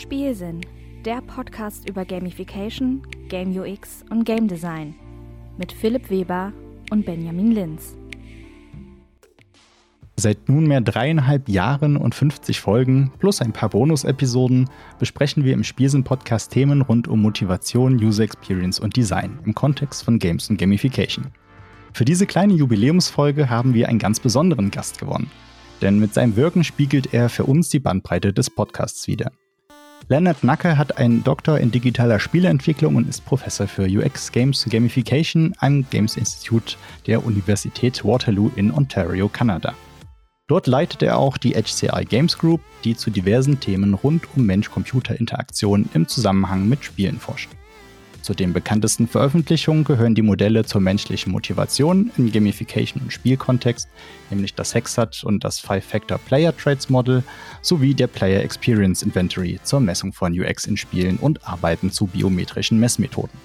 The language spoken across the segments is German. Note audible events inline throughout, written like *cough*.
Spielsinn, der Podcast über Gamification, Game UX und Game Design mit Philipp Weber und Benjamin Linz. Seit nunmehr dreieinhalb Jahren und 50 Folgen plus ein paar Bonus-Episoden besprechen wir im Spielsinn-Podcast Themen rund um Motivation, User Experience und Design im Kontext von Games und Gamification. Für diese kleine Jubiläumsfolge haben wir einen ganz besonderen Gast gewonnen. Denn mit seinem Wirken spiegelt er für uns die Bandbreite des Podcasts wider. Leonard Nacke hat einen Doktor in digitaler Spieleentwicklung und ist Professor für UX Games Gamification am Games Institute der Universität Waterloo in Ontario, Kanada. Dort leitet er auch die HCI Games Group, die zu diversen Themen rund um Mensch-Computer-Interaktion im Zusammenhang mit Spielen forscht. Zu den bekanntesten Veröffentlichungen gehören die Modelle zur menschlichen Motivation im Gamification- und Spielkontext, nämlich das Hexat und das Five-Factor Player Traits Model, sowie der Player Experience Inventory zur Messung von UX in Spielen und Arbeiten zu biometrischen Messmethoden.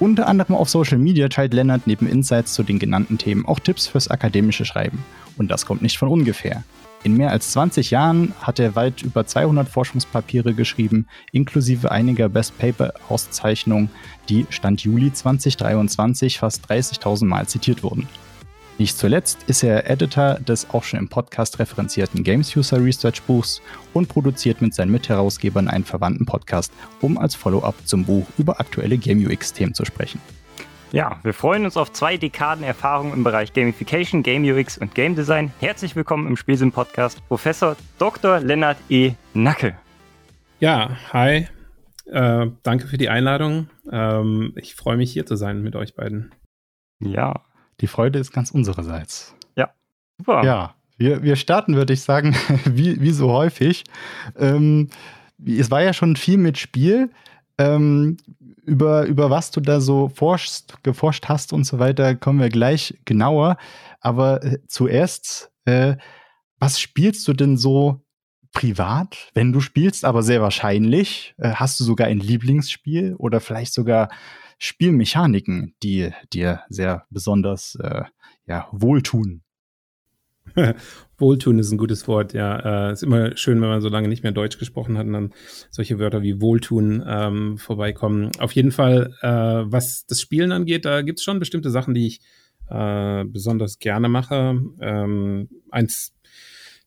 Unter anderem auf Social Media teilt Lennart neben Insights zu den genannten Themen auch Tipps fürs akademische Schreiben. Und das kommt nicht von ungefähr. In mehr als 20 Jahren hat er weit über 200 Forschungspapiere geschrieben, inklusive einiger Best Paper-Auszeichnungen, die Stand Juli 2023 fast 30.000 Mal zitiert wurden. Nicht zuletzt ist er Editor des auch schon im Podcast referenzierten Games User Research Buchs und produziert mit seinen Mitherausgebern einen verwandten Podcast, um als Follow-up zum Buch über aktuelle Game UX-Themen zu sprechen. Ja, wir freuen uns auf zwei Dekaden Erfahrung im Bereich Gamification, Game UX und Game Design. Herzlich willkommen im Spielsinn Podcast, Professor Dr. Lennart E. Nacke. Ja, hi. Äh, danke für die Einladung. Ähm, ich freue mich hier zu sein mit euch beiden. Ja, die Freude ist ganz unsererseits. Ja, super. Ja, wir, wir starten, würde ich sagen, *laughs* wie, wie so häufig. Ähm, es war ja schon viel mit Spiel. Ähm, über, über was du da so forschst, geforscht hast und so weiter, kommen wir gleich genauer. Aber äh, zuerst, äh, was spielst du denn so privat, wenn du spielst, aber sehr wahrscheinlich? Äh, hast du sogar ein Lieblingsspiel oder vielleicht sogar Spielmechaniken, die dir sehr besonders äh, ja, wohltun? *laughs* Wohltun ist ein gutes Wort, ja. Äh, ist immer schön, wenn man so lange nicht mehr Deutsch gesprochen hat und dann solche Wörter wie Wohltun ähm, vorbeikommen. Auf jeden Fall, äh, was das Spielen angeht, da gibt's schon bestimmte Sachen, die ich äh, besonders gerne mache. Ähm, eins,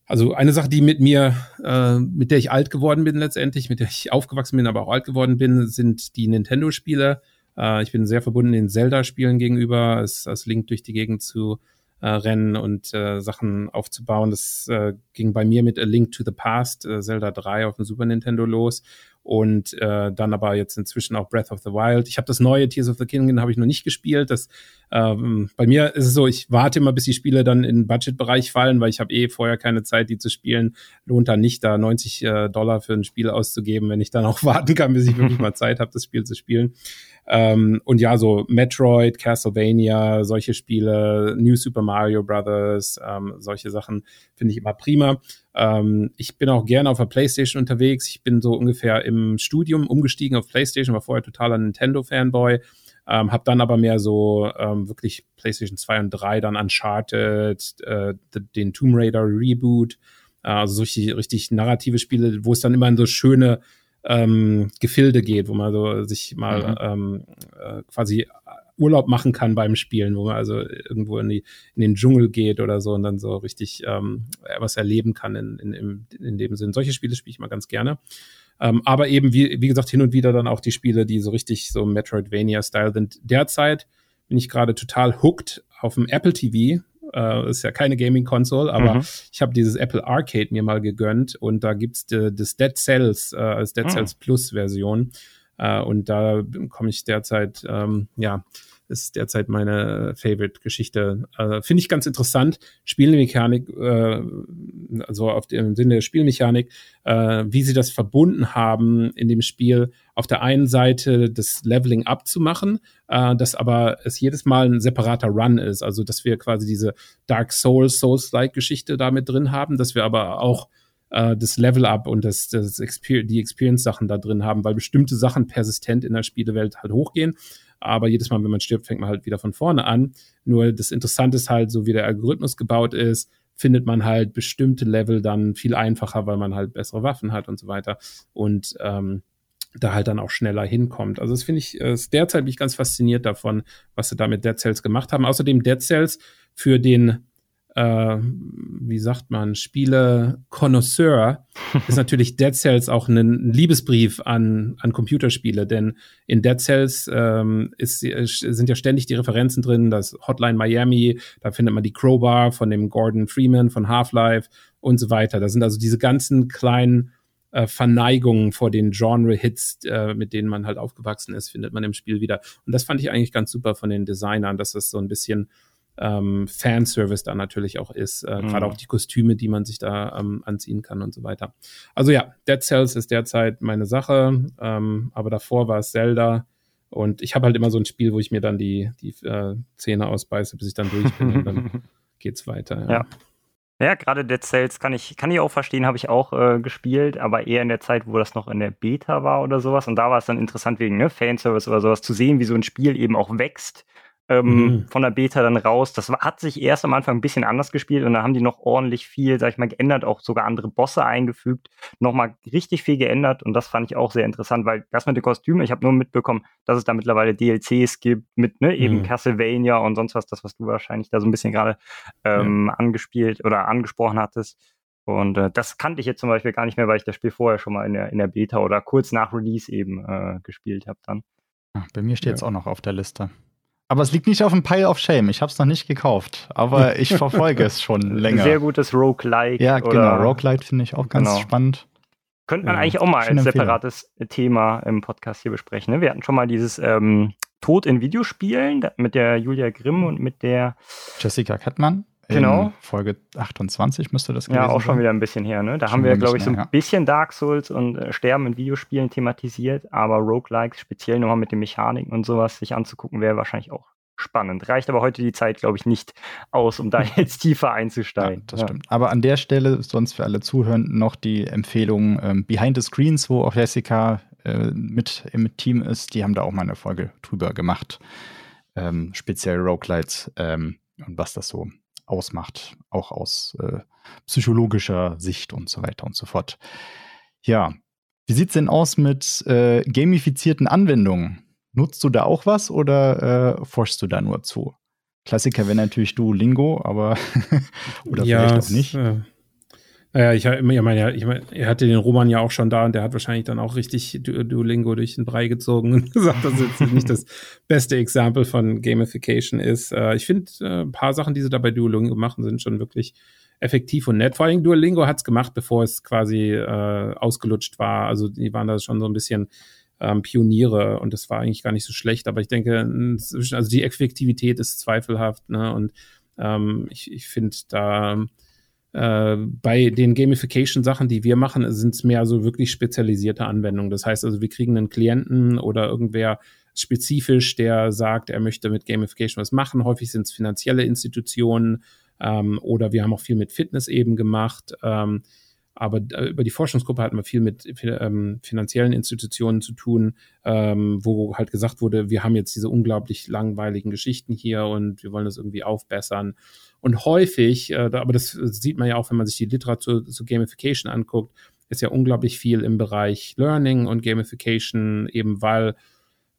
also eine Sache, die mit mir, äh, mit der ich alt geworden bin letztendlich, mit der ich aufgewachsen bin, aber auch alt geworden bin, sind die Nintendo-Spiele. Äh, ich bin sehr verbunden den Zelda-Spielen gegenüber. Es, es Link durch die Gegend zu äh, Rennen und äh, Sachen aufzubauen. Das äh, ging bei mir mit A Link to the Past, äh, Zelda 3 auf dem Super Nintendo los und äh, dann aber jetzt inzwischen auch Breath of the Wild. Ich habe das neue Tears of the Kingdom habe ich noch nicht gespielt. Das ähm, bei mir ist es so, ich warte immer, bis die Spiele dann in den Budgetbereich fallen, weil ich habe eh vorher keine Zeit, die zu spielen. Lohnt dann nicht, da 90 äh, Dollar für ein Spiel auszugeben, wenn ich dann auch *laughs* warten kann, bis ich wirklich *laughs* mal Zeit habe, das Spiel zu spielen. Ähm, und ja, so Metroid, Castlevania, solche Spiele, New Super Mario Brothers, ähm, solche Sachen finde ich immer prima. Ähm, ich bin auch gerne auf der PlayStation unterwegs. Ich bin so ungefähr im Studium umgestiegen auf PlayStation, war vorher totaler Nintendo-Fanboy. Ähm, hab dann aber mehr so ähm, wirklich PlayStation 2 und 3 dann Uncharted, äh, den Tomb Raider Reboot, äh, also solche richtig narrative Spiele, wo es dann immer in so schöne ähm, Gefilde geht, wo man so sich mal mhm. ähm, äh, quasi Urlaub machen kann beim Spielen, wo man also irgendwo in, die, in den Dschungel geht oder so und dann so richtig ähm, was erleben kann in, in, in, in dem Sinn. Solche Spiele spiele ich mal ganz gerne. Ähm, aber eben, wie, wie gesagt, hin und wieder dann auch die Spiele, die so richtig so Metroidvania-Style sind. Derzeit bin ich gerade total hooked auf dem Apple TV äh, ist ja keine Gaming-Console, aber mhm. ich habe dieses Apple Arcade mir mal gegönnt und da gibt's de, das Dead Cells äh, als Dead mhm. Cells Plus-Version. Äh, und da komme ich derzeit, ähm, ja, ist derzeit meine Favorite-Geschichte. Äh, Finde ich ganz interessant. Spielmechanik, äh, also auf dem Sinne der Spielmechanik, äh, wie sie das verbunden haben in dem Spiel, auf der einen Seite das Leveling abzumachen, äh, dass aber es jedes Mal ein separater Run ist. Also dass wir quasi diese Dark Souls, Souls-like Geschichte damit drin haben, dass wir aber auch äh, das Level Up und das, das Exper die Experience-Sachen da drin haben, weil bestimmte Sachen persistent in der Spielewelt halt hochgehen aber jedes Mal, wenn man stirbt, fängt man halt wieder von vorne an. Nur das Interessante ist halt, so wie der Algorithmus gebaut ist, findet man halt bestimmte Level dann viel einfacher, weil man halt bessere Waffen hat und so weiter. Und ähm, da halt dann auch schneller hinkommt. Also das finde ich, ist derzeit bin ich ganz fasziniert davon, was sie da mit Dead Cells gemacht haben. Außerdem Dead Cells für den äh, wie sagt man, Spiele-Connoisseur *laughs* ist natürlich Dead Cells auch ein Liebesbrief an, an Computerspiele, denn in Dead Cells ähm, ist, sind ja ständig die Referenzen drin, das Hotline Miami, da findet man die Crowbar von dem Gordon Freeman von Half-Life und so weiter. Da sind also diese ganzen kleinen äh, Verneigungen vor den Genre-Hits, äh, mit denen man halt aufgewachsen ist, findet man im Spiel wieder. Und das fand ich eigentlich ganz super von den Designern, dass das so ein bisschen ähm, Fanservice da natürlich auch ist. Äh, mhm. Gerade auch die Kostüme, die man sich da ähm, anziehen kann und so weiter. Also ja, Dead Cells ist derzeit meine Sache, ähm, aber davor war es Zelda. Und ich habe halt immer so ein Spiel, wo ich mir dann die, die äh, Zähne ausbeiße, bis ich dann durch bin und dann *laughs* geht's weiter. Ja. ja. Ja, gerade Dead Cells kann ich, kann ich auch verstehen, habe ich auch äh, gespielt, aber eher in der Zeit, wo das noch in der Beta war oder sowas. Und da war es dann interessant wegen ne, Fanservice oder sowas zu sehen, wie so ein Spiel eben auch wächst ähm, mhm. von der Beta dann raus. Das hat sich erst am Anfang ein bisschen anders gespielt und da haben die noch ordentlich viel, sag ich mal, geändert, auch sogar andere Bosse eingefügt, nochmal richtig viel geändert und das fand ich auch sehr interessant, weil das mit den Kostümen, ich habe nur mitbekommen, dass es da mittlerweile DLCs gibt mit ne, eben mhm. Castlevania und sonst was, das, was du wahrscheinlich da so ein bisschen gerade ähm, ja. angespielt oder angesprochen hattest. Und äh, das kannte ich jetzt zum Beispiel gar nicht mehr, weil ich das Spiel vorher schon mal in der, in der Beta oder kurz nach Release eben äh, gespielt habe dann. Ach, bei mir steht es ja. auch noch auf der Liste. Aber es liegt nicht auf dem Pile of Shame. Ich habe es noch nicht gekauft. Aber *laughs* ich verfolge es schon länger. Sehr gutes Roguelike. Ja, genau. Roguelike finde ich auch ganz genau. spannend. Könnte man ja, eigentlich auch mal als separates Thema im Podcast hier besprechen. Ne? Wir hatten schon mal dieses ähm, Tod in Videospielen mit der Julia Grimm und mit der Jessica Kettmann. Genau. Folge 28 müsste das gewesen sein. Ja, auch schon wieder ein bisschen her. Ne? Da schon haben wir, glaube ich, so ein ja. bisschen Dark Souls und äh, Sterben in Videospielen thematisiert, aber Roguelikes, speziell nochmal mit den Mechaniken und sowas, sich anzugucken, wäre wahrscheinlich auch spannend. Reicht aber heute die Zeit, glaube ich, nicht aus, um da jetzt tiefer einzusteigen. Ja, das ja. stimmt. Aber an der Stelle, sonst für alle Zuhörenden, noch die Empfehlung ähm, Behind the Screens, wo auch Jessica äh, mit im Team ist. Die haben da auch mal eine Folge drüber gemacht. Ähm, speziell Roguelites ähm, und was das so ausmacht, auch aus äh, psychologischer Sicht und so weiter und so fort. Ja, wie sieht es denn aus mit äh, gamifizierten Anwendungen? Nutzt du da auch was oder äh, forschst du da nur zu? Klassiker wäre natürlich Duolingo, aber *laughs* oder ja, vielleicht auch nicht. Äh, naja, ich, ich meine, ich mein, er hatte den Roman ja auch schon da und der hat wahrscheinlich dann auch richtig du Duolingo durch den Brei gezogen und *laughs* gesagt, dass jetzt nicht das beste Exempel von Gamification ist. Äh, ich finde, äh, ein paar Sachen, die sie da bei Duolingo machen, sind schon wirklich effektiv und nett. Vor allem Duolingo hat es gemacht, bevor es quasi äh, ausgelutscht war. Also die waren da schon so ein bisschen ähm, Pioniere und das war eigentlich gar nicht so schlecht. Aber ich denke, also die Effektivität ist zweifelhaft. Ne? Und ähm, ich, ich finde da äh, bei den Gamification-Sachen, die wir machen, sind es mehr so wirklich spezialisierte Anwendungen. Das heißt also, wir kriegen einen Klienten oder irgendwer spezifisch, der sagt, er möchte mit Gamification was machen. Häufig sind es finanzielle Institutionen ähm, oder wir haben auch viel mit Fitness eben gemacht. Ähm, aber äh, über die Forschungsgruppe hatten wir viel mit ähm, finanziellen Institutionen zu tun, ähm, wo halt gesagt wurde, wir haben jetzt diese unglaublich langweiligen Geschichten hier und wir wollen das irgendwie aufbessern. Und häufig, äh, aber das sieht man ja auch, wenn man sich die Literatur zu Gamification anguckt, ist ja unglaublich viel im Bereich Learning und Gamification, eben weil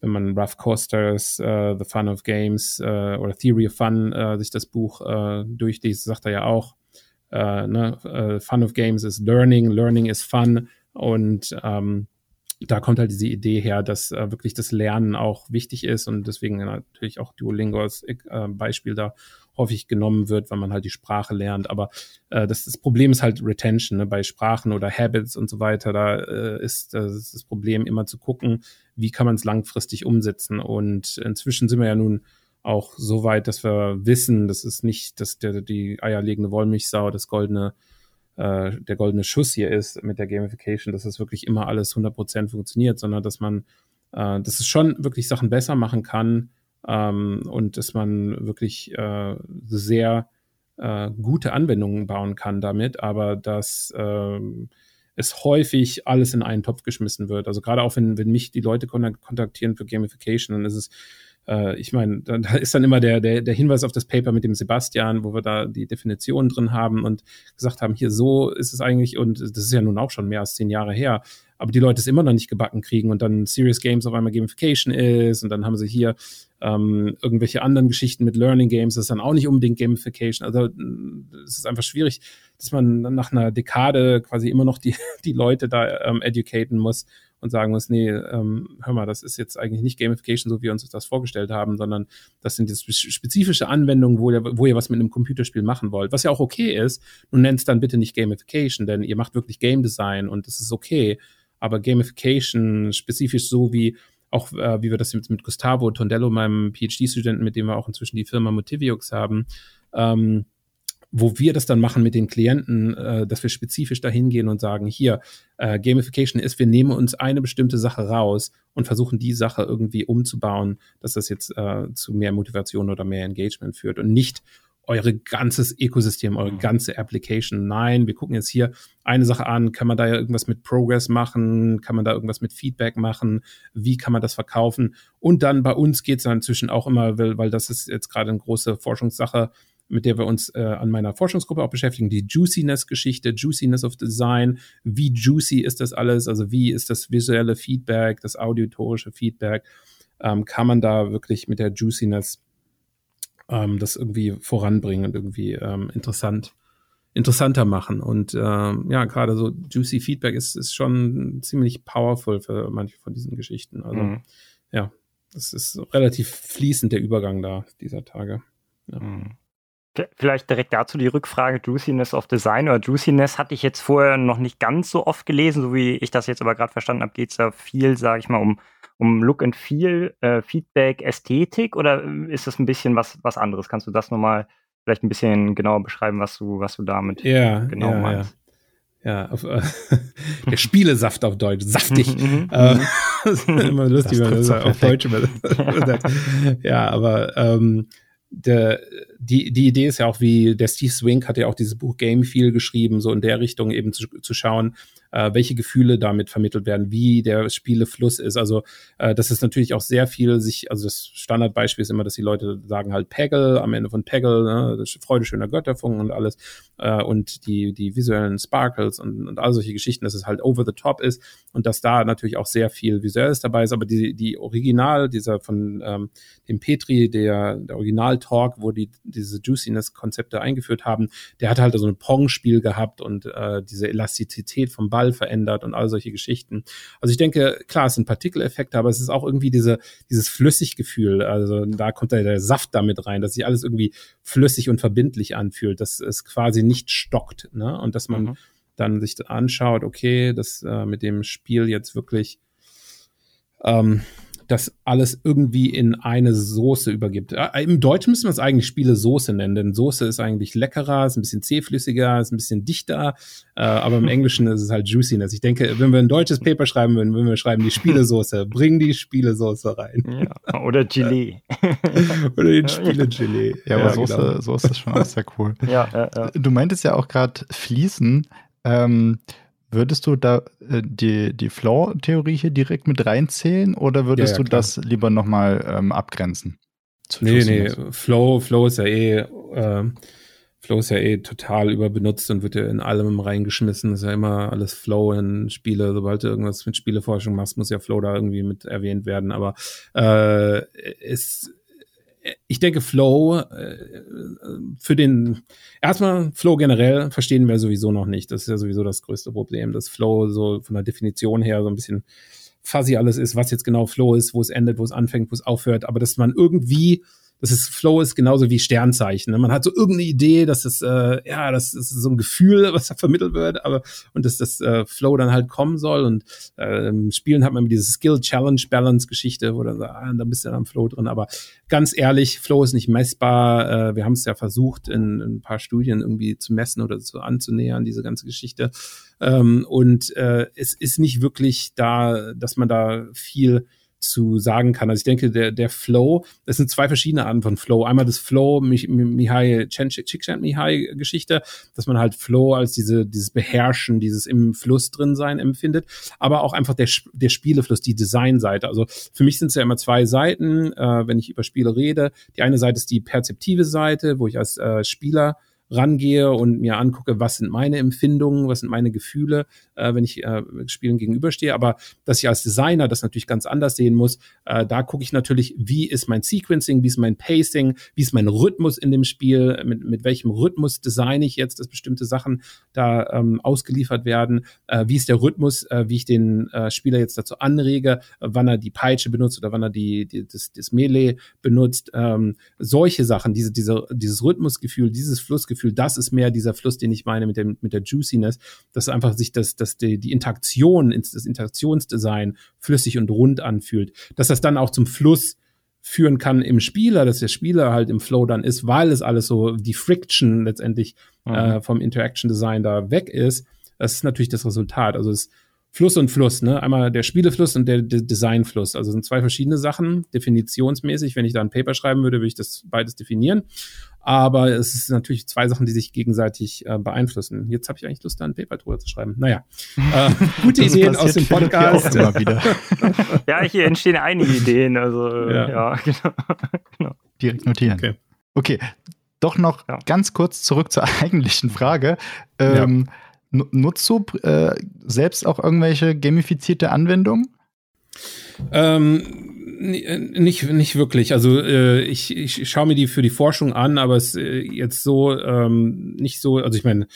wenn man Rough Costers, uh, The Fun of Games uh, oder Theory of Fun uh, sich das Buch durchliest, sagt er ja auch, ne, Fun of Games ist Learning, Learning is Fun und ähm, da kommt halt diese Idee her, dass äh, wirklich das Lernen auch wichtig ist und deswegen natürlich auch Duolingo als äh, Beispiel da häufig genommen wird, weil man halt die Sprache lernt. Aber äh, das, das Problem ist halt Retention ne? bei Sprachen oder Habits und so weiter. Da äh, ist das, das Problem immer zu gucken, wie kann man es langfristig umsetzen. Und inzwischen sind wir ja nun auch so weit, dass wir wissen, das ist nicht dass der, die eierlegende Wollmilchsau, das goldene äh, der goldene Schuss hier ist mit der Gamification, dass es wirklich immer alles 100% funktioniert, sondern dass man, äh, dass es schon wirklich Sachen besser machen kann ähm, und dass man wirklich äh, sehr äh, gute Anwendungen bauen kann damit, aber dass äh, es häufig alles in einen Topf geschmissen wird. Also gerade auch wenn, wenn mich die Leute kontaktieren für Gamification, dann ist es äh, ich meine, da, da ist dann immer der, der, der Hinweis auf das Paper mit dem Sebastian, wo wir da die Definition drin haben und gesagt haben, hier so ist es eigentlich, und das ist ja nun auch schon mehr als zehn Jahre her, aber die Leute es immer noch nicht gebacken kriegen und dann Serious Games auf einmal Gamification ist und dann haben sie hier ähm, irgendwelche anderen Geschichten mit Learning Games, das ist dann auch nicht unbedingt Gamification. Also es ist einfach schwierig, dass man nach einer Dekade quasi immer noch die, *laughs* die Leute da ähm, educaten muss und sagen muss, nee, ähm, hör mal, das ist jetzt eigentlich nicht Gamification, so wie wir uns das vorgestellt haben, sondern das sind jetzt spezifische Anwendungen, wo ihr, wo ihr was mit einem Computerspiel machen wollt, was ja auch okay ist. Nun nennt es dann bitte nicht Gamification, denn ihr macht wirklich Game Design und das ist okay. Aber Gamification spezifisch so wie auch äh, wie wir das jetzt mit Gustavo Tondello, meinem PhD-Studenten, mit dem wir auch inzwischen die Firma Motiviox haben, ähm, wo wir das dann machen mit den Klienten, äh, dass wir spezifisch dahin gehen und sagen, hier, äh, Gamification ist, wir nehmen uns eine bestimmte Sache raus und versuchen die Sache irgendwie umzubauen, dass das jetzt äh, zu mehr Motivation oder mehr Engagement führt und nicht eure ganzes Ökosystem, eure mhm. ganze Application. Nein, wir gucken jetzt hier eine Sache an, kann man da ja irgendwas mit Progress machen, kann man da irgendwas mit Feedback machen, wie kann man das verkaufen? Und dann bei uns geht es dann inzwischen auch immer, weil, weil das ist jetzt gerade eine große Forschungssache, mit der wir uns äh, an meiner Forschungsgruppe auch beschäftigen, die Juiciness-Geschichte, Juiciness of Design. Wie juicy ist das alles? Also wie ist das visuelle Feedback, das auditorische Feedback? Ähm, kann man da wirklich mit der Juiciness ähm, das irgendwie voranbringen und irgendwie ähm, interessant interessanter machen. Und ähm, ja, gerade so Juicy Feedback ist, ist schon ziemlich powerful für manche von diesen Geschichten. Also mhm. ja, das ist relativ fließend der Übergang da dieser Tage. Ja. Mhm. Vielleicht direkt dazu die Rückfrage Juiciness of Design oder Juiciness hatte ich jetzt vorher noch nicht ganz so oft gelesen, so wie ich das jetzt aber gerade verstanden habe, geht es da viel, sage ich mal, um, um Look and Feel, äh, Feedback, Ästhetik oder ist das ein bisschen was, was anderes? Kannst du das nochmal vielleicht ein bisschen genauer beschreiben, was du, was du damit ja, genau ja, meinst? Ja. ja auf, äh, *laughs* der Spielesaft auf Deutsch, saftig. Mhm, äh, mhm. *laughs* immer lustig, wenn man das auf Deutsch *laughs* übersetzt. ja, aber ähm, der, die, die Idee ist ja auch, wie der Steve Swink hat ja auch dieses Buch Game Feel geschrieben, so in der Richtung eben zu, zu schauen, äh, welche Gefühle damit vermittelt werden, wie der Spielefluss ist. Also äh, das ist natürlich auch sehr viel sich, also das Standardbeispiel ist immer, dass die Leute sagen halt Peggle am Ende von Peggle, ne, Freude schöner Götterfunken und alles äh, und die, die visuellen Sparkles und, und all solche Geschichten, dass es halt over the top ist und dass da natürlich auch sehr viel Visuelles dabei ist, aber die, die Original, dieser von ähm, dem Petri, der, der Original-Talk, wo die diese Juiciness-Konzepte eingeführt haben, der hat halt so ein Pong-Spiel gehabt und äh, diese Elastizität vom Ball Ball verändert und all solche Geschichten. Also ich denke, klar, es sind Partikeleffekte, aber es ist auch irgendwie diese, dieses Flüssiggefühl. Also da kommt da der Saft damit rein, dass sich alles irgendwie flüssig und verbindlich anfühlt, dass es quasi nicht stockt, ne? Und dass man mhm. dann sich anschaut, okay, das äh, mit dem Spiel jetzt wirklich ähm, das alles irgendwie in eine Soße übergibt. Äh, Im Deutschen müssen wir es eigentlich Spiele Soße nennen, denn Soße ist eigentlich leckerer, ist ein bisschen zähflüssiger, ist ein bisschen dichter, äh, aber im *laughs* Englischen ist es halt Juiciness. Ich denke, wenn wir ein deutsches Paper schreiben würden, würden wir schreiben die Spielesoße, *laughs* bring die Spielesoße rein. Ja, oder Gelee. *laughs* oder den Spiele-Gelee. Ja, aber ja, Soße, genau. Soße ist schon auch sehr cool. ja, ja, ja. Du meintest ja auch gerade Fließen. Ähm, Würdest du da äh, die, die Flow-Theorie hier direkt mit reinzählen oder würdest ja, ja, du das lieber nochmal ähm, abgrenzen? Nee, nee, Flow, Flow ist ja eh, äh, Flow ist ja eh total überbenutzt und wird ja in allem reingeschmissen. Das ist ja immer alles Flow in Spiele. Sobald du irgendwas mit Spieleforschung machst, muss ja Flow da irgendwie mit erwähnt werden. Aber äh, es ich denke, Flow äh, für den erstmal Flow generell verstehen wir sowieso noch nicht. Das ist ja sowieso das größte Problem, dass Flow so von der Definition her so ein bisschen fuzzy alles ist, was jetzt genau Flow ist, wo es endet, wo es anfängt, wo es aufhört, aber dass man irgendwie das ist Flow ist genauso wie Sternzeichen. Ne? Man hat so irgendeine Idee, dass es äh, ja, das ist so ein Gefühl, *laughs* was da vermittelt wird, aber und dass das äh, Flow dann halt kommen soll und äh, Spielen hat man diese Skill Challenge Balance Geschichte, wo dann so, ah, da bist du dann am Flow drin. Aber ganz ehrlich, Flow ist nicht messbar. Äh, wir haben es ja versucht in, in ein paar Studien irgendwie zu messen oder zu anzunähern diese ganze Geschichte. Ähm, und äh, es ist nicht wirklich da, dass man da viel zu sagen kann. Also ich denke, der, der Flow, das sind zwei verschiedene Arten von Flow. Einmal das Flow, Mihai, Mihai Geschichte, dass man halt Flow als diese, dieses Beherrschen, dieses im Fluss drin sein empfindet, aber auch einfach der, der Spielefluss, die Designseite. Also für mich sind es ja immer zwei Seiten, äh, wenn ich über Spiele rede. Die eine Seite ist die perzeptive Seite, wo ich als äh, Spieler rangehe und mir angucke, was sind meine Empfindungen, was sind meine Gefühle, äh, wenn ich äh, Spielen gegenüberstehe. Aber dass ich als Designer das natürlich ganz anders sehen muss, äh, da gucke ich natürlich, wie ist mein Sequencing, wie ist mein Pacing, wie ist mein Rhythmus in dem Spiel, mit, mit welchem Rhythmus designe ich jetzt, dass bestimmte Sachen da ähm, ausgeliefert werden, äh, wie ist der Rhythmus, äh, wie ich den äh, Spieler jetzt dazu anrege, wann er die Peitsche benutzt oder wann er die, die das, das Melee benutzt. Ähm, solche Sachen, diese, diese, dieses Rhythmusgefühl, dieses Flussgefühl, Gefühl, das ist mehr dieser Fluss, den ich meine mit, dem, mit der Juiciness, dass einfach sich das, dass die, die Interaktion, das Interaktionsdesign flüssig und rund anfühlt, dass das dann auch zum Fluss führen kann im Spieler, dass der Spieler halt im Flow dann ist, weil es alles so die Friction letztendlich mhm. äh, vom Interaction Design da weg ist. Das ist natürlich das Resultat. Also es Fluss und Fluss, ne? Einmal der Spielefluss und der De Designfluss. Also sind zwei verschiedene Sachen, definitionsmäßig. Wenn ich da ein Paper schreiben würde, würde ich das beides definieren. Aber es ist natürlich zwei Sachen, die sich gegenseitig äh, beeinflussen. Jetzt habe ich eigentlich Lust, da ein Paper drüber zu schreiben. Naja, *laughs* äh, gute Ideen aus dem Podcast. Immer wieder. *laughs* ja, hier entstehen einige Ideen. Also ja, ja *laughs* genau. genau. Direkt notieren. Okay. okay. Doch noch ja. ganz kurz zurück zur eigentlichen Frage. Ähm, ja Nutzt du äh, selbst auch irgendwelche gamifizierte Anwendungen? Ähm, nicht, nicht wirklich. Also äh, ich, ich schaue mir die für die Forschung an, aber es äh, jetzt so ähm, nicht so, also ich meine,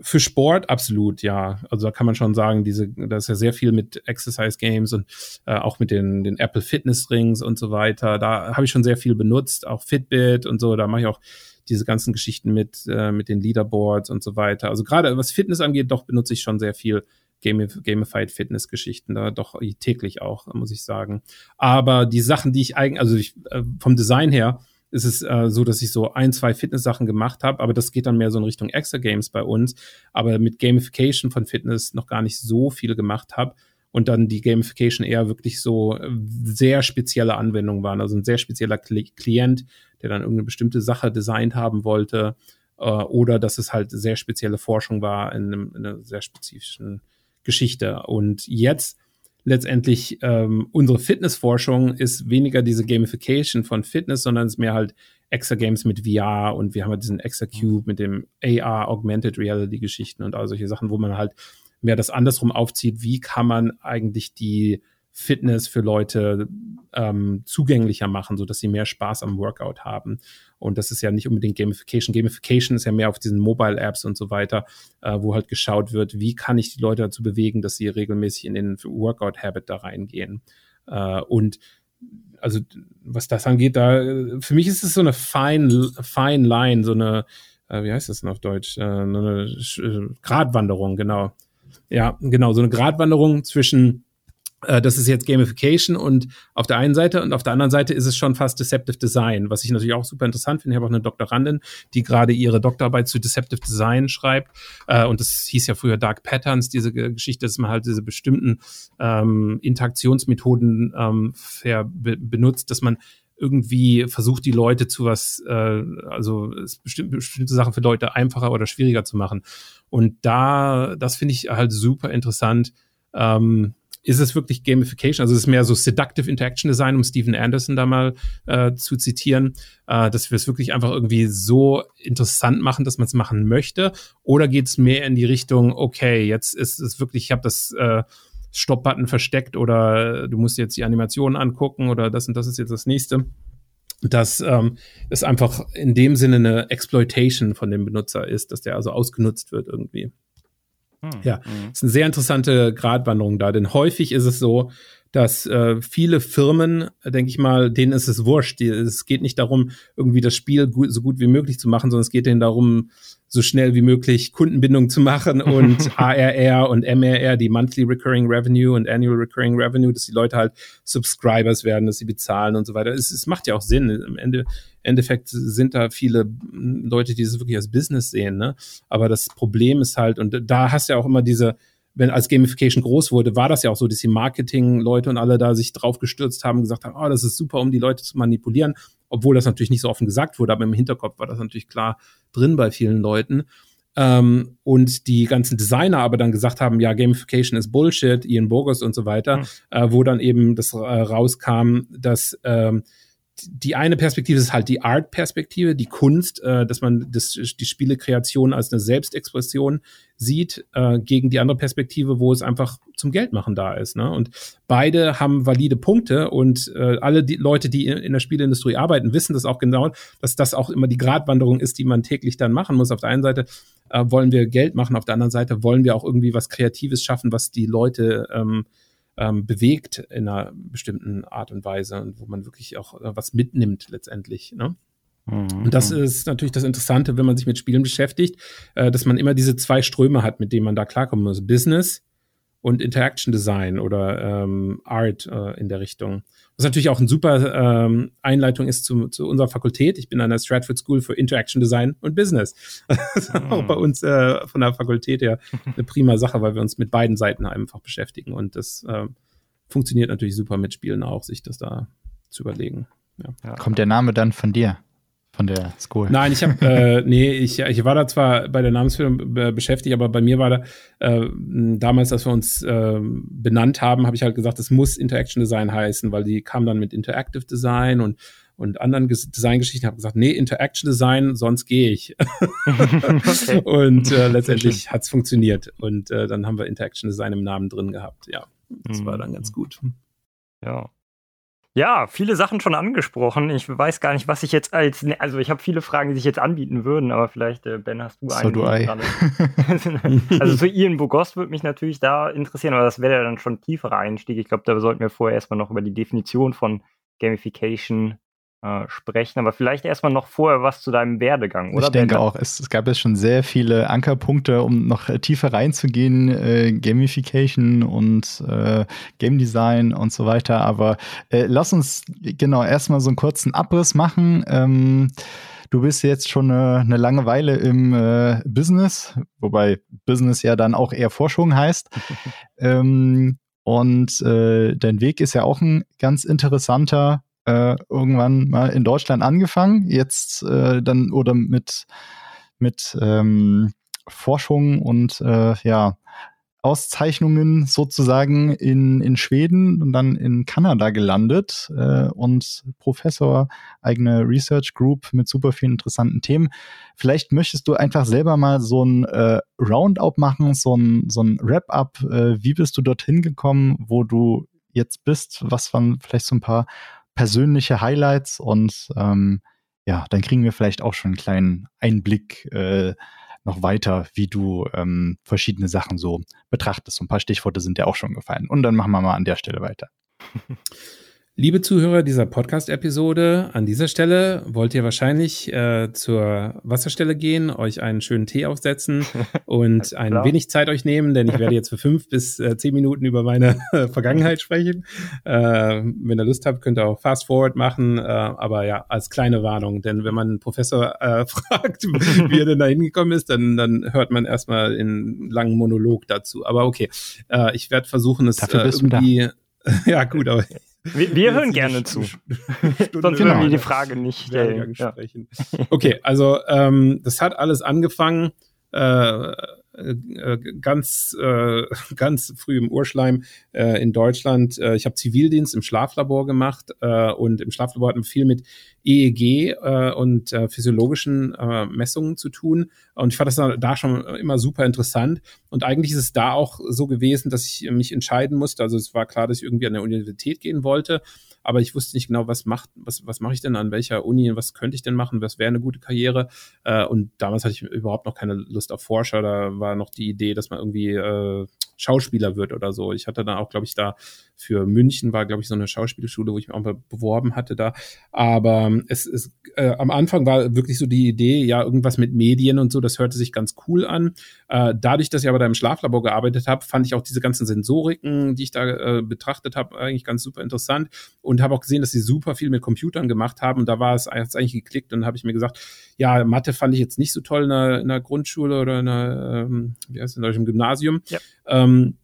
für Sport absolut, ja. Also da kann man schon sagen, diese, da ist ja sehr viel mit Exercise Games und äh, auch mit den, den Apple Fitness Rings und so weiter. Da habe ich schon sehr viel benutzt, auch Fitbit und so. Da mache ich auch diese ganzen Geschichten mit, äh, mit den Leaderboards und so weiter. Also gerade was Fitness angeht, doch benutze ich schon sehr viel Gamif Gamified Fitness-Geschichten, da doch täglich auch, muss ich sagen. Aber die Sachen, die ich eigentlich, also ich, äh, vom Design her, ist es äh, so, dass ich so ein, zwei Fitness-Sachen gemacht habe, aber das geht dann mehr so in Richtung Extra Games bei uns. Aber mit Gamification von Fitness noch gar nicht so viel gemacht habe und dann die Gamification eher wirklich so äh, sehr spezielle Anwendungen waren. Also ein sehr spezieller Klient, der dann irgendeine bestimmte Sache designt haben wollte äh, oder dass es halt sehr spezielle Forschung war in, einem, in einer sehr spezifischen Geschichte. Und jetzt letztendlich ähm, unsere Fitnessforschung ist weniger diese Gamification von Fitness, sondern es ist mehr halt Extra Games mit VR und wir haben halt diesen Extra Cube mit dem AR Augmented Reality Geschichten und all solche Sachen, wo man halt mehr das andersrum aufzieht, wie kann man eigentlich die Fitness für Leute ähm, zugänglicher machen, so dass sie mehr Spaß am Workout haben. Und das ist ja nicht unbedingt Gamification. Gamification ist ja mehr auf diesen Mobile Apps und so weiter, äh, wo halt geschaut wird, wie kann ich die Leute dazu bewegen, dass sie regelmäßig in den Workout Habit da reingehen. Äh, und also was das angeht, da für mich ist es so eine fine, fine line, so eine, äh, wie heißt das denn auf Deutsch? Äh, eine äh, Gratwanderung, genau. Ja, genau, so eine Gratwanderung zwischen das ist jetzt Gamification und auf der einen Seite und auf der anderen Seite ist es schon fast Deceptive Design, was ich natürlich auch super interessant finde. Ich habe auch eine Doktorandin, die gerade ihre Doktorarbeit zu Deceptive Design schreibt äh, und das hieß ja früher Dark Patterns, diese Geschichte, dass man halt diese bestimmten ähm, Interaktionsmethoden ähm, benutzt, dass man irgendwie versucht, die Leute zu was, äh, also bestimmte, bestimmte Sachen für Leute einfacher oder schwieriger zu machen. Und da, das finde ich halt super interessant. Ähm, ist es wirklich Gamification? Also es ist mehr so Seductive Interaction Design, um Stephen Anderson da mal äh, zu zitieren, äh, dass wir es wirklich einfach irgendwie so interessant machen, dass man es machen möchte? Oder geht es mehr in die Richtung, okay, jetzt ist es wirklich, ich habe das äh, Stop-Button versteckt oder du musst jetzt die Animationen angucken oder das und das ist jetzt das nächste dass ähm, es einfach in dem Sinne eine Exploitation von dem Benutzer ist, dass der also ausgenutzt wird irgendwie. Hm. Ja, mhm. ist eine sehr interessante Gratwanderung da, denn häufig ist es so, dass äh, viele Firmen, denke ich mal, denen ist es wurscht. Die, es geht nicht darum, irgendwie das Spiel gut, so gut wie möglich zu machen, sondern es geht denen darum, so schnell wie möglich Kundenbindung zu machen *laughs* und ARR und MRR, die Monthly Recurring Revenue und Annual Recurring Revenue, dass die Leute halt Subscribers werden, dass sie bezahlen und so weiter. Es, es macht ja auch Sinn. Im Ende, Endeffekt sind da viele Leute, die es wirklich als Business sehen, ne? Aber das Problem ist halt, und da hast du ja auch immer diese, wenn als Gamification groß wurde, war das ja auch so, dass die Marketing-Leute und alle da sich drauf gestürzt haben und gesagt haben, oh, das ist super, um die Leute zu manipulieren, obwohl das natürlich nicht so offen gesagt wurde, aber im Hinterkopf war das natürlich klar drin bei vielen Leuten. Ähm, und die ganzen Designer aber dann gesagt haben, ja, Gamification ist Bullshit, Ian Burgos und so weiter, mhm. äh, wo dann eben das äh, rauskam, dass ähm, die eine Perspektive ist halt die Art-Perspektive, die Kunst, äh, dass man das, die Spielekreation als eine Selbstexpression sieht, äh, gegen die andere Perspektive, wo es einfach zum Geldmachen da ist. Ne? Und beide haben valide Punkte und äh, alle die Leute, die in, der Spieleindustrie arbeiten, wissen das auch genau, dass das auch immer die Gratwanderung ist, die man täglich dann machen muss. Auf der einen Seite äh, wollen wir Geld machen, auf der anderen Seite wollen wir auch irgendwie was Kreatives schaffen, was die Leute ähm, ähm, bewegt in einer bestimmten Art und Weise und wo man wirklich auch äh, was mitnimmt letztendlich. Ne? Mhm. Und das ist natürlich das Interessante, wenn man sich mit Spielen beschäftigt, äh, dass man immer diese zwei Ströme hat, mit denen man da klarkommen muss. Business und Interaction Design oder ähm, Art äh, in der Richtung. Was natürlich auch eine super ähm, Einleitung ist zu, zu unserer Fakultät. Ich bin an der Stratford School for Interaction Design und Business. *laughs* Das ist auch bei uns äh, von der Fakultät her eine prima Sache, weil wir uns mit beiden Seiten einfach beschäftigen. Und das äh, funktioniert natürlich super mit Spielen auch, sich das da zu überlegen. Ja. Kommt der Name dann von dir? Von der School. Nein, ich habe, *laughs* äh, nee, ich, ich war da zwar bei der Namensführung beschäftigt, aber bei mir war da äh, damals, als wir uns äh, benannt haben, habe ich halt gesagt, es muss Interaction Design heißen, weil die kam dann mit Interactive Design und und anderen Designgeschichten habe gesagt, nee, Interaction Design, sonst gehe ich. okay. *laughs* *laughs* Und äh, letztendlich hat's funktioniert. Und äh, dann haben wir Interaction Design im Namen drin gehabt. Ja, das mhm. war dann ganz gut. Ja, ja, viele Sachen schon angesprochen. Ich weiß gar nicht, was ich jetzt als. Ne, also, ich habe viele Fragen, die sich jetzt anbieten würden, aber vielleicht, äh, Ben, hast du so Du *laughs* also, so Ian Bogost würde mich natürlich da interessieren, aber das wäre ja dann schon ein tieferer Einstieg. Ich glaube, da sollten wir vorher erstmal noch über die Definition von Gamification äh, sprechen. Aber vielleicht erstmal noch vorher was zu deinem Werdegang, oder? Ich denke auch, es, es, gab jetzt schon sehr viele Ankerpunkte, um noch tiefer reinzugehen, äh, Gamification und äh, Game Design und so weiter. Aber äh, lass uns genau erstmal so einen kurzen Abriss machen. Ähm, du bist jetzt schon eine, eine lange Weile im äh, Business, wobei Business ja dann auch eher Forschung heißt. *laughs* ähm, und äh, dein Weg ist ja auch ein ganz interessanter äh, irgendwann mal in Deutschland angefangen, jetzt äh, dann oder mit, mit ähm, Forschung und äh, ja, Auszeichnungen sozusagen in, in Schweden und dann in Kanada gelandet äh, und Professor, eigene Research Group mit super vielen interessanten Themen. Vielleicht möchtest du einfach selber mal so ein äh, Roundup machen, so ein, so ein Wrap-up. Äh, wie bist du dorthin gekommen, wo du jetzt bist? Was waren vielleicht so ein paar persönliche Highlights und ähm, ja, dann kriegen wir vielleicht auch schon einen kleinen Einblick äh, noch weiter, wie du ähm, verschiedene Sachen so betrachtest. ein paar Stichworte sind ja auch schon gefallen. Und dann machen wir mal an der Stelle weiter. *laughs* Liebe Zuhörer dieser Podcast-Episode, an dieser Stelle wollt ihr wahrscheinlich äh, zur Wasserstelle gehen, euch einen schönen Tee aufsetzen *laughs* und ein wenig Zeit euch nehmen, denn ich werde jetzt für fünf bis äh, zehn Minuten über meine *laughs* Vergangenheit sprechen. Äh, wenn ihr Lust habt, könnt ihr auch Fast Forward machen, äh, aber ja, als kleine Warnung, denn wenn man einen Professor äh, *laughs* fragt, wie er denn da hingekommen ist, dann, dann hört man erstmal einen langen Monolog dazu. Aber okay, äh, ich werde versuchen, es äh, irgendwie ja, gut, aber wir, wir hören gerne zu. *laughs* Sonst würden wir die Frage nicht stellen. Ja. *laughs* Okay, also ähm, das hat alles angefangen. Äh, äh, ganz, äh, *laughs* ganz früh im Urschleim äh, in Deutschland. Äh, ich habe Zivildienst im Schlaflabor gemacht äh, und im Schlaflabor hatten wir viel mit EEG äh, und äh, physiologischen äh, Messungen zu tun. Und ich fand das da schon immer super interessant. Und eigentlich ist es da auch so gewesen, dass ich mich entscheiden musste. Also es war klar, dass ich irgendwie an der Universität gehen wollte aber ich wusste nicht genau, was macht, was, was mache ich denn an welcher Uni, was könnte ich denn machen, was wäre eine gute Karriere. Äh, und damals hatte ich überhaupt noch keine Lust auf Forscher, da war noch die Idee, dass man irgendwie äh, Schauspieler wird oder so. Ich hatte dann auch, glaube ich, da für München war, glaube ich, so eine Schauspielschule, wo ich mich auch mal beworben hatte da. Aber ähm, es ist, äh, am Anfang war wirklich so die Idee, ja, irgendwas mit Medien und so, das hörte sich ganz cool an. Äh, dadurch, dass ich aber da im Schlaflabor gearbeitet habe, fand ich auch diese ganzen Sensoriken, die ich da äh, betrachtet habe, eigentlich ganz super interessant und habe auch gesehen, dass sie super viel mit Computern gemacht haben und da war es eigentlich geklickt und habe ich mir gesagt, ja, Mathe fand ich jetzt nicht so toll in der, in der Grundschule oder in der, ähm, wie heißt in im Gymnasium. Ja. Ähm,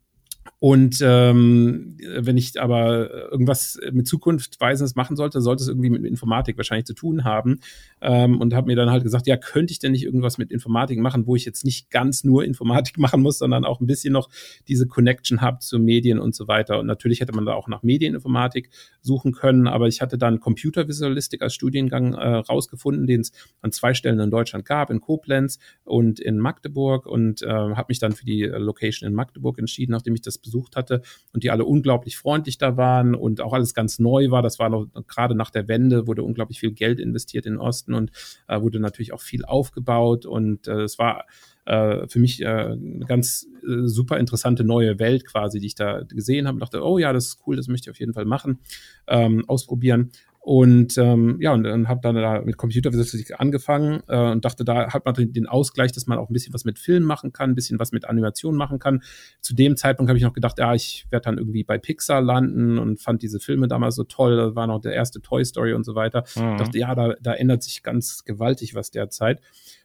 und ähm, wenn ich aber irgendwas mit Zukunftweisendes machen sollte, sollte es irgendwie mit Informatik wahrscheinlich zu tun haben. Ähm, und habe mir dann halt gesagt, ja, könnte ich denn nicht irgendwas mit Informatik machen, wo ich jetzt nicht ganz nur Informatik *laughs* machen muss, sondern auch ein bisschen noch diese Connection habe zu Medien und so weiter. Und natürlich hätte man da auch nach Medieninformatik suchen können, aber ich hatte dann Computervisualistik als Studiengang äh, rausgefunden, den es an zwei Stellen in Deutschland gab, in Koblenz und in Magdeburg und äh, habe mich dann für die Location in Magdeburg entschieden, nachdem ich das besucht hatte und die alle unglaublich freundlich da waren und auch alles ganz neu war. Das war noch gerade nach der Wende, wurde unglaublich viel Geld investiert in den Osten und äh, wurde natürlich auch viel aufgebaut und äh, es war äh, für mich äh, eine ganz äh, super interessante neue Welt quasi, die ich da gesehen habe. Und dachte, oh ja, das ist cool, das möchte ich auf jeden Fall machen, ähm, ausprobieren. Und ähm, ja, und dann habe dann da mit Computerphysik angefangen äh, und dachte, da hat man den Ausgleich, dass man auch ein bisschen was mit Film machen kann, ein bisschen was mit Animation machen kann. Zu dem Zeitpunkt habe ich noch gedacht, ja, ich werde dann irgendwie bei Pixar landen und fand diese Filme damals so toll. Das war noch der erste Toy Story und so weiter. Mhm. Dachte, ja, da, da ändert sich ganz gewaltig was derzeit.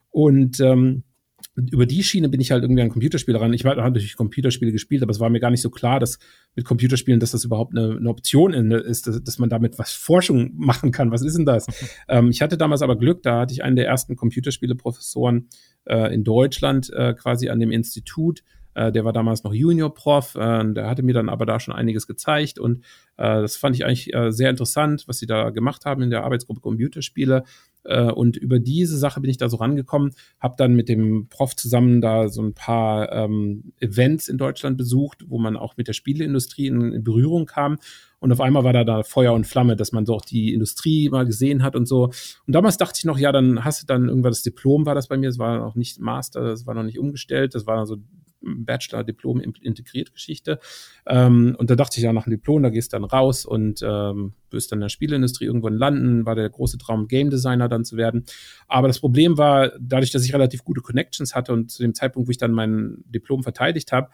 Und ähm, über die Schiene bin ich halt irgendwie an Computerspiele ran. Ich habe natürlich Computerspiele gespielt, aber es war mir gar nicht so klar, dass mit Computerspielen, dass das überhaupt eine, eine Option ist, dass, dass, man damit was Forschung machen kann. Was ist denn das? *laughs* ähm, ich hatte damals aber Glück, da hatte ich einen der ersten Computerspiele-Professoren äh, in Deutschland äh, quasi an dem Institut. Äh, der war damals noch Junior-Prof, äh, der hatte mir dann aber da schon einiges gezeigt und äh, das fand ich eigentlich äh, sehr interessant, was sie da gemacht haben in der Arbeitsgruppe Computerspiele. Äh, und über diese Sache bin ich da so rangekommen, habe dann mit dem Prof zusammen da so ein paar ähm, Events in Deutschland besucht, wo man auch mit der Spieleindustrie in, in, Berührung kam. Und auf einmal war da, da Feuer und Flamme, dass man so auch die Industrie mal gesehen hat und so. Und damals dachte ich noch, ja, dann hast du dann irgendwann das Diplom, war das bei mir, es war noch nicht Master, das war noch nicht umgestellt, das war so Bachelor, Diplom integriert Geschichte. Ähm, und da dachte ich ja nach dem Diplom, da gehst du dann raus und ähm, wirst dann in der Spieleindustrie irgendwann landen, war der große Traum, Game Designer dann zu werden. Aber das Problem war, dadurch, dass ich relativ gute Connections hatte und zu dem Zeitpunkt, wo ich dann mein Diplom verteidigt habe,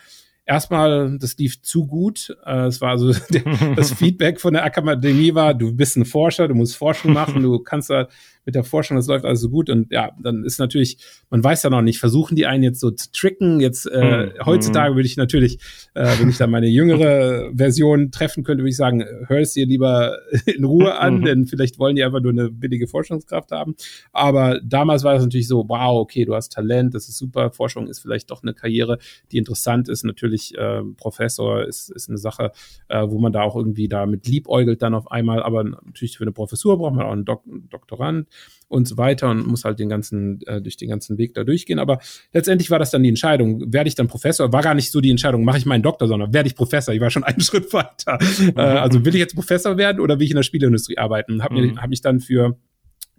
erstmal, das lief zu gut. Äh, es war also *laughs* das *laughs* Feedback von der Akademie war, du bist ein Forscher, du musst Forschung machen, du kannst da mit der Forschung, das läuft alles so gut. Und ja, dann ist natürlich, man weiß ja noch nicht, versuchen die einen jetzt so zu tricken. Jetzt äh, mhm. heutzutage würde ich natürlich, äh, wenn ich da meine jüngere *laughs* Version treffen könnte, würde ich sagen, hör es dir lieber *laughs* in Ruhe an, mhm. denn vielleicht wollen die einfach nur eine billige Forschungskraft haben. Aber damals war es natürlich so, wow, okay, du hast Talent, das ist super, Forschung ist vielleicht doch eine Karriere, die interessant ist. Natürlich äh, Professor ist, ist eine Sache, äh, wo man da auch irgendwie damit liebäugelt dann auf einmal. Aber natürlich für eine Professur braucht man auch einen, Dok Doktorand und so weiter und muss halt den ganzen, äh, durch den ganzen Weg da durchgehen. Aber letztendlich war das dann die Entscheidung, werde ich dann Professor? War gar nicht so die Entscheidung, mache ich meinen Doktor, sondern werde ich Professor? Ich war schon einen *laughs* Schritt weiter. Mhm. Äh, also will ich jetzt Professor werden oder will ich in der Spieleindustrie arbeiten? Habe mhm. hab mich dann für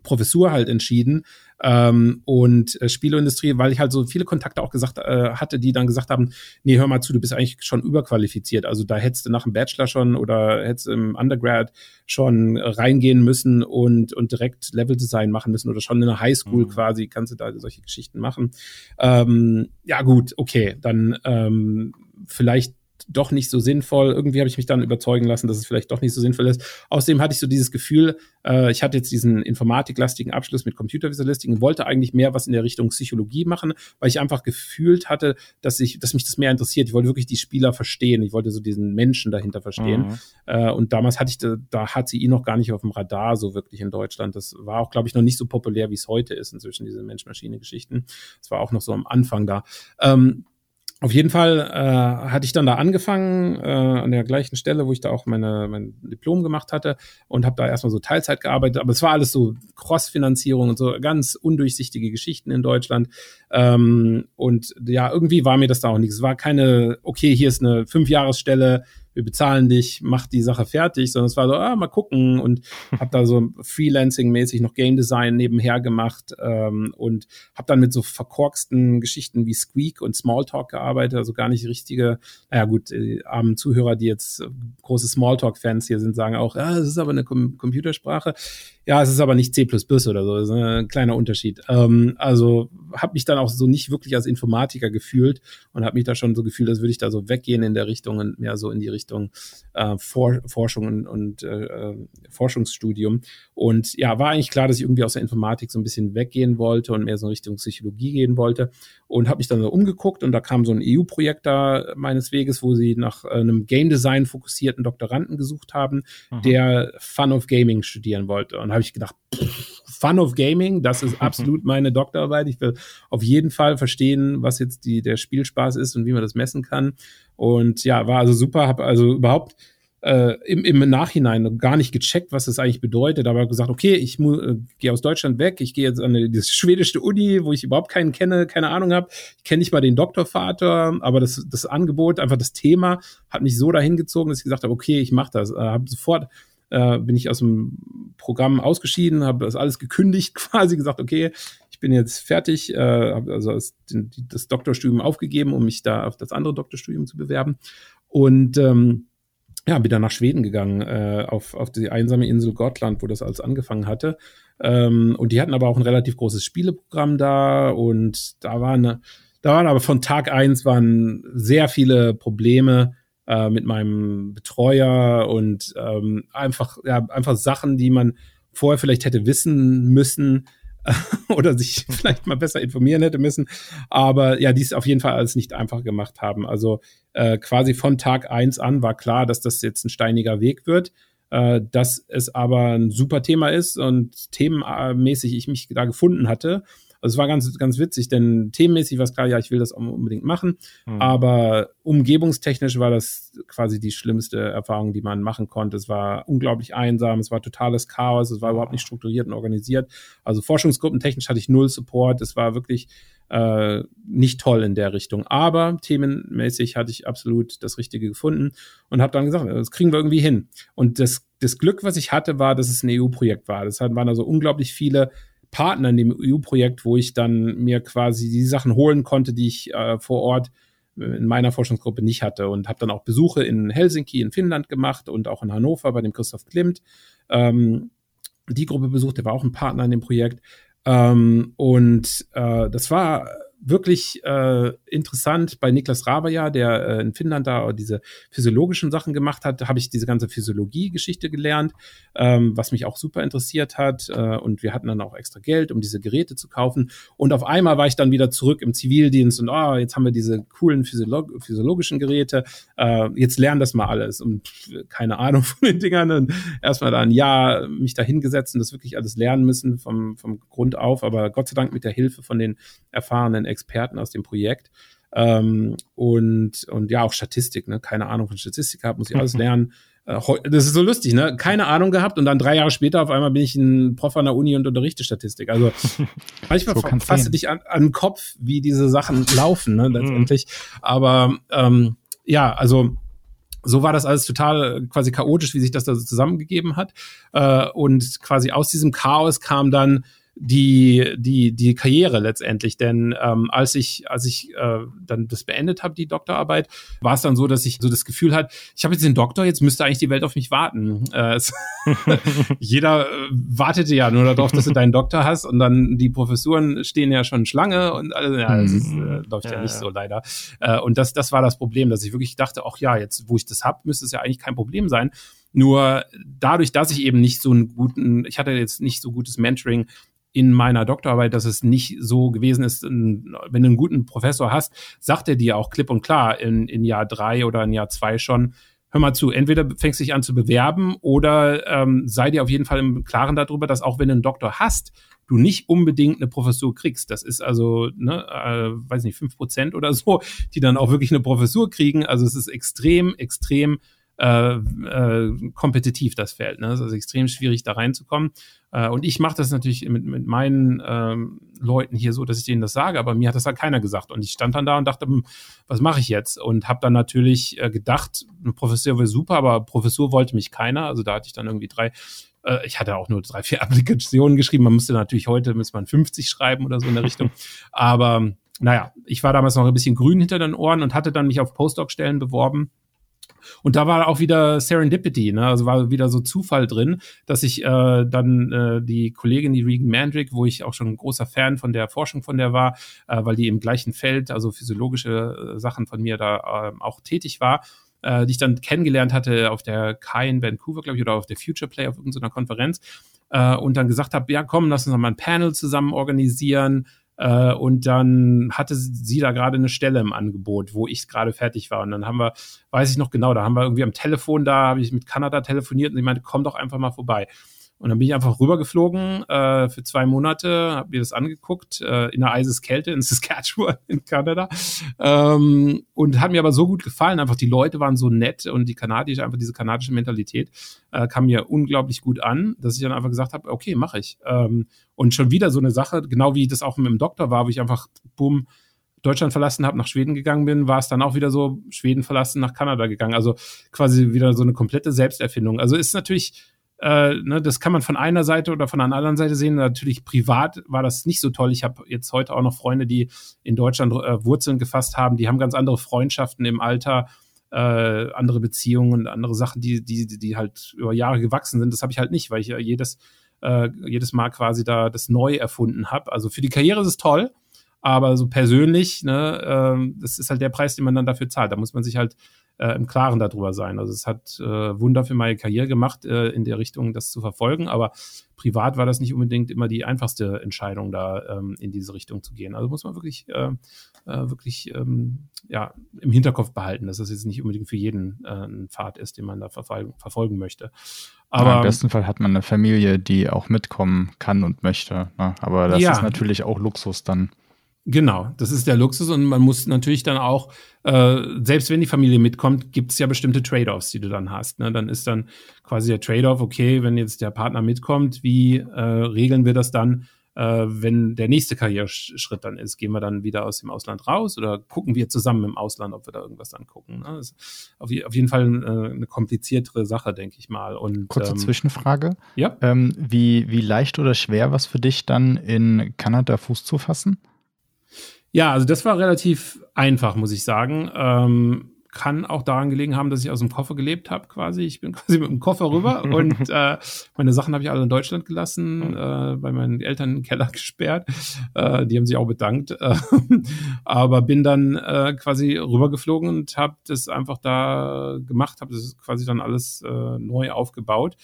Professur halt entschieden ähm, und äh, Spieleindustrie, weil ich halt so viele Kontakte auch gesagt äh, hatte, die dann gesagt haben, nee, hör mal zu, du bist eigentlich schon überqualifiziert. Also da hättest du nach dem Bachelor schon oder hättest im Undergrad schon reingehen müssen und, und direkt Level-Design machen müssen oder schon in der Highschool mhm. quasi kannst du da solche Geschichten machen. Ähm, ja gut, okay, dann ähm, vielleicht doch nicht so sinnvoll. Irgendwie habe ich mich dann überzeugen lassen, dass es vielleicht doch nicht so sinnvoll ist. Außerdem hatte ich so dieses Gefühl, äh, ich hatte jetzt diesen informatiklastigen Abschluss mit Computervisualistik und wollte eigentlich mehr was in der Richtung Psychologie machen, weil ich einfach gefühlt hatte, dass ich, dass mich das mehr interessiert. Ich wollte wirklich die Spieler verstehen. Ich wollte so diesen Menschen dahinter verstehen. Mhm. Äh, und damals hatte ich da, da HCI noch gar nicht auf dem Radar so wirklich in Deutschland. Das war auch, glaube ich, noch nicht so populär, wie es heute ist inzwischen, diese Mensch-Maschine-Geschichten. Das war auch noch so am Anfang da. Ähm, auf jeden Fall äh, hatte ich dann da angefangen, äh, an der gleichen Stelle, wo ich da auch meine, mein Diplom gemacht hatte und habe da erstmal so Teilzeit gearbeitet. Aber es war alles so Cross-Finanzierung und so ganz undurchsichtige Geschichten in Deutschland. Ähm, und ja, irgendwie war mir das da auch nichts. Es war keine, okay, hier ist eine Fünfjahresstelle, wir bezahlen dich, mach die Sache fertig, sondern es war so, ah, mal gucken und *laughs* habe da so Freelancing-mäßig noch Game Design nebenher gemacht ähm, und habe dann mit so verkorksten Geschichten wie Squeak und Smalltalk gearbeitet, also gar nicht richtige, naja gut, äh, armen Zuhörer, die jetzt äh, große Smalltalk-Fans hier sind, sagen auch, ah, das ist aber eine Com Computersprache. Ja, es ist aber nicht C++ oder so, das ist ein kleiner Unterschied. Ähm, also habe mich dann auch so nicht wirklich als Informatiker gefühlt und habe mich da schon so gefühlt, als würde ich da so weggehen in der Richtung und mehr so in die Richtung äh, For Forschung und, und äh, äh, Forschungsstudium. Und ja, war eigentlich klar, dass ich irgendwie aus der Informatik so ein bisschen weggehen wollte und mehr so in Richtung Psychologie gehen wollte. Und habe mich dann so umgeguckt und da kam so ein EU-Projekt da meines Weges, wo sie nach einem Game Design fokussierten Doktoranden gesucht haben, mhm. der Fun of Gaming studieren wollte. Und habe ich gedacht, pff, Fun of Gaming, das ist *laughs* absolut meine Doktorarbeit. Ich will auf jeden Fall verstehen, was jetzt die, der Spielspaß ist und wie man das messen kann. Und ja, war also super, habe also überhaupt äh, im, im Nachhinein gar nicht gecheckt, was das eigentlich bedeutet, aber gesagt, okay, ich äh, gehe aus Deutschland weg, ich gehe jetzt an eine, diese schwedische Uni, wo ich überhaupt keinen kenne, keine Ahnung habe. Ich kenne nicht mal den Doktorvater, aber das, das Angebot, einfach das Thema, hat mich so dahin gezogen, dass ich gesagt habe, okay, ich mache das. Äh, habe sofort äh, bin ich aus dem Programm ausgeschieden, habe das alles gekündigt, *laughs* quasi gesagt, okay, ich bin jetzt fertig, äh, habe also das, das Doktorstudium aufgegeben, um mich da auf das andere Doktorstudium zu bewerben. Und ähm, ja, bin dann nach Schweden gegangen, äh, auf, auf die einsame Insel Gotland, wo das alles angefangen hatte. Ähm, und die hatten aber auch ein relativ großes Spieleprogramm da und da waren, da waren aber von Tag eins waren sehr viele Probleme äh, mit meinem Betreuer und ähm, einfach, ja, einfach Sachen, die man vorher vielleicht hätte wissen müssen *laughs* oder sich *laughs* vielleicht mal besser informieren hätte müssen. Aber ja, die es auf jeden Fall alles nicht einfach gemacht haben. Also äh, quasi von Tag eins an war klar, dass das jetzt ein steiniger Weg wird. Äh, dass es aber ein super Thema ist und themenmäßig ich mich da gefunden hatte also es war ganz, ganz witzig, denn themenmäßig war es klar, ja, ich will das unbedingt machen, mhm. aber umgebungstechnisch war das quasi die schlimmste Erfahrung, die man machen konnte. Es war unglaublich einsam, es war totales Chaos, es war überhaupt nicht strukturiert und organisiert. Also forschungsgruppentechnisch hatte ich null Support, es war wirklich äh, nicht toll in der Richtung. Aber themenmäßig hatte ich absolut das Richtige gefunden und habe dann gesagt, das kriegen wir irgendwie hin. Und das, das Glück, was ich hatte, war, dass es ein EU-Projekt war. Das waren also unglaublich viele Partner in dem EU-Projekt, wo ich dann mir quasi die Sachen holen konnte, die ich äh, vor Ort in meiner Forschungsgruppe nicht hatte und habe dann auch Besuche in Helsinki in Finnland gemacht und auch in Hannover bei dem Christoph Klimt. Ähm, die Gruppe besucht, der war auch ein Partner in dem Projekt. Ähm, und äh, das war wirklich äh, interessant bei Niklas Rabaja, der äh, in Finnland da diese physiologischen Sachen gemacht hat, habe ich diese ganze Physiologie-Geschichte gelernt, ähm, was mich auch super interessiert hat. Äh, und wir hatten dann auch extra Geld, um diese Geräte zu kaufen. Und auf einmal war ich dann wieder zurück im Zivildienst und oh, jetzt haben wir diese coolen Physiolog physiologischen Geräte. Äh, jetzt lernen das mal alles. Und keine Ahnung *laughs* von den Dingern. Und erstmal da ein Jahr mich da hingesetzt und das wirklich alles lernen müssen vom, vom Grund auf. Aber Gott sei Dank mit der Hilfe von den erfahrenen Experten aus dem Projekt. Ähm, und, und ja, auch Statistik, ne? Keine Ahnung von Statistik gehabt, muss ich alles *laughs* lernen. Äh, das ist so lustig, ne? Keine Ahnung gehabt und dann drei Jahre später auf einmal bin ich ein Prof an der Uni und unterrichte Statistik. Also *laughs* manchmal so fasse dich an, an den Kopf, wie diese Sachen *laughs* laufen, ne, letztendlich. Mhm. Aber ähm, ja, also so war das alles total quasi chaotisch, wie sich das da so zusammengegeben hat. Äh, und quasi aus diesem Chaos kam dann die, die, die Karriere letztendlich. Denn ähm, als ich, als ich äh, dann das beendet habe, die Doktorarbeit, war es dann so, dass ich so das Gefühl hatte, ich habe jetzt den Doktor, jetzt müsste eigentlich die Welt auf mich warten. Äh, *laughs* jeder äh, wartete ja nur darauf, dass du deinen Doktor hast und dann die Professuren stehen ja schon Schlange und alles, ja, das ist, äh, läuft ja, ja nicht ja. so leider. Äh, und das, das war das Problem, dass ich wirklich dachte, ach ja, jetzt, wo ich das hab, müsste es ja eigentlich kein Problem sein. Nur dadurch, dass ich eben nicht so einen guten, ich hatte jetzt nicht so gutes Mentoring, in meiner Doktorarbeit, dass es nicht so gewesen ist, wenn du einen guten Professor hast, sagt er dir auch klipp und klar in, in Jahr drei oder in Jahr zwei schon, hör mal zu, entweder fängst du dich an zu bewerben oder ähm, sei dir auf jeden Fall im Klaren darüber, dass auch wenn du einen Doktor hast, du nicht unbedingt eine Professur kriegst. Das ist also, ne, äh, weiß nicht, fünf Prozent oder so, die dann auch wirklich eine Professur kriegen. Also es ist extrem, extrem äh, äh, kompetitiv, das Feld. Ne? Es ist also extrem schwierig, da reinzukommen. Äh, und ich mache das natürlich mit, mit meinen ähm, Leuten hier so, dass ich denen das sage, aber mir hat das halt keiner gesagt. Und ich stand dann da und dachte, hm, was mache ich jetzt? Und habe dann natürlich äh, gedacht, eine Professur wäre super, aber Professur wollte mich keiner. Also da hatte ich dann irgendwie drei äh, ich hatte auch nur drei, vier *laughs* Applikationen geschrieben. Man musste natürlich heute, müsste man 50 schreiben oder so in der Richtung. Aber naja, ich war damals noch ein bisschen grün hinter den Ohren und hatte dann mich auf Postdoc-Stellen beworben und da war auch wieder Serendipity, ne? also war wieder so Zufall drin, dass ich äh, dann äh, die Kollegin, die Regan Mandrick, wo ich auch schon ein großer Fan von der Forschung von der war, äh, weil die im gleichen Feld, also physiologische äh, Sachen von mir da äh, auch tätig war, äh, die ich dann kennengelernt hatte auf der Kai in Vancouver, glaube ich, oder auf der Future Play auf irgendeiner Konferenz äh, und dann gesagt habe, ja komm, lass uns mal ein Panel zusammen organisieren. Äh, und dann hatte sie da gerade eine Stelle im Angebot, wo ich gerade fertig war. Und dann haben wir, weiß ich noch genau, da haben wir irgendwie am Telefon da, habe ich mit Kanada telefoniert und sie meinte, komm doch einfach mal vorbei. Und dann bin ich einfach rübergeflogen äh, für zwei Monate, habe mir das angeguckt, äh, in der Eiseskälte in *laughs* Saskatchewan in Kanada. Ähm, und hat mir aber so gut gefallen. Einfach die Leute waren so nett und die kanadische, einfach diese kanadische Mentalität äh, kam mir unglaublich gut an, dass ich dann einfach gesagt habe, okay, mache ich. Ähm, und schon wieder so eine Sache, genau wie das auch mit dem Doktor war, wo ich einfach, bumm, Deutschland verlassen habe, nach Schweden gegangen bin, war es dann auch wieder so, Schweden verlassen, nach Kanada gegangen. Also quasi wieder so eine komplette Selbsterfindung. Also ist natürlich äh, ne, das kann man von einer Seite oder von einer anderen Seite sehen. Natürlich privat war das nicht so toll. Ich habe jetzt heute auch noch Freunde, die in Deutschland äh, Wurzeln gefasst haben. Die haben ganz andere Freundschaften im Alter, äh, andere Beziehungen und andere Sachen, die, die, die halt über Jahre gewachsen sind. Das habe ich halt nicht, weil ich ja jedes, äh, jedes Mal quasi da das neu erfunden habe. Also für die Karriere ist es toll, aber so persönlich, ne, äh, das ist halt der Preis, den man dann dafür zahlt. Da muss man sich halt äh, im Klaren darüber sein. Also es hat äh, Wunder für meine Karriere gemacht, äh, in der Richtung das zu verfolgen, aber privat war das nicht unbedingt immer die einfachste Entscheidung, da ähm, in diese Richtung zu gehen. Also muss man wirklich, äh, äh, wirklich ähm, ja, im Hinterkopf behalten, dass das jetzt nicht unbedingt für jeden äh, ein Pfad ist, den man da verfolgen, verfolgen möchte. Aber ja, Im besten Fall hat man eine Familie, die auch mitkommen kann und möchte. Ne? Aber das ja. ist natürlich auch Luxus dann. Genau, das ist der Luxus und man muss natürlich dann auch, äh, selbst wenn die Familie mitkommt, gibt es ja bestimmte Trade-offs, die du dann hast. Ne? Dann ist dann quasi der Trade-off, okay, wenn jetzt der Partner mitkommt, wie äh, regeln wir das dann, äh, wenn der nächste Karriereschritt dann ist? Gehen wir dann wieder aus dem Ausland raus oder gucken wir zusammen im Ausland, ob wir da irgendwas angucken? Ne? Das ist auf, auf jeden Fall äh, eine kompliziertere Sache, denke ich mal. Und, Kurze ähm, Zwischenfrage. Ja. Ähm, wie, wie leicht oder schwer was für dich dann in Kanada Fuß zu fassen? Ja, also das war relativ einfach, muss ich sagen. Ähm, kann auch daran gelegen haben, dass ich aus dem Koffer gelebt habe, quasi. Ich bin *laughs* quasi mit dem Koffer rüber *laughs* und äh, meine Sachen habe ich alle in Deutschland gelassen, äh, bei meinen Eltern im Keller *laughs* gesperrt. Äh, die haben sich auch bedankt. Äh, aber bin dann äh, quasi rübergeflogen und habe das einfach da gemacht, habe das quasi dann alles äh, neu aufgebaut.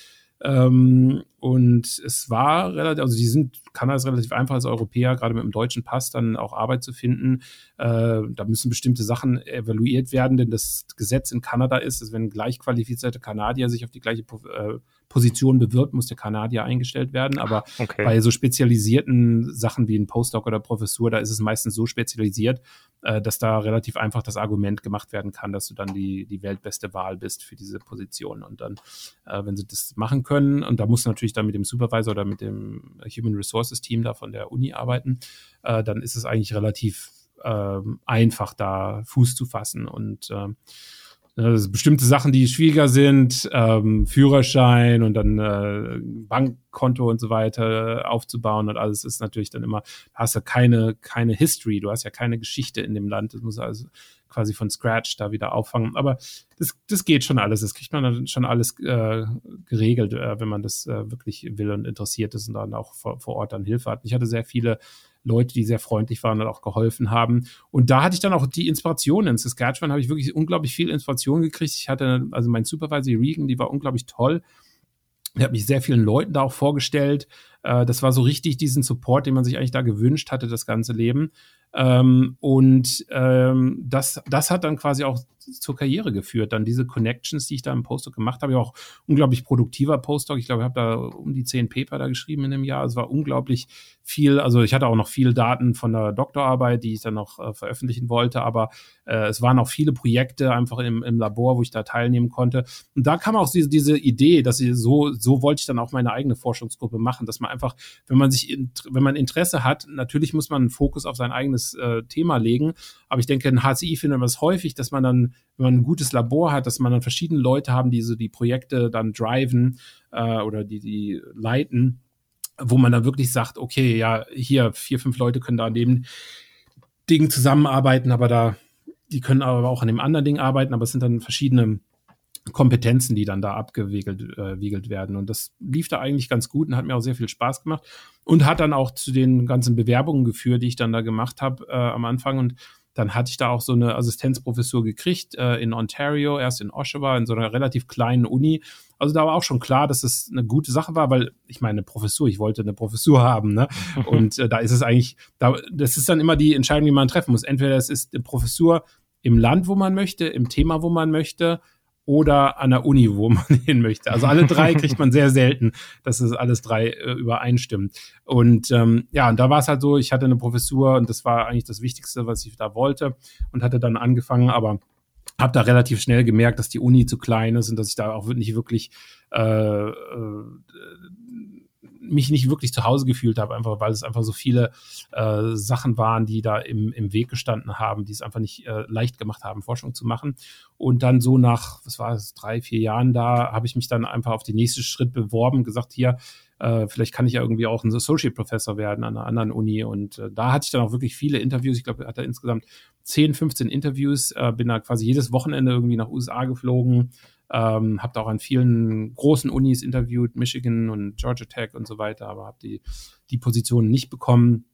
Ähm, und es war relativ, also die sind, Kanada ist relativ einfach als Europäer, gerade mit dem deutschen Pass dann auch Arbeit zu finden. Äh, da müssen bestimmte Sachen evaluiert werden, denn das Gesetz in Kanada ist, dass wenn gleich qualifizierte Kanadier sich auf die gleiche äh, Position bewirbt, muss der Kanadier eingestellt werden. Aber okay. bei so spezialisierten Sachen wie ein Postdoc oder Professur, da ist es meistens so spezialisiert, äh, dass da relativ einfach das Argument gemacht werden kann, dass du dann die, die weltbeste Wahl bist für diese Position. Und dann, äh, wenn sie das machen können, und da muss natürlich dann mit dem Supervisor oder mit dem Human Resources Team da von der Uni arbeiten, äh, dann ist es eigentlich relativ äh, einfach, da Fuß zu fassen. Und äh, also bestimmte Sachen, die schwieriger sind, ähm, Führerschein und dann äh, Bankkonto und so weiter aufzubauen und alles ist natürlich dann immer, hast du keine, keine History, du hast ja keine Geschichte in dem Land, das muss also quasi von Scratch da wieder auffangen. Aber das, das geht schon alles, das kriegt man dann schon alles äh, geregelt, äh, wenn man das äh, wirklich will und interessiert ist und dann auch vor, vor Ort dann Hilfe hat. Ich hatte sehr viele Leute, die sehr freundlich waren und auch geholfen haben. Und da hatte ich dann auch die Inspiration. In Saskatchewan habe ich wirklich unglaublich viel Inspiration gekriegt. Ich hatte, also mein Supervisor Regan, die war unglaublich toll. Er hat mich sehr vielen Leuten da auch vorgestellt. Äh, das war so richtig diesen Support, den man sich eigentlich da gewünscht hatte, das ganze Leben. Ähm, und ähm, das, das hat dann quasi auch zur Karriere geführt. Dann diese Connections, die ich da im Postdoc gemacht habe, ja auch unglaublich produktiver Postdoc. Ich glaube, ich habe da um die zehn Paper da geschrieben in dem Jahr. Es war unglaublich viel. Also ich hatte auch noch viele Daten von der Doktorarbeit, die ich dann noch äh, veröffentlichen wollte. Aber äh, es waren auch viele Projekte einfach im, im Labor, wo ich da teilnehmen konnte. Und da kam auch diese, diese Idee, dass ich so, so wollte ich dann auch meine eigene Forschungsgruppe machen, dass man einfach, wenn man sich, wenn man Interesse hat, natürlich muss man einen Fokus auf sein eigenes äh, Thema legen. Aber ich denke, in HCI findet man es häufig, dass man dann, wenn man ein gutes Labor hat, dass man dann verschiedene Leute haben, die so die Projekte dann driven äh, oder die, die leiten, wo man dann wirklich sagt, okay, ja, hier vier, fünf Leute können da an dem Ding zusammenarbeiten, aber da, die können aber auch an dem anderen Ding arbeiten, aber es sind dann verschiedene Kompetenzen, die dann da abgewiegelt äh, werden. Und das lief da eigentlich ganz gut und hat mir auch sehr viel Spaß gemacht und hat dann auch zu den ganzen Bewerbungen geführt, die ich dann da gemacht habe äh, am Anfang. Und dann hatte ich da auch so eine Assistenzprofessur gekriegt äh, in Ontario, erst in Oshawa, in so einer relativ kleinen Uni. Also da war auch schon klar, dass es eine gute Sache war, weil ich meine, eine Professur, ich wollte eine Professur *laughs* haben, ne? Und äh, da ist es eigentlich, da, das ist dann immer die Entscheidung, die man treffen muss. Entweder es ist eine Professur im Land, wo man möchte, im Thema, wo man möchte, oder an der Uni, wo man *laughs* hin möchte. Also alle drei kriegt man sehr selten, dass es alles drei äh, übereinstimmt. Und ähm, ja, und da war es halt so, ich hatte eine Professur und das war eigentlich das Wichtigste, was ich da wollte und hatte dann angefangen, aber habe da relativ schnell gemerkt, dass die Uni zu klein ist und dass ich da auch nicht wirklich äh, äh, mich nicht wirklich zu Hause gefühlt habe, einfach weil es einfach so viele äh, Sachen waren, die da im, im Weg gestanden haben, die es einfach nicht äh, leicht gemacht haben, Forschung zu machen. Und dann so nach, was war es, drei, vier Jahren da, habe ich mich dann einfach auf den nächsten Schritt beworben, gesagt, hier, äh, vielleicht kann ich ja irgendwie auch ein Associate Professor werden an einer anderen Uni. Und äh, da hatte ich dann auch wirklich viele Interviews. Ich glaube, ich hatte insgesamt 10, 15 Interviews, äh, bin da quasi jedes Wochenende irgendwie nach USA geflogen, ähm, habe auch an vielen großen Unis interviewt, Michigan und Georgia Tech und so weiter, aber habe die, die Positionen nicht bekommen.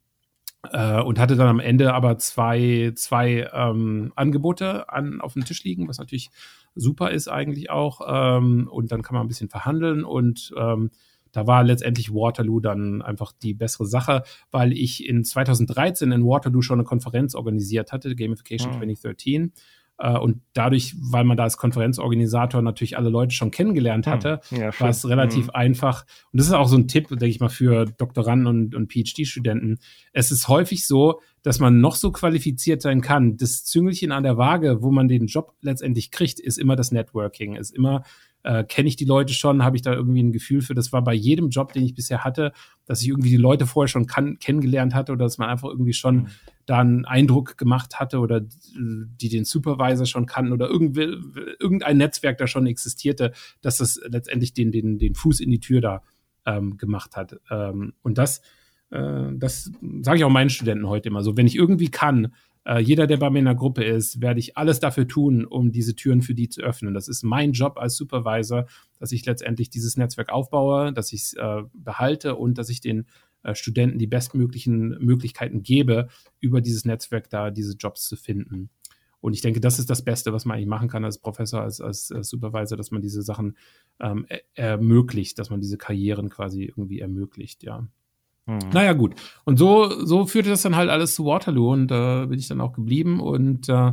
Äh, und hatte dann am Ende aber zwei, zwei ähm, Angebote an, auf dem Tisch liegen, was natürlich super ist eigentlich auch. Ähm, und dann kann man ein bisschen verhandeln und ähm, da war letztendlich Waterloo dann einfach die bessere Sache, weil ich in 2013 in Waterloo schon eine Konferenz organisiert hatte, Gamification mhm. 2013. Äh, und dadurch, weil man da als Konferenzorganisator natürlich alle Leute schon kennengelernt hm. hatte, ja, war es relativ mhm. einfach. Und das ist auch so ein Tipp, denke ich mal, für Doktoranden und, und PhD-Studenten. Es ist häufig so, dass man noch so qualifiziert sein kann. Das Züngelchen an der Waage, wo man den Job letztendlich kriegt, ist immer das Networking, ist immer äh, kenne ich die Leute schon, habe ich da irgendwie ein Gefühl für. Das war bei jedem Job, den ich bisher hatte, dass ich irgendwie die Leute vorher schon kann, kennengelernt hatte oder dass man einfach irgendwie schon mhm. da einen Eindruck gemacht hatte oder die den Supervisor schon kannten oder irgendein Netzwerk da schon existierte, dass das letztendlich den, den, den Fuß in die Tür da ähm, gemacht hat. Ähm, und das, äh, das sage ich auch meinen Studenten heute immer so. Wenn ich irgendwie kann, äh, jeder, der bei mir in der Gruppe ist, werde ich alles dafür tun, um diese Türen für die zu öffnen. Das ist mein Job als Supervisor, dass ich letztendlich dieses Netzwerk aufbaue, dass ich es äh, behalte und dass ich den äh, Studenten die bestmöglichen Möglichkeiten gebe, über dieses Netzwerk da diese Jobs zu finden. Und ich denke, das ist das Beste, was man eigentlich machen kann als Professor, als, als, als Supervisor, dass man diese Sachen ähm, ermöglicht, dass man diese Karrieren quasi irgendwie ermöglicht, ja. Mhm. Naja, gut. Und so, so führte das dann halt alles zu Waterloo und da äh, bin ich dann auch geblieben. Und äh,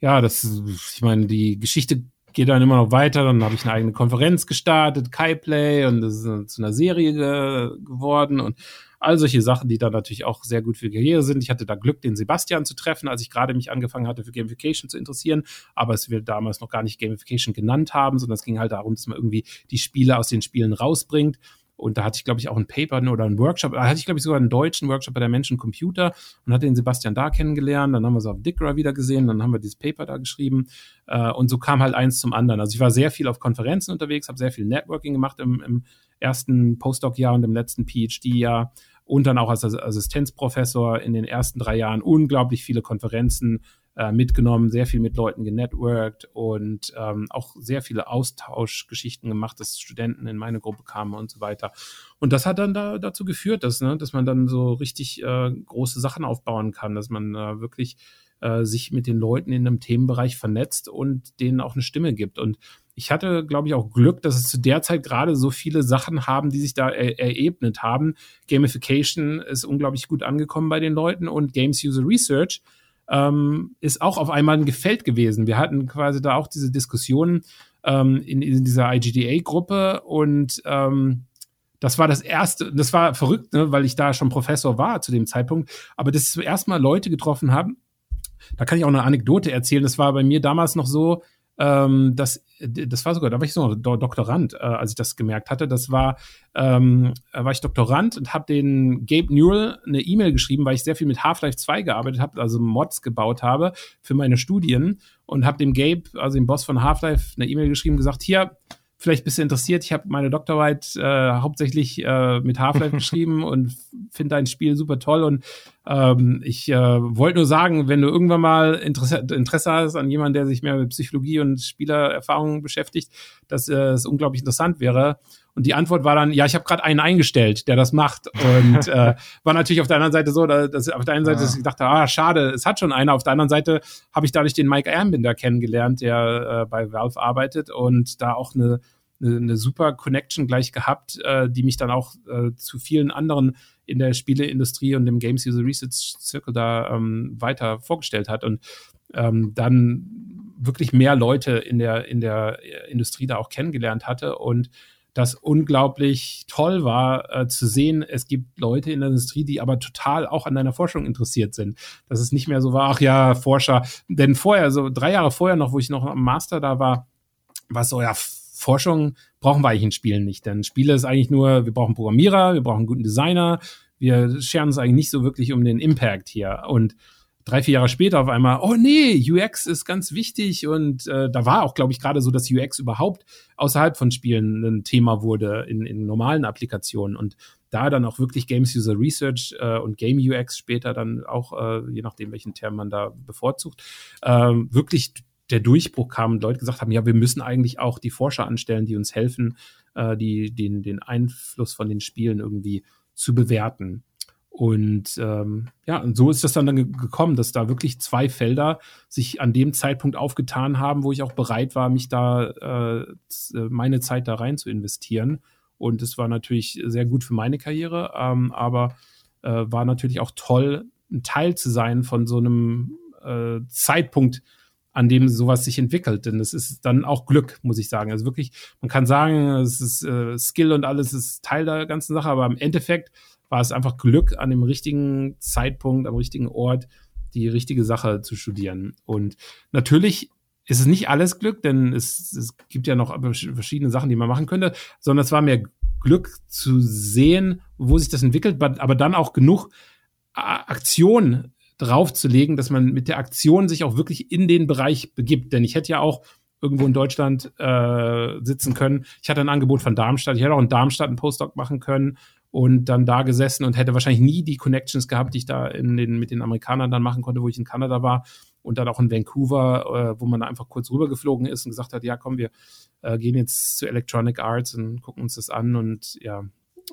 ja, das, ich meine, die Geschichte geht dann immer noch weiter. Dann habe ich eine eigene Konferenz gestartet, KaiPlay, und das ist zu einer Serie ge geworden und all solche Sachen, die dann natürlich auch sehr gut für Karriere sind. Ich hatte da Glück, den Sebastian zu treffen, als ich gerade mich angefangen hatte, für Gamification zu interessieren. Aber es wird damals noch gar nicht Gamification genannt haben, sondern es ging halt darum, dass man irgendwie die Spiele aus den Spielen rausbringt. Und da hatte ich, glaube ich, auch ein Paper oder einen Workshop. Da hatte ich, glaube ich, sogar einen deutschen Workshop bei der Menschen Computer und hatte den Sebastian da kennengelernt. Dann haben wir es auf Dickra wieder gesehen. Dann haben wir dieses Paper da geschrieben. Äh, und so kam halt eins zum anderen. Also ich war sehr viel auf Konferenzen unterwegs, habe sehr viel Networking gemacht im, im ersten Postdoc-Jahr und im letzten PhD-Jahr und dann auch als Assistenzprofessor in den ersten drei Jahren unglaublich viele Konferenzen äh, mitgenommen, sehr viel mit Leuten genetworked und ähm, auch sehr viele Austauschgeschichten gemacht, dass Studenten in meine Gruppe kamen und so weiter. Und das hat dann da, dazu geführt, dass, ne, dass man dann so richtig äh, große Sachen aufbauen kann, dass man äh, wirklich äh, sich mit den Leuten in einem Themenbereich vernetzt und denen auch eine Stimme gibt. Und ich hatte, glaube ich, auch Glück, dass es zu der Zeit gerade so viele Sachen haben, die sich da er erebnet haben. Gamification ist unglaublich gut angekommen bei den Leuten und Games User Research ähm, ist auch auf einmal ein Gefällt gewesen. Wir hatten quasi da auch diese Diskussionen ähm, in, in, dieser IGDA-Gruppe und ähm, das war das erste, das war verrückt, ne, weil ich da schon Professor war zu dem Zeitpunkt, aber dass ich zuerst mal Leute getroffen haben, da kann ich auch eine Anekdote erzählen. Das war bei mir damals noch so, ähm, das, das war sogar, da war ich so Doktorand, äh, als ich das gemerkt hatte. Das war, ähm, war ich Doktorand und habe den Gabe Newell eine E-Mail geschrieben, weil ich sehr viel mit Half-Life 2 gearbeitet habe, also Mods gebaut habe für meine Studien und habe dem Gabe, also dem Boss von Half-Life, eine E-Mail geschrieben, gesagt, hier, vielleicht bist du interessiert. Ich habe meine Doktorarbeit äh, hauptsächlich äh, mit Half-Life *laughs* geschrieben und finde dein Spiel super toll. Und ähm, ich äh, wollte nur sagen, wenn du irgendwann mal Interesse, Interesse hast an jemanden, der sich mehr mit Psychologie und Spielererfahrung beschäftigt, dass äh, es unglaublich interessant wäre. Und die Antwort war dann, ja, ich habe gerade einen eingestellt, der das macht. Und *laughs* äh, war natürlich auf der anderen Seite so, dass auf der einen Seite, ah. dass ich dachte, ah, schade, es hat schon einer. Auf der anderen Seite habe ich dadurch den Mike Ermbinder kennengelernt, der äh, bei Valve arbeitet und da auch eine, eine, eine super Connection gleich gehabt, äh, die mich dann auch äh, zu vielen anderen in der Spieleindustrie und dem Games User Research Circle da ähm, weiter vorgestellt hat. Und ähm, dann wirklich mehr Leute in der, in der Industrie da auch kennengelernt hatte und das unglaublich toll war äh, zu sehen, es gibt Leute in der Industrie, die aber total auch an deiner Forschung interessiert sind. Dass es nicht mehr so war, ach ja, Forscher. Denn vorher, so drei Jahre vorher noch, wo ich noch am Master da war, war es so, ja, Forschung brauchen wir eigentlich in Spielen nicht. Denn Spiele ist eigentlich nur, wir brauchen Programmierer, wir brauchen einen guten Designer, wir scheren uns eigentlich nicht so wirklich um den Impact hier. Und drei, vier Jahre später auf einmal, oh nee, UX ist ganz wichtig und äh, da war auch, glaube ich, gerade so, dass UX überhaupt außerhalb von Spielen ein Thema wurde in, in normalen Applikationen und da dann auch wirklich Games User Research äh, und Game UX später dann auch, äh, je nachdem, welchen Term man da bevorzugt, äh, wirklich der Durchbruch kam und Leute gesagt haben, ja, wir müssen eigentlich auch die Forscher anstellen, die uns helfen, äh, die, den, den Einfluss von den Spielen irgendwie zu bewerten. Und ähm, ja, und so ist das dann, dann gekommen, dass da wirklich zwei Felder sich an dem Zeitpunkt aufgetan haben, wo ich auch bereit war, mich da äh, äh, meine Zeit da rein zu investieren. Und es war natürlich sehr gut für meine Karriere, ähm, aber äh, war natürlich auch toll, ein Teil zu sein von so einem äh, Zeitpunkt, an dem sowas sich entwickelt. Denn es ist dann auch Glück, muss ich sagen. Also wirklich, man kann sagen, es ist äh, Skill und alles ist Teil der ganzen Sache, aber im Endeffekt war es einfach Glück, an dem richtigen Zeitpunkt, am richtigen Ort die richtige Sache zu studieren. Und natürlich ist es nicht alles Glück, denn es, es gibt ja noch verschiedene Sachen, die man machen könnte, sondern es war mehr Glück zu sehen, wo sich das entwickelt, aber dann auch genug Aktion draufzulegen, dass man mit der Aktion sich auch wirklich in den Bereich begibt. Denn ich hätte ja auch irgendwo in Deutschland äh, sitzen können. Ich hatte ein Angebot von Darmstadt. Ich hätte auch in Darmstadt einen Postdoc machen können und dann da gesessen und hätte wahrscheinlich nie die Connections gehabt, die ich da in den, mit den Amerikanern dann machen konnte, wo ich in Kanada war und dann auch in Vancouver, äh, wo man einfach kurz rübergeflogen ist und gesagt hat, ja komm, wir äh, gehen jetzt zu Electronic Arts und gucken uns das an und ja,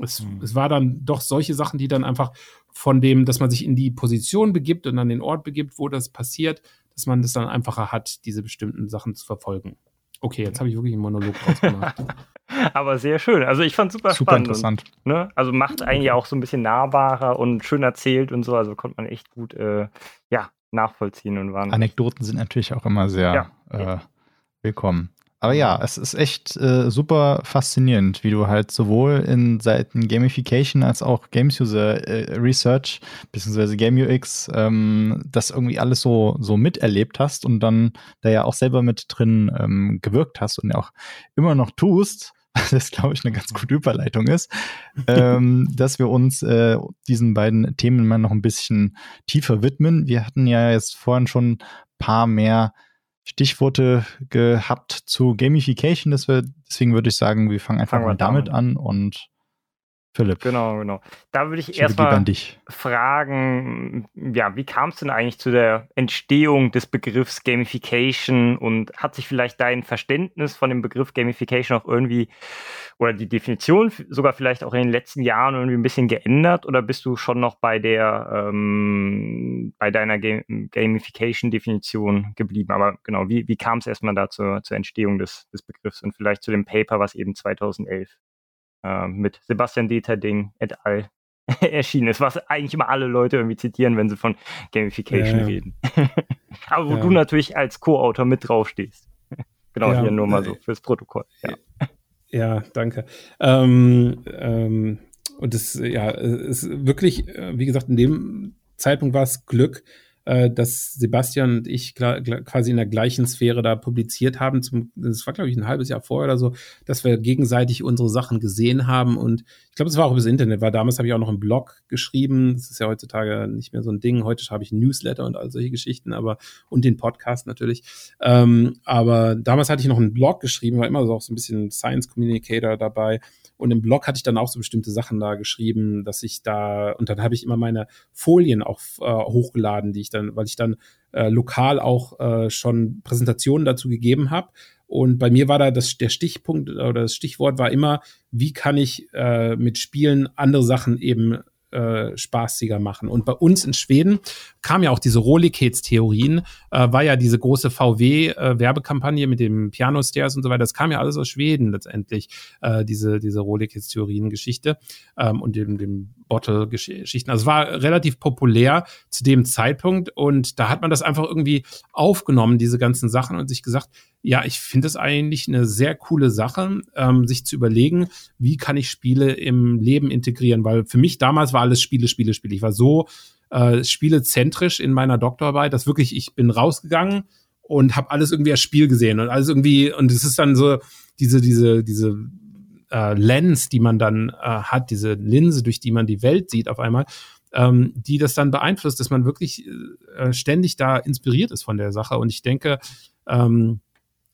es, mhm. es war dann doch solche Sachen, die dann einfach von dem, dass man sich in die Position begibt und an den Ort begibt, wo das passiert, dass man das dann einfacher hat, diese bestimmten Sachen zu verfolgen. Okay, jetzt habe ich wirklich einen Monolog draus gemacht. *laughs* Aber sehr schön. Also ich fand es super, super spannend. interessant. Und, ne? Also macht eigentlich auch so ein bisschen nahbarer und schön erzählt und so. Also konnte man echt gut äh, ja, nachvollziehen und waren. Anekdoten sind natürlich auch immer sehr ja. äh, willkommen. Aber ja, es ist echt äh, super faszinierend, wie du halt sowohl in Seiten Gamification als auch Games User äh, Research bzw. Game UX ähm, das irgendwie alles so, so miterlebt hast und dann da ja auch selber mit drin ähm, gewirkt hast und ja auch immer noch tust. *laughs* Das glaube ich eine ganz gute Überleitung ist, ähm, *laughs* dass wir uns äh, diesen beiden Themen mal noch ein bisschen tiefer widmen. Wir hatten ja jetzt vorhin schon ein paar mehr Stichworte gehabt zu Gamification. deswegen würde ich sagen, wir fangen einfach fangen mal damit an und Philipp. Genau, genau. Da würde ich, erstmal fragen, ja, wie kam es denn eigentlich zu der Entstehung des Begriffs Gamification und hat sich vielleicht dein Verständnis von dem Begriff Gamification auch irgendwie oder die Definition sogar vielleicht auch in den letzten Jahren irgendwie ein bisschen geändert oder bist du schon noch bei der ähm, bei deiner Gamification-Definition geblieben? Aber genau, wie, wie kam es erstmal da zur, zur Entstehung des, des Begriffs und vielleicht zu dem Paper, was eben 2011 äh, mit Sebastian Deterding et al. *laughs* erschienen ist, was eigentlich immer alle Leute irgendwie zitieren, wenn sie von Gamification ja, reden. *laughs* Aber wo ja. du natürlich als Co-Autor mit draufstehst. *laughs* genau, hier nur mal so fürs Protokoll. Ja, ja danke. Ähm, ähm, und das, ja, ist wirklich, äh, wie gesagt, in dem Zeitpunkt war es Glück, äh, dass Sebastian und ich quasi in der gleichen Sphäre da publiziert haben. Zum, das war, glaube ich, ein halbes Jahr vorher oder so, dass wir gegenseitig unsere Sachen gesehen haben. Und ich glaube, es war auch übers Internet, weil damals habe ich auch noch einen Blog geschrieben. Das ist ja heutzutage nicht mehr so ein Ding. Heute habe ich Newsletter und all solche Geschichten, aber und den Podcast natürlich. Ähm, aber damals hatte ich noch einen Blog geschrieben, war immer so auch so ein bisschen Science Communicator dabei. Und im Blog hatte ich dann auch so bestimmte Sachen da geschrieben, dass ich da, und dann habe ich immer meine Folien auch äh, hochgeladen, die ich dann, weil ich dann äh, lokal auch äh, schon Präsentationen dazu gegeben habe. Und bei mir war da das, der Stichpunkt oder das Stichwort war immer, wie kann ich äh, mit Spielen andere Sachen eben äh, spaßiger machen. Und bei uns in Schweden kam ja auch diese Rohlichkeitstheorien, äh, war ja diese große VW-Werbekampagne äh, mit dem Piano-Stairs und so weiter. Das kam ja alles aus Schweden letztendlich, äh, diese, diese Rohlichkeitstheorien-Geschichte ähm, und dem, dem Bottle-Geschichten. Also es war relativ populär zu dem Zeitpunkt und da hat man das einfach irgendwie aufgenommen, diese ganzen Sachen und sich gesagt, ja, ich finde es eigentlich eine sehr coole Sache, ähm, sich zu überlegen, wie kann ich Spiele im Leben integrieren, weil für mich damals war alles Spiele, Spiele, Spiele. Ich war so äh, spielezentrisch in meiner Doktorarbeit, dass wirklich ich bin rausgegangen und habe alles irgendwie als Spiel gesehen und alles irgendwie und es ist dann so diese diese diese äh, Lens, die man dann äh, hat, diese Linse, durch die man die Welt sieht auf einmal, ähm, die das dann beeinflusst, dass man wirklich äh, ständig da inspiriert ist von der Sache. Und ich denke ähm,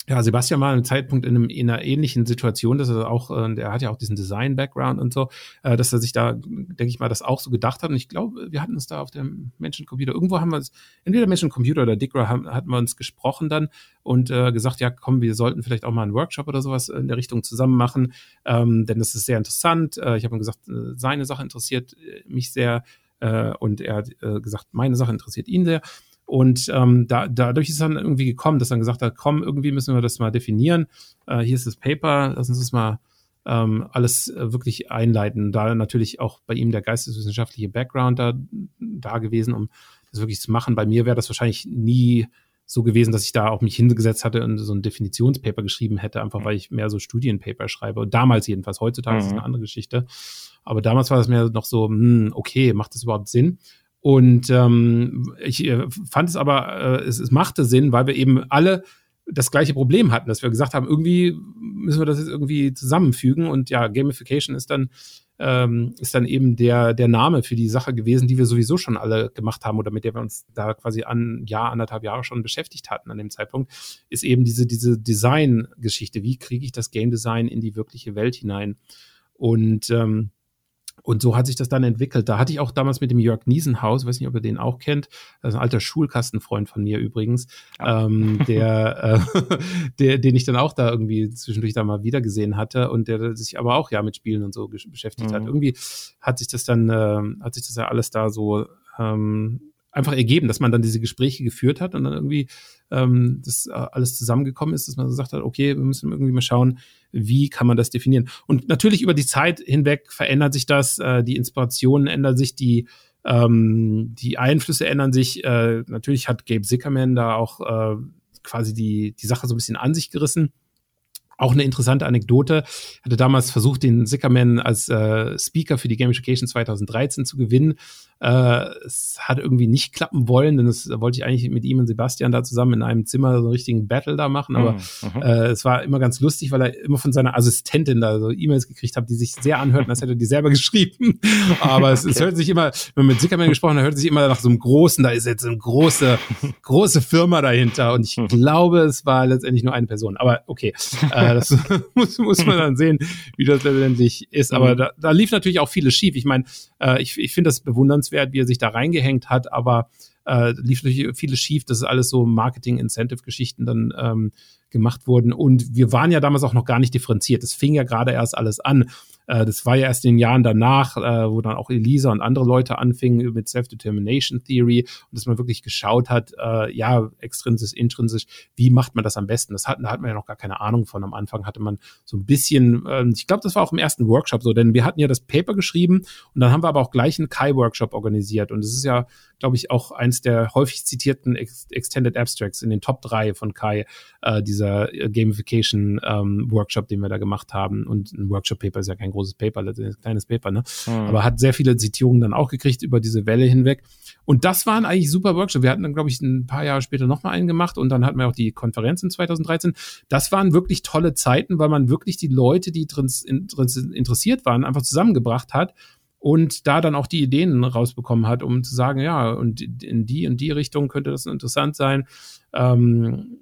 ja, Sebastian war einem Zeitpunkt in, einem, in einer ähnlichen Situation, dass er auch, äh, der hat ja auch diesen Design-Background und so, äh, dass er sich da, denke ich mal, das auch so gedacht hat. Und ich glaube, wir hatten es da auf dem Menschencomputer. Irgendwo haben wir es, entweder Menschencomputer oder Digra haben, hatten wir uns gesprochen dann und äh, gesagt, ja, komm, wir sollten vielleicht auch mal einen Workshop oder sowas in der Richtung zusammen machen, ähm, denn das ist sehr interessant. Äh, ich habe ihm gesagt, äh, seine Sache interessiert mich sehr äh, und er hat gesagt, meine Sache interessiert ihn sehr. Und ähm, da, dadurch ist dann irgendwie gekommen, dass dann gesagt hat, komm, irgendwie müssen wir das mal definieren. Äh, hier ist das Paper, lass uns das mal ähm, alles äh, wirklich einleiten. Da natürlich auch bei ihm der geisteswissenschaftliche Background da, da gewesen, um das wirklich zu machen. Bei mir wäre das wahrscheinlich nie so gewesen, dass ich da auch mich hingesetzt hatte und so ein Definitionspaper geschrieben hätte, einfach weil ich mehr so Studienpaper schreibe. Und damals jedenfalls, heutzutage mhm. ist es eine andere Geschichte. Aber damals war das mir noch so, hm, okay, macht das überhaupt Sinn? Und ähm, ich äh, fand es aber, äh, es, es machte Sinn, weil wir eben alle das gleiche Problem hatten, dass wir gesagt haben, irgendwie müssen wir das jetzt irgendwie zusammenfügen. Und ja, Gamification ist dann ähm, ist dann eben der der Name für die Sache gewesen, die wir sowieso schon alle gemacht haben oder mit der wir uns da quasi an Jahr anderthalb Jahre schon beschäftigt hatten an dem Zeitpunkt, ist eben diese diese Design-Geschichte. Wie kriege ich das Game Design in die wirkliche Welt hinein? Und ähm, und so hat sich das dann entwickelt. Da hatte ich auch damals mit dem Jörg Niesenhaus, weiß nicht, ob ihr den auch kennt, das ist ein alter Schulkastenfreund von mir übrigens, ja. ähm, der, äh, *laughs* der, den ich dann auch da irgendwie zwischendurch da mal wieder gesehen hatte und der sich aber auch ja mit Spielen und so beschäftigt mhm. hat. Irgendwie hat sich das dann, äh, hat sich das ja alles da so ähm, einfach ergeben, dass man dann diese Gespräche geführt hat und dann irgendwie ähm, das äh, alles zusammengekommen ist, dass man gesagt hat, okay, wir müssen irgendwie mal schauen, wie kann man das definieren. Und natürlich über die Zeit hinweg verändert sich das, äh, die Inspirationen ändern sich, die ähm, die Einflüsse ändern sich. Äh, natürlich hat Gabe Zickerman da auch äh, quasi die die Sache so ein bisschen an sich gerissen. Auch eine interessante Anekdote. Hatte damals versucht, den Zickerman als äh, Speaker für die Gamification 2013 zu gewinnen. Äh, es hat irgendwie nicht klappen wollen, denn das wollte ich eigentlich mit ihm und Sebastian da zusammen in einem Zimmer so einen richtigen Battle da machen. Aber mhm. äh, es war immer ganz lustig, weil er immer von seiner Assistentin da so E-Mails gekriegt hat, die sich sehr anhörten, als hätte er die selber *laughs* geschrieben. Aber es, *laughs* okay. es hört sich immer, wenn man mit Zickerman gesprochen hat, hört sich immer nach so einem großen, da ist jetzt eine große, *laughs* große Firma dahinter. Und ich mhm. glaube, es war letztendlich nur eine Person. Aber okay, äh, das muss, muss man dann sehen, wie das letztendlich ist. Aber mhm. da, da lief natürlich auch vieles schief. Ich meine, äh, ich, ich finde das bewundernswert bewundernswert, wie er sich da reingehängt hat, aber äh, lief natürlich vieles schief. Das ist alles so Marketing-Incentive-Geschichten dann ähm, gemacht wurden. Und wir waren ja damals auch noch gar nicht differenziert. Das fing ja gerade erst alles an. Äh, das war ja erst in den Jahren danach, äh, wo dann auch Elisa und andere Leute anfingen mit Self-Determination Theory und dass man wirklich geschaut hat, äh, ja, extrinsisch, intrinsisch, wie macht man das am besten? Das hatten, da hat man ja noch gar keine Ahnung von. Am Anfang hatte man so ein bisschen, äh, ich glaube, das war auch im ersten Workshop so, denn wir hatten ja das Paper geschrieben und dann haben wir aber auch gleich einen Kai-Workshop organisiert und es ist ja, glaube ich, auch eins der häufig zitierten Ex Extended Abstracts in den Top 3 von Kai, diese dieser äh, Gamification ähm, Workshop, den wir da gemacht haben. Und ein Workshop-Paper ist ja kein großes Paper, das ist ein kleines Paper, ne? Mhm. Aber hat sehr viele Zitierungen dann auch gekriegt über diese Welle hinweg. Und das waren eigentlich super Workshops. Wir hatten dann, glaube ich, ein paar Jahre später nochmal einen gemacht und dann hatten wir auch die Konferenz in 2013. Das waren wirklich tolle Zeiten, weil man wirklich die Leute, die drin, drin interessiert waren, einfach zusammengebracht hat und da dann auch die Ideen rausbekommen hat, um zu sagen, ja, und in die und die Richtung könnte das interessant sein. Ähm,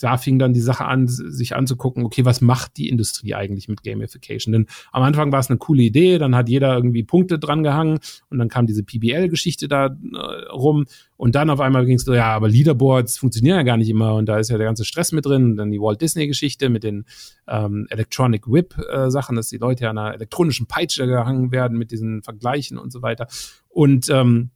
da fing dann die Sache an, sich anzugucken, okay, was macht die Industrie eigentlich mit Gamification? Denn am Anfang war es eine coole Idee, dann hat jeder irgendwie Punkte dran gehangen und dann kam diese PBL-Geschichte da äh, rum und dann auf einmal ging es so, ja, aber Leaderboards funktionieren ja gar nicht immer und da ist ja der ganze Stress mit drin. Und dann die Walt Disney-Geschichte mit den ähm, Electronic Whip-Sachen, äh, dass die Leute an einer elektronischen Peitsche gehangen werden mit diesen Vergleichen und so weiter. Und ähm,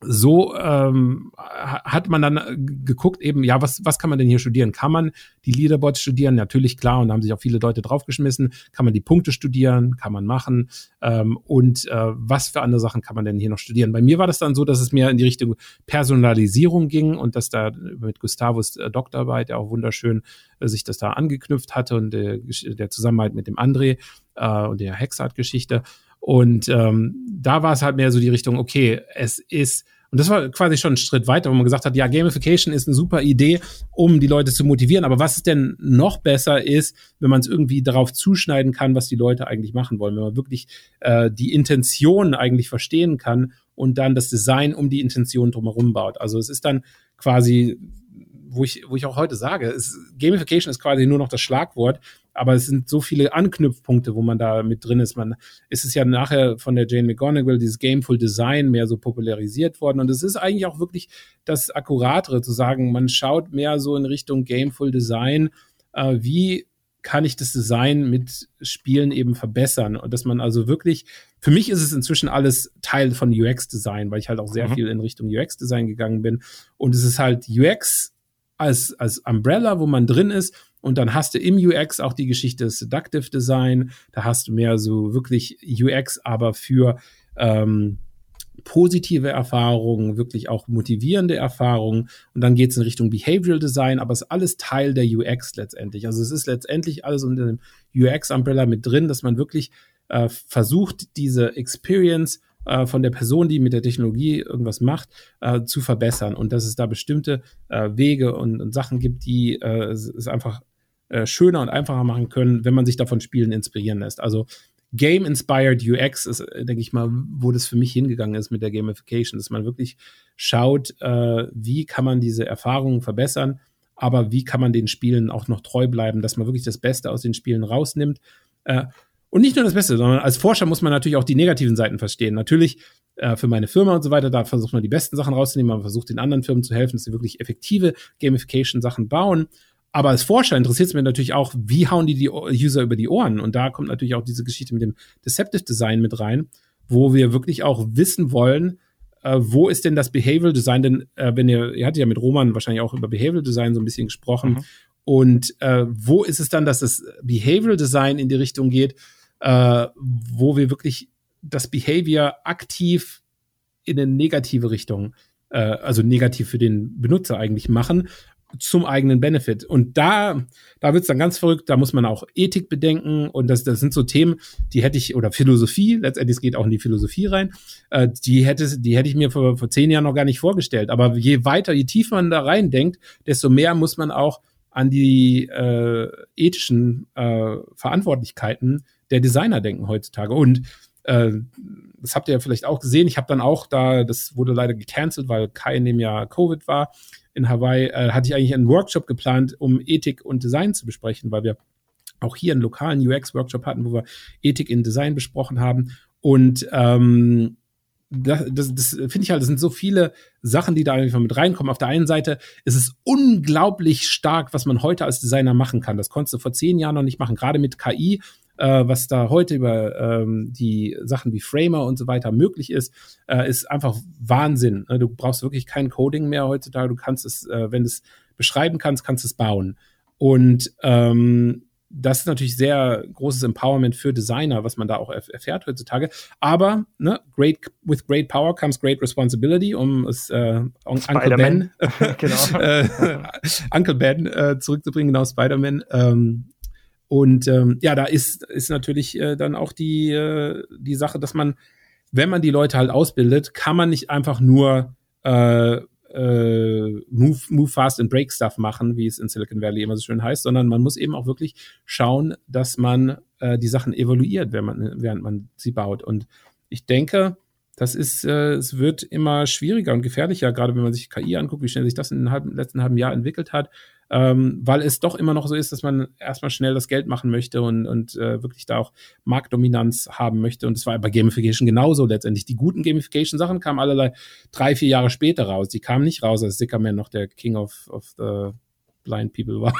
so ähm, hat man dann äh, geguckt, eben, ja, was, was kann man denn hier studieren? Kann man die Leaderboards studieren? Natürlich, klar, und da haben sich auch viele Leute draufgeschmissen. Kann man die Punkte studieren? Kann man machen? Ähm, und äh, was für andere Sachen kann man denn hier noch studieren? Bei mir war das dann so, dass es mir in die Richtung Personalisierung ging und dass da mit Gustavus äh, Doktorarbeit, der auch wunderschön äh, sich das da angeknüpft hatte und äh, der Zusammenarbeit mit dem André äh, und der Hexart-Geschichte. Und ähm, da war es halt mehr so die Richtung, okay, es ist, und das war quasi schon ein Schritt weiter, wo man gesagt hat, ja, Gamification ist eine super Idee, um die Leute zu motivieren. Aber was ist denn noch besser ist, wenn man es irgendwie darauf zuschneiden kann, was die Leute eigentlich machen wollen, wenn man wirklich äh, die Intention eigentlich verstehen kann und dann das Design um die Intention drumherum baut. Also es ist dann quasi wo ich, wo ich auch heute sage, es, Gamification ist quasi nur noch das Schlagwort, aber es sind so viele Anknüpfpunkte, wo man da mit drin ist. Man ist es ja nachher von der Jane McGonigal, dieses Gameful Design mehr so popularisiert worden. Und es ist eigentlich auch wirklich das Akkuratere zu sagen, man schaut mehr so in Richtung Gameful Design. Äh, wie kann ich das Design mit Spielen eben verbessern? Und dass man also wirklich, für mich ist es inzwischen alles Teil von UX-Design, weil ich halt auch sehr mhm. viel in Richtung UX-Design gegangen bin. Und es ist halt UX als, als Umbrella, wo man drin ist. Und dann hast du im UX auch die Geschichte Seductive Design. Da hast du mehr so wirklich UX, aber für ähm, positive Erfahrungen, wirklich auch motivierende Erfahrungen. Und dann geht es in Richtung Behavioral Design, aber es ist alles Teil der UX letztendlich. Also es ist letztendlich alles unter dem UX-Umbrella mit drin, dass man wirklich äh, versucht, diese Experience äh, von der Person, die mit der Technologie irgendwas macht, äh, zu verbessern und dass es da bestimmte äh, Wege und, und, Sachen gibt, die äh, es einfach äh, schöner und einfacher machen können, wenn man sich davon Spielen inspirieren lässt. Also Game-Inspired UX ist, äh, denke ich mal, wo das für mich hingegangen ist mit der Gamification, dass man wirklich schaut, wie kann man diese Erfahrungen verbessern, aber wie kann man den Spielen auch noch treu bleiben, dass man wirklich das Beste aus den Spielen rausnimmt. Und nicht nur das Beste, sondern als Forscher muss man natürlich auch die negativen Seiten verstehen. Natürlich äh, für meine Firma und so weiter, da versucht man die besten Sachen rauszunehmen, man versucht den anderen Firmen zu helfen, dass sie wirklich effektive Gamification-Sachen bauen. Aber als Forscher interessiert es mir natürlich auch, wie hauen die die User über die Ohren? Und da kommt natürlich auch diese Geschichte mit dem Deceptive Design mit rein, wo wir wirklich auch wissen wollen, äh, wo ist denn das Behavioral Design? Denn äh, wenn ihr, ihr hattet ja mit Roman wahrscheinlich auch über Behavioral Design so ein bisschen gesprochen. Mhm. Und äh, wo ist es dann, dass das Behavioral Design in die Richtung geht, äh, wo wir wirklich das Behavior aktiv in eine negative Richtung, äh, also negativ für den Benutzer eigentlich machen, zum eigenen Benefit. Und da, da wird's dann ganz verrückt, da muss man auch Ethik bedenken und das, das sind so Themen, die hätte ich, oder Philosophie, letztendlich geht auch in die Philosophie rein, äh, die hätte, die hätte ich mir vor, vor zehn Jahren noch gar nicht vorgestellt. Aber je weiter, je tiefer man da rein denkt, desto mehr muss man auch an die äh, ethischen äh, Verantwortlichkeiten der Designer denken heutzutage. Und äh, das habt ihr ja vielleicht auch gesehen. Ich habe dann auch da, das wurde leider gecancelt, weil Kai in dem Jahr Covid war in Hawaii, äh, hatte ich eigentlich einen Workshop geplant, um Ethik und Design zu besprechen, weil wir auch hier einen lokalen UX-Workshop hatten, wo wir Ethik in Design besprochen haben. Und ähm, das, das, das finde ich halt, das sind so viele Sachen, die da einfach mit reinkommen. Auf der einen Seite ist es unglaublich stark, was man heute als Designer machen kann. Das konntest du vor zehn Jahren noch nicht machen. Gerade mit KI äh, was da heute über ähm, die Sachen wie Framer und so weiter möglich ist, äh, ist einfach Wahnsinn. Ne? Du brauchst wirklich kein Coding mehr heutzutage. Du kannst es, äh, wenn du es beschreiben kannst, kannst du es bauen. Und ähm, das ist natürlich sehr großes Empowerment für Designer, was man da auch erfährt heutzutage. Aber ne, great, with great power comes great responsibility, um es äh, Uncle Ben, *laughs* *laughs* genau. äh, *laughs* Uncle Ben äh, zurückzubringen, genau Spider-Man. Ähm, und ähm, ja, da ist, ist natürlich äh, dann auch die, äh, die Sache, dass man, wenn man die Leute halt ausbildet, kann man nicht einfach nur äh, äh, move, move fast and break stuff machen, wie es in Silicon Valley immer so schön heißt, sondern man muss eben auch wirklich schauen, dass man äh, die Sachen evaluiert, wenn man, während man sie baut. Und ich denke, das ist, äh, es wird immer schwieriger und gefährlicher, gerade wenn man sich KI anguckt, wie schnell sich das in den halben, letzten halben Jahr entwickelt hat, ähm, weil es doch immer noch so ist, dass man erstmal schnell das Geld machen möchte und, und äh, wirklich da auch Marktdominanz haben möchte. Und es war bei Gamification genauso letztendlich. Die guten Gamification-Sachen kamen allerlei drei, vier Jahre später raus. Die kamen nicht raus, als Zickerman noch der King of, of the Blind People war.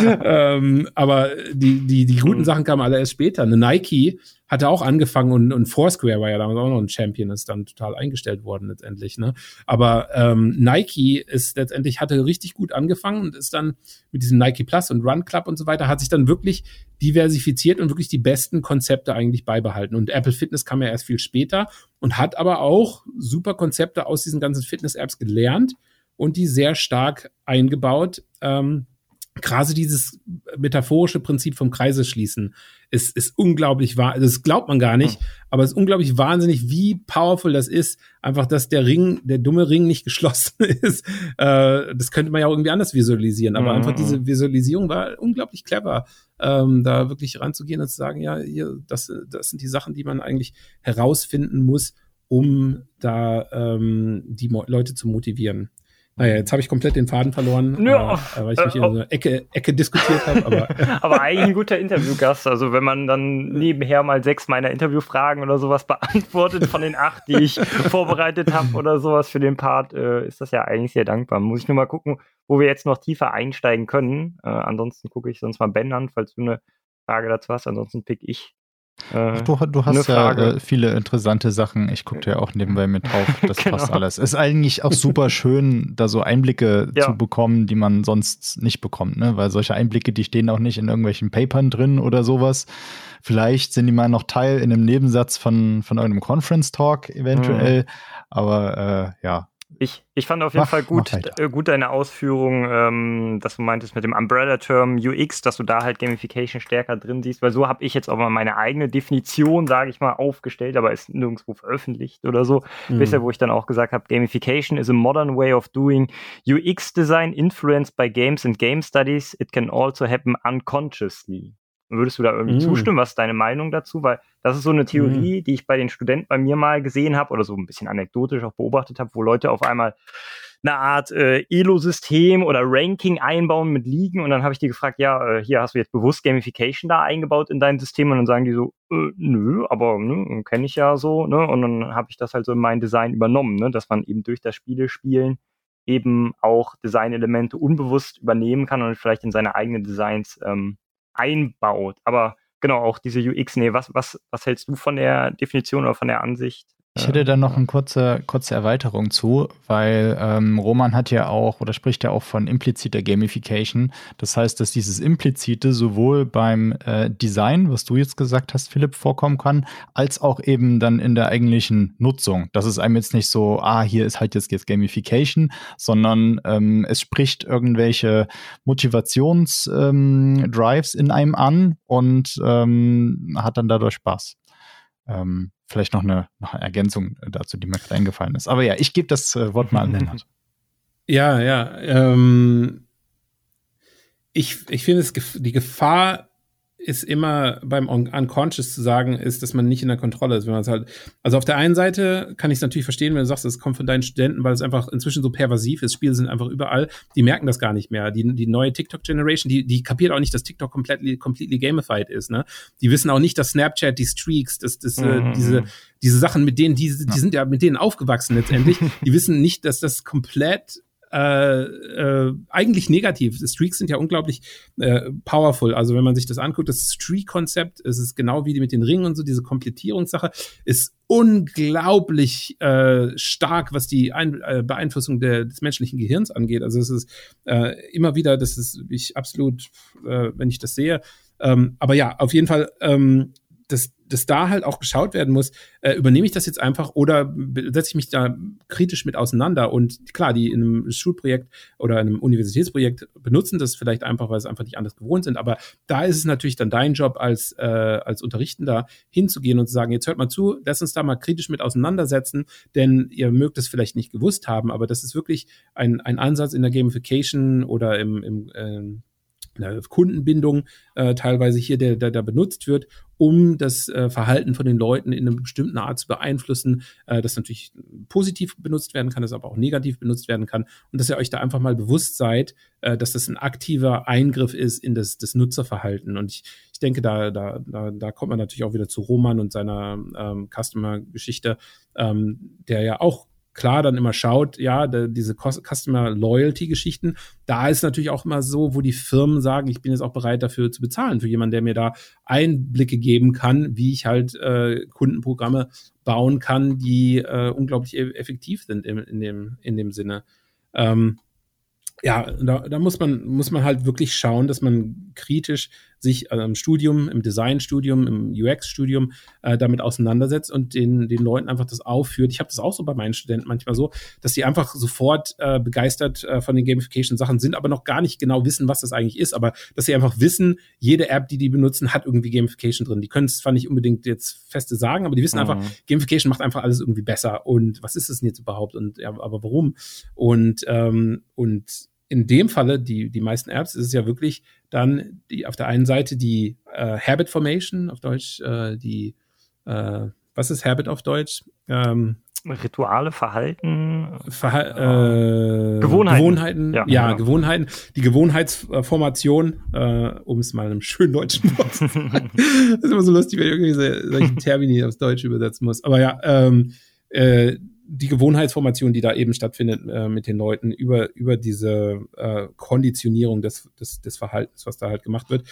*laughs* ähm, aber die, die, die guten. Sachen kamen alle erst später. Eine Nike hatte auch angefangen und, und Foursquare war ja damals auch noch ein Champion, ist dann total eingestellt worden letztendlich. Ne? Aber ähm, Nike ist letztendlich, hatte richtig gut angefangen und ist dann mit diesem Nike Plus und Run Club und so weiter, hat sich dann wirklich diversifiziert und wirklich die besten Konzepte eigentlich beibehalten. Und Apple Fitness kam ja erst viel später und hat aber auch super Konzepte aus diesen ganzen Fitness-Apps gelernt und die sehr stark eingebaut. Ähm, gerade dieses metaphorische Prinzip vom Kreise schließen ist, ist unglaublich wahr. Das glaubt man gar nicht, mhm. aber es ist unglaublich wahnsinnig, wie powerful das ist. Einfach, dass der Ring, der dumme Ring nicht *laughs* geschlossen ist. Äh, das könnte man ja auch irgendwie anders visualisieren, aber mhm. einfach diese Visualisierung war unglaublich clever, ähm, da wirklich ranzugehen und zu sagen, ja, hier, das, das sind die Sachen, die man eigentlich herausfinden muss, um da ähm, die Leute zu motivieren. Naja, jetzt habe ich komplett den Faden verloren, ja, äh, weil ich mich äh, in eine Ecke, Ecke diskutiert habe. Aber, *laughs* *laughs* aber eigentlich ein guter Interviewgast. Also wenn man dann nebenher mal sechs meiner Interviewfragen oder sowas beantwortet von den acht, die ich vorbereitet habe oder sowas für den Part, äh, ist das ja eigentlich sehr dankbar. Muss ich nur mal gucken, wo wir jetzt noch tiefer einsteigen können. Äh, ansonsten gucke ich sonst mal Ben an, falls du eine Frage dazu hast. Ansonsten pick ich äh, du, du, hast ja äh, viele interessante Sachen. Ich gucke dir auch nebenbei mit drauf. *laughs* Das genau. passt alles. Ist eigentlich auch super schön, da so Einblicke ja. zu bekommen, die man sonst nicht bekommt. Ne? Weil solche Einblicke, die stehen auch nicht in irgendwelchen Papern drin oder sowas. Vielleicht sind die mal noch Teil in einem Nebensatz von, von irgendeinem Conference Talk eventuell. Mhm. Aber äh, ja, ich, ich fand auf jeden mach, Fall gut, äh, gut deine Ausführung, ähm, dass du meintest mit dem Umbrella-Term UX, dass du da halt Gamification stärker drin siehst, weil so habe ich jetzt auch mal meine eigene Definition, sage ich mal, aufgestellt, aber ist nirgendwo veröffentlicht oder so. Mhm. Bisher, wo ich dann auch gesagt habe, Gamification is a modern way of doing UX design influenced by games and game studies. It can also happen unconsciously. Würdest du da irgendwie mm. zustimmen? Was ist deine Meinung dazu? Weil das ist so eine Theorie, mm. die ich bei den Studenten bei mir mal gesehen habe oder so ein bisschen anekdotisch auch beobachtet habe, wo Leute auf einmal eine Art äh, Elo-System oder Ranking einbauen mit Ligen und dann habe ich die gefragt, ja, äh, hier hast du jetzt bewusst Gamification da eingebaut in dein System und dann sagen die so, äh, nö, aber ne, kenne ich ja so, ne? Und dann habe ich das halt so in mein Design übernommen, ne? dass man eben durch das Spiele spielen eben auch Designelemente unbewusst übernehmen kann und vielleicht in seine eigenen Designs ähm, einbaut. Aber genau, auch diese UX, nee, was, was, was hältst du von der Definition oder von der Ansicht? Ich hätte da noch eine kurze, kurze Erweiterung zu, weil ähm, Roman hat ja auch oder spricht ja auch von impliziter Gamification. Das heißt, dass dieses Implizite sowohl beim äh, Design, was du jetzt gesagt hast, Philipp, vorkommen kann, als auch eben dann in der eigentlichen Nutzung. Das ist einem jetzt nicht so, ah, hier ist halt jetzt, jetzt Gamification, sondern ähm, es spricht irgendwelche Motivationsdrives ähm, in einem an und ähm, hat dann dadurch Spaß. Ähm, vielleicht noch eine, noch eine Ergänzung dazu, die mir gerade eingefallen ist. Aber ja, ich gebe das äh, Wort mal an Lennart. *laughs* Ja, ja. Ähm, ich, ich finde, die Gefahr ist immer beim Unconscious zu sagen, ist, dass man nicht in der Kontrolle ist. Wenn man es halt, also auf der einen Seite kann ich es natürlich verstehen, wenn du sagst, es kommt von deinen Studenten, weil es einfach inzwischen so pervasiv ist. Spiele sind einfach überall. Die merken das gar nicht mehr. Die, die neue TikTok-Generation, die, die kapiert auch nicht, dass TikTok komplett completely gamified ist. Ne? Die wissen auch nicht, dass Snapchat, die Streaks, dass, dass äh, mhm. diese, diese Sachen, mit denen, die, die sind ja mit denen aufgewachsen letztendlich. *laughs* die wissen nicht, dass das komplett äh, äh, eigentlich negativ. Streaks sind ja unglaublich äh, powerful. Also wenn man sich das anguckt, das Streak-Konzept, es ist genau wie mit den Ringen und so, diese Komplettierungssache, ist unglaublich äh, stark, was die Ein äh, Beeinflussung der, des menschlichen Gehirns angeht. Also es ist äh, immer wieder, das ist ich absolut, äh, wenn ich das sehe. Ähm, aber ja, auf jeden Fall ähm, dass, dass da halt auch geschaut werden muss, äh, übernehme ich das jetzt einfach oder setze ich mich da kritisch mit auseinander? Und klar, die in einem Schulprojekt oder in einem Universitätsprojekt benutzen das vielleicht einfach, weil sie einfach nicht anders gewohnt sind. Aber da ist es natürlich dann dein Job als, äh, als Unterrichtender hinzugehen und zu sagen, jetzt hört mal zu, lass uns da mal kritisch mit auseinandersetzen, denn ihr mögt es vielleicht nicht gewusst haben, aber das ist wirklich ein, ein Ansatz in der Gamification oder im, im äh, Kundenbindung äh, teilweise hier, der, der da benutzt wird, um das äh, Verhalten von den Leuten in einer bestimmten Art zu beeinflussen, äh, das natürlich positiv benutzt werden kann, das aber auch negativ benutzt werden kann. Und dass ihr euch da einfach mal bewusst seid, äh, dass das ein aktiver Eingriff ist in das, das Nutzerverhalten. Und ich, ich denke, da, da, da, da kommt man natürlich auch wieder zu Roman und seiner ähm, Customer-Geschichte, ähm, der ja auch klar dann immer schaut, ja, diese Customer Loyalty Geschichten, da ist natürlich auch immer so, wo die Firmen sagen, ich bin jetzt auch bereit dafür zu bezahlen, für jemanden, der mir da Einblicke geben kann, wie ich halt äh, Kundenprogramme bauen kann, die äh, unglaublich e-, effektiv sind in, in, dem, in dem Sinne. Ähm, ja, da, da muss man, muss man halt wirklich schauen, dass man kritisch sich also im Studium, im Designstudium, im UX-Studium äh, damit auseinandersetzt und den, den Leuten einfach das aufführt. Ich habe das auch so bei meinen Studenten manchmal so, dass die einfach sofort äh, begeistert äh, von den Gamification-Sachen sind, aber noch gar nicht genau wissen, was das eigentlich ist. Aber dass sie einfach wissen, jede App, die die benutzen, hat irgendwie Gamification drin. Die können es zwar nicht unbedingt jetzt feste sagen, aber die wissen mhm. einfach, Gamification macht einfach alles irgendwie besser. Und was ist es denn jetzt überhaupt? Und ja, aber warum? Und ähm, und in dem Falle, die, die meisten Apps, ist es ja wirklich dann die, auf der einen Seite die äh, Habit Formation, auf Deutsch äh, die, äh, was ist Habit auf Deutsch? Ähm, Rituale, Verhalten, Verhal äh, Gewohnheiten. Gewohnheiten, ja, ja, ja, Gewohnheiten. Die Gewohnheitsformation, äh, um es mal in einem schönen deutschen Wort zu sagen. *laughs* das ist immer so lustig, wenn ich irgendwie solche Termini aufs Deutsch übersetzen muss. Aber ja, ähm, äh, die Gewohnheitsformation, die da eben stattfindet äh, mit den Leuten über, über diese äh, Konditionierung des, des, des Verhaltens, was da halt gemacht wird.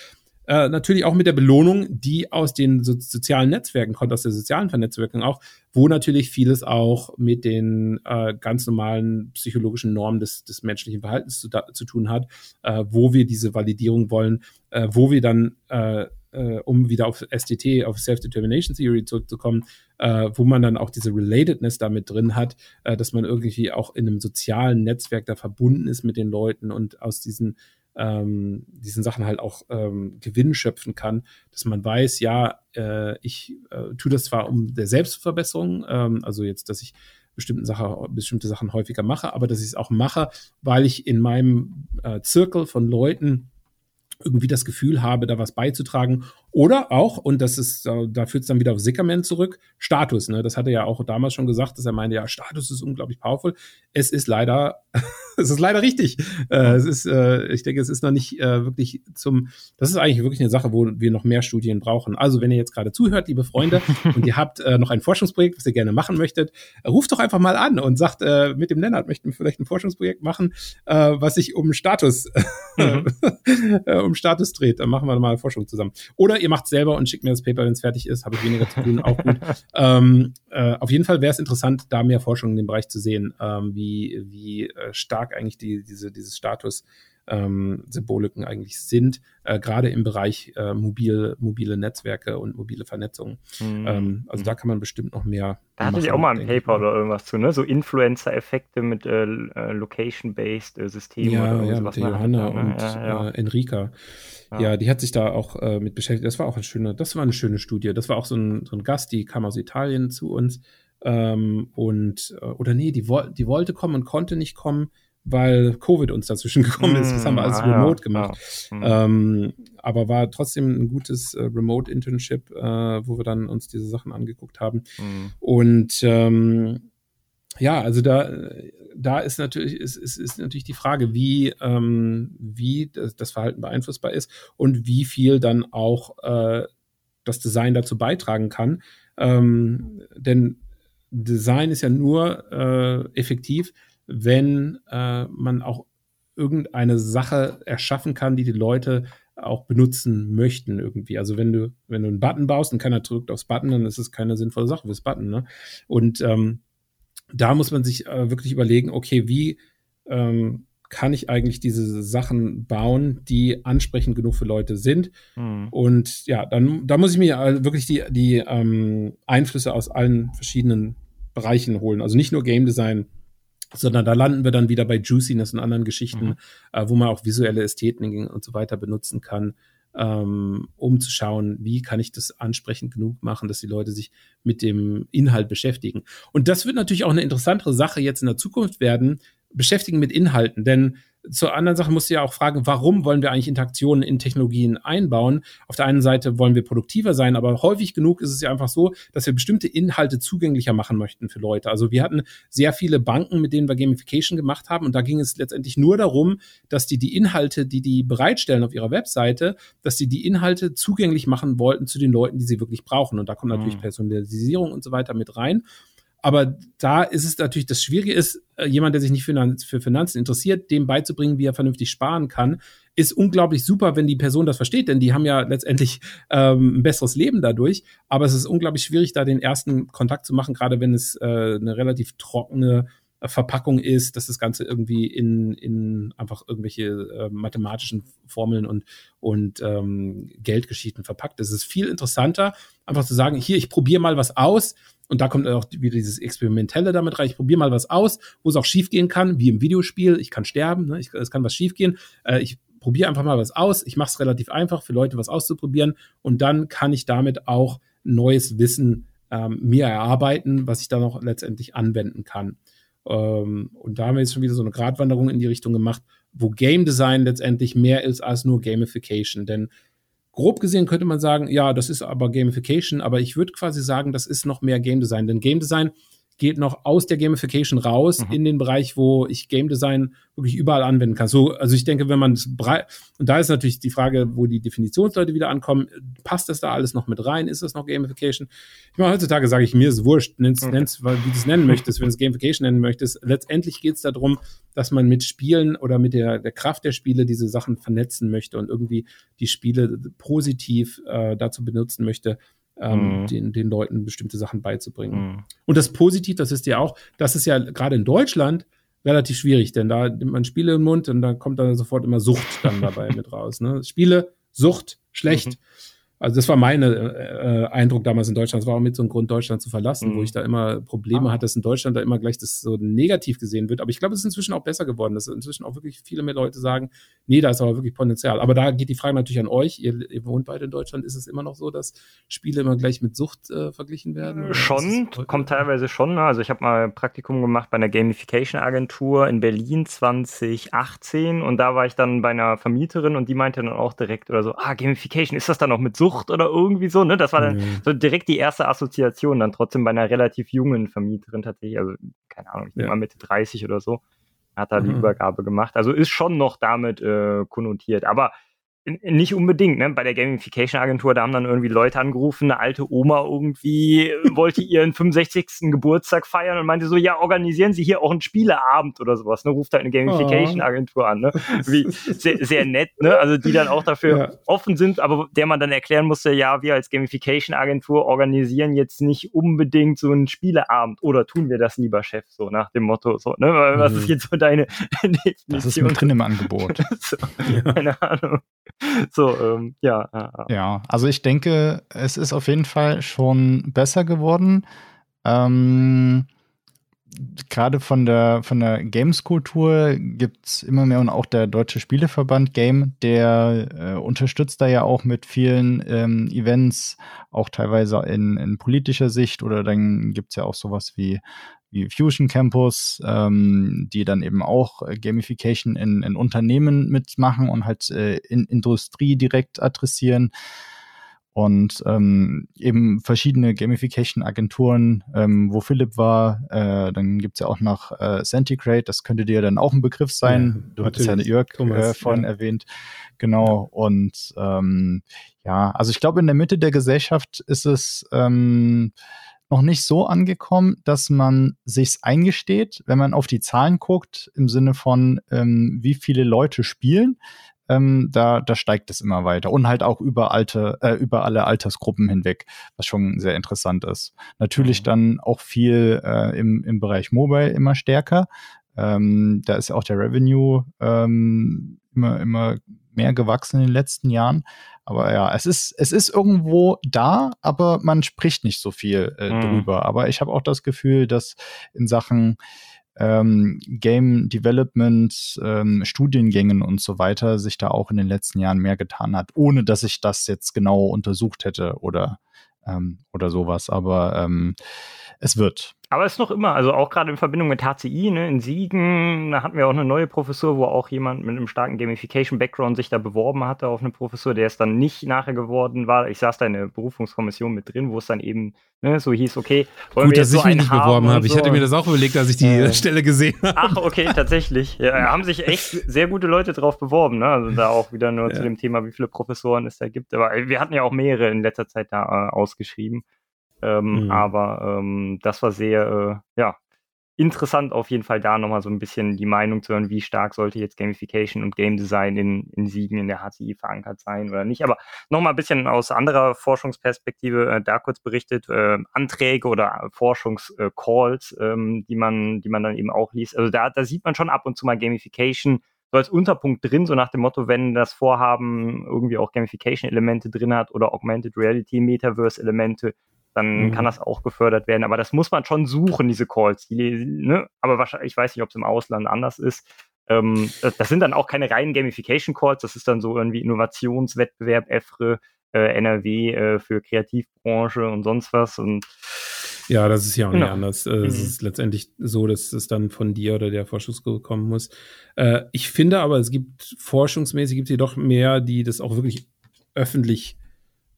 Äh, natürlich auch mit der Belohnung, die aus den so sozialen Netzwerken kommt, aus der sozialen Vernetzwerkung auch, wo natürlich vieles auch mit den äh, ganz normalen psychologischen Normen des, des menschlichen Verhaltens zu, da, zu tun hat, äh, wo wir diese Validierung wollen, äh, wo wir dann äh, äh, um wieder auf SDT, auf Self-Determination Theory zurückzukommen, äh, wo man dann auch diese Relatedness damit drin hat, äh, dass man irgendwie auch in einem sozialen Netzwerk da verbunden ist mit den Leuten und aus diesen ähm, diesen Sachen halt auch ähm, Gewinn schöpfen kann, dass man weiß, ja, äh, ich äh, tue das zwar um der Selbstverbesserung, ähm, also jetzt, dass ich bestimmte, Sache, bestimmte Sachen häufiger mache, aber dass ich es auch mache, weil ich in meinem äh, Zirkel von Leuten irgendwie das Gefühl habe, da was beizutragen. Oder auch, und das ist, da führt es dann wieder auf Sickerman zurück, Status. Ne? Das hat er ja auch damals schon gesagt, dass er meinte, ja, Status ist unglaublich powerful. Es ist leider, *laughs* es ist leider richtig. Äh, es ist, äh, ich denke, es ist noch nicht äh, wirklich zum, das ist eigentlich wirklich eine Sache, wo wir noch mehr Studien brauchen. Also, wenn ihr jetzt gerade zuhört, liebe Freunde, *laughs* und ihr habt äh, noch ein Forschungsprojekt, was ihr gerne machen möchtet, äh, ruft doch einfach mal an und sagt, äh, mit dem Lennart möchten wir vielleicht ein Forschungsprojekt machen, äh, was sich um Status, *laughs* mhm. Äh, um Status dreht. Dann machen wir mal Forschung zusammen. Oder ihr macht es selber und schickt mir das Paper, wenn es fertig ist, habe ich weniger zu tun, auch gut. *laughs* ähm, äh, auf jeden Fall wäre es interessant, da mehr Forschung in dem Bereich zu sehen, ähm, wie, wie äh, stark eigentlich die, diese, dieses Status ähm, Symboliken eigentlich sind, äh, gerade im Bereich äh, mobil, mobile Netzwerke und mobile Vernetzung. Mhm. Ähm, also da kann man bestimmt noch mehr. Da hatte ich auch mal ein Paper oder irgendwas zu, ne? So Influencer-Effekte mit äh, äh Location-based äh, Systemen ja, oder ja, sowas. Mit Johanna hat, ne? und ja, ja. Äh, Enrika. Ja. die hat sich da auch mit beschäftigt. Das war auch eine schöne, das war eine schöne Studie. Das war auch so ein, so ein Gast, die kam aus Italien zu uns. Ähm, und, oder nee, die, die wollte kommen und konnte nicht kommen weil Covid uns dazwischen *laughs* gekommen ist. Das haben wir alles ah, remote gemacht. Ja. Ähm, aber war trotzdem ein gutes äh, Remote-Internship, äh, wo wir dann uns diese Sachen angeguckt haben. Mhm. Und ähm, ja, also da, da ist natürlich, ist, ist, ist natürlich die Frage, wie, ähm, wie das, das, Verhalten beeinflussbar ist und wie viel dann auch äh, das Design dazu beitragen kann. Ähm, denn Design ist ja nur äh, effektiv, wenn äh, man auch irgendeine Sache erschaffen kann, die die Leute auch benutzen möchten irgendwie. Also wenn du, wenn du einen Button baust und keiner drückt aufs Button, dann ist es keine sinnvolle Sache fürs Button. Ne? Und ähm, da muss man sich äh, wirklich überlegen, okay, wie ähm, kann ich eigentlich diese Sachen bauen, die ansprechend genug für Leute sind. Mhm. Und ja, dann da muss ich mir wirklich die, die ähm, Einflüsse aus allen verschiedenen Bereichen holen. Also nicht nur Game Design, sondern da landen wir dann wieder bei Juiciness und anderen Geschichten, mhm. äh, wo man auch visuelle Ästheten und so weiter benutzen kann, ähm, um zu schauen, wie kann ich das ansprechend genug machen, dass die Leute sich mit dem Inhalt beschäftigen. Und das wird natürlich auch eine interessantere Sache jetzt in der Zukunft werden, beschäftigen mit Inhalten, denn zur anderen Sache musst du ja auch fragen, warum wollen wir eigentlich Interaktionen in Technologien einbauen? Auf der einen Seite wollen wir produktiver sein, aber häufig genug ist es ja einfach so, dass wir bestimmte Inhalte zugänglicher machen möchten für Leute. Also wir hatten sehr viele Banken, mit denen wir Gamification gemacht haben und da ging es letztendlich nur darum, dass die die Inhalte, die die bereitstellen auf ihrer Webseite, dass die die Inhalte zugänglich machen wollten zu den Leuten, die sie wirklich brauchen. Und da kommt natürlich mhm. Personalisierung und so weiter mit rein. Aber da ist es natürlich, das Schwierige ist, äh, jemand, der sich nicht für, Finanzen interessiert, dem beizubringen, wie er vernünftig sparen kann, ist unglaublich super, wenn die Person das versteht, denn die haben ja letztendlich ähm, ein besseres Leben dadurch. Aber es ist unglaublich schwierig, da den ersten Kontakt zu machen, gerade wenn es äh, eine relativ trockene äh, Verpackung ist, dass das Ganze irgendwie in, in einfach irgendwelche äh, mathematischen Formeln und, und ähm, Geldgeschichten verpackt ist. Es ist viel interessanter, einfach zu sagen, hier, ich probiere mal was aus und da kommt auch wieder dieses Experimentelle damit rein. Ich probiere mal was aus, wo es auch schief gehen kann, wie im Videospiel. Ich kann sterben, ne? ich, es kann was schief gehen. Äh, ich probiere einfach mal was aus. Ich mache es relativ einfach für Leute, was auszuprobieren. Und dann kann ich damit auch neues Wissen ähm, mir erarbeiten, was ich dann auch letztendlich anwenden kann. Ähm, und da haben wir jetzt schon wieder so eine Gratwanderung in die Richtung gemacht, wo Game Design letztendlich mehr ist als nur Gamification. Denn Grob gesehen könnte man sagen, ja, das ist aber Gamification, aber ich würde quasi sagen, das ist noch mehr Game Design. Denn Game Design geht noch aus der Gamification raus mhm. in den Bereich, wo ich Game Design wirklich überall anwenden kann. So, also ich denke, wenn man es breit, und da ist natürlich die Frage, wo die Definitionsleute wieder ankommen, passt das da alles noch mit rein? Ist das noch Gamification? Ich meine, heutzutage sage ich mir, ist wurscht, nenn's, okay. nenn's, wie du es nennen möchtest, wenn du es Gamification nennen möchtest. Letztendlich geht es darum, dass man mit Spielen oder mit der, der Kraft der Spiele diese Sachen vernetzen möchte und irgendwie die Spiele positiv äh, dazu benutzen möchte, ähm, mhm. den, den Leuten bestimmte Sachen beizubringen. Mhm. Und das Positiv, das ist ja auch, das ist ja gerade in Deutschland relativ schwierig, denn da nimmt man Spiele im Mund und da kommt dann sofort immer Sucht dann dabei *laughs* mit raus. Ne? Spiele, Sucht, schlecht. Mhm. Also das war mein äh, Eindruck damals in Deutschland. Das war auch mit so einem Grund, Deutschland zu verlassen, mhm. wo ich da immer Probleme ah. hatte, dass in Deutschland da immer gleich das so negativ gesehen wird. Aber ich glaube, es ist inzwischen auch besser geworden, dass inzwischen auch wirklich viele mehr Leute sagen, nee, da ist aber wirklich Potenzial. Aber da geht die Frage natürlich an euch. Ihr, ihr wohnt beide in Deutschland. Ist es immer noch so, dass Spiele immer gleich mit Sucht äh, verglichen werden? Schon, kommt teilweise schon. Also ich habe mal ein Praktikum gemacht bei einer Gamification-Agentur in Berlin 2018 und da war ich dann bei einer Vermieterin und die meinte dann auch direkt oder so, ah, Gamification, ist das dann auch mit Sucht? Sucht oder irgendwie so, ne? Das war dann mhm. so direkt die erste Assoziation, dann trotzdem bei einer relativ jungen Vermieterin tatsächlich, also keine Ahnung, ich ja. nehme mal Mitte 30 oder so, hat da mhm. die Übergabe gemacht. Also ist schon noch damit äh, konnotiert. Aber nicht unbedingt, ne? Bei der Gamification-Agentur, da haben dann irgendwie Leute angerufen, eine alte Oma irgendwie wollte ihren 65. Geburtstag feiern und meinte so, ja, organisieren Sie hier auch einen Spieleabend oder sowas, ne? Ruft halt eine Gamification-Agentur an, ne? Wie, *laughs* sehr, sehr nett, ne? Also die dann auch dafür ja. offen sind, aber der man dann erklären musste, ja, wir als Gamification-Agentur organisieren jetzt nicht unbedingt so einen Spieleabend oder tun wir das lieber, Chef, so nach dem Motto, so, ne? Was mhm. ist jetzt so deine Definition? *laughs* Das ist mit drin im Angebot. *laughs* so, ja. Keine Ahnung. *laughs* so, ähm, ja, ja. Also ich denke, es ist auf jeden Fall schon besser geworden. Ähm, Gerade von der, von der Games-Kultur gibt es immer mehr und auch der Deutsche Spieleverband Game, der äh, unterstützt da ja auch mit vielen ähm, Events, auch teilweise in, in politischer Sicht oder dann gibt es ja auch sowas wie wie Fusion Campus, ähm, die dann eben auch äh, Gamification in, in Unternehmen mitmachen und halt äh, in Industrie direkt adressieren. Und ähm, eben verschiedene Gamification-Agenturen, ähm, wo Philipp war, äh, dann gibt's ja auch noch äh, Centigrade, das könnte dir dann auch ein Begriff sein. Ja, du hattest ja Jörg äh, vorhin ja. erwähnt. Genau. Ja. Und ähm, ja, also ich glaube, in der Mitte der Gesellschaft ist es ähm, noch nicht so angekommen, dass man sich's eingesteht, wenn man auf die Zahlen guckt, im Sinne von, ähm, wie viele Leute spielen. Ähm, da, da steigt es immer weiter und halt auch über alte, äh, über alle Altersgruppen hinweg, was schon sehr interessant ist. Natürlich mhm. dann auch viel äh, im, im Bereich Mobile immer stärker. Ähm, da ist ja auch der Revenue ähm, immer, immer mehr gewachsen in den letzten Jahren. Aber ja, es ist, es ist irgendwo da, aber man spricht nicht so viel äh, mhm. drüber. Aber ich habe auch das Gefühl, dass in Sachen ähm, Game Development, ähm, Studiengängen und so weiter sich da auch in den letzten Jahren mehr getan hat, ohne dass ich das jetzt genau untersucht hätte oder, ähm, oder sowas. Aber ähm, es wird. Aber es ist noch immer, also auch gerade in Verbindung mit HCI, ne, in Siegen, da hatten wir auch eine neue Professur, wo auch jemand mit einem starken Gamification-Background sich da beworben hatte auf eine Professur, der es dann nicht nachher geworden war. Ich saß da in der Berufungskommission mit drin, wo es dann eben ne, so hieß, okay, wollen Gut, wir dass ich so mich nicht beworben habe. So. Ich hatte mir das auch überlegt, als ich die äh, Stelle gesehen habe. Ach, okay, tatsächlich. Ja, *laughs* haben sich echt sehr gute Leute drauf beworben, ne? Also da auch wieder nur ja. zu dem Thema, wie viele Professoren es da gibt. Aber wir hatten ja auch mehrere in letzter Zeit da äh, ausgeschrieben. Ähm, mhm. Aber ähm, das war sehr, äh, ja, interessant auf jeden Fall da nochmal so ein bisschen die Meinung zu hören, wie stark sollte jetzt Gamification und Game Design in, in Siegen in der HCI verankert sein oder nicht. Aber nochmal ein bisschen aus anderer Forschungsperspektive äh, da kurz berichtet, äh, Anträge oder Forschungscalls, äh, ähm, die man, die man dann eben auch liest. Also da, da sieht man schon ab und zu mal Gamification so als Unterpunkt drin, so nach dem Motto, wenn das Vorhaben irgendwie auch Gamification-Elemente drin hat oder Augmented Reality, Metaverse-Elemente, dann mhm. kann das auch gefördert werden. Aber das muss man schon suchen, diese Calls. Die, ne? Aber wahrscheinlich, ich weiß nicht, ob es im Ausland anders ist. Ähm, das, sind dann auch keine reinen Gamification-Calls, das ist dann so irgendwie Innovationswettbewerb, EFRE, äh, NRW äh, für Kreativbranche und sonst was. Und ja, das ist ja auch genau. nicht anders. Äh, mhm. Es ist letztendlich so, dass es dann von dir oder der Forschungsgruppe kommen muss. Äh, ich finde aber, es gibt forschungsmäßig gibt es jedoch mehr, die das auch wirklich öffentlich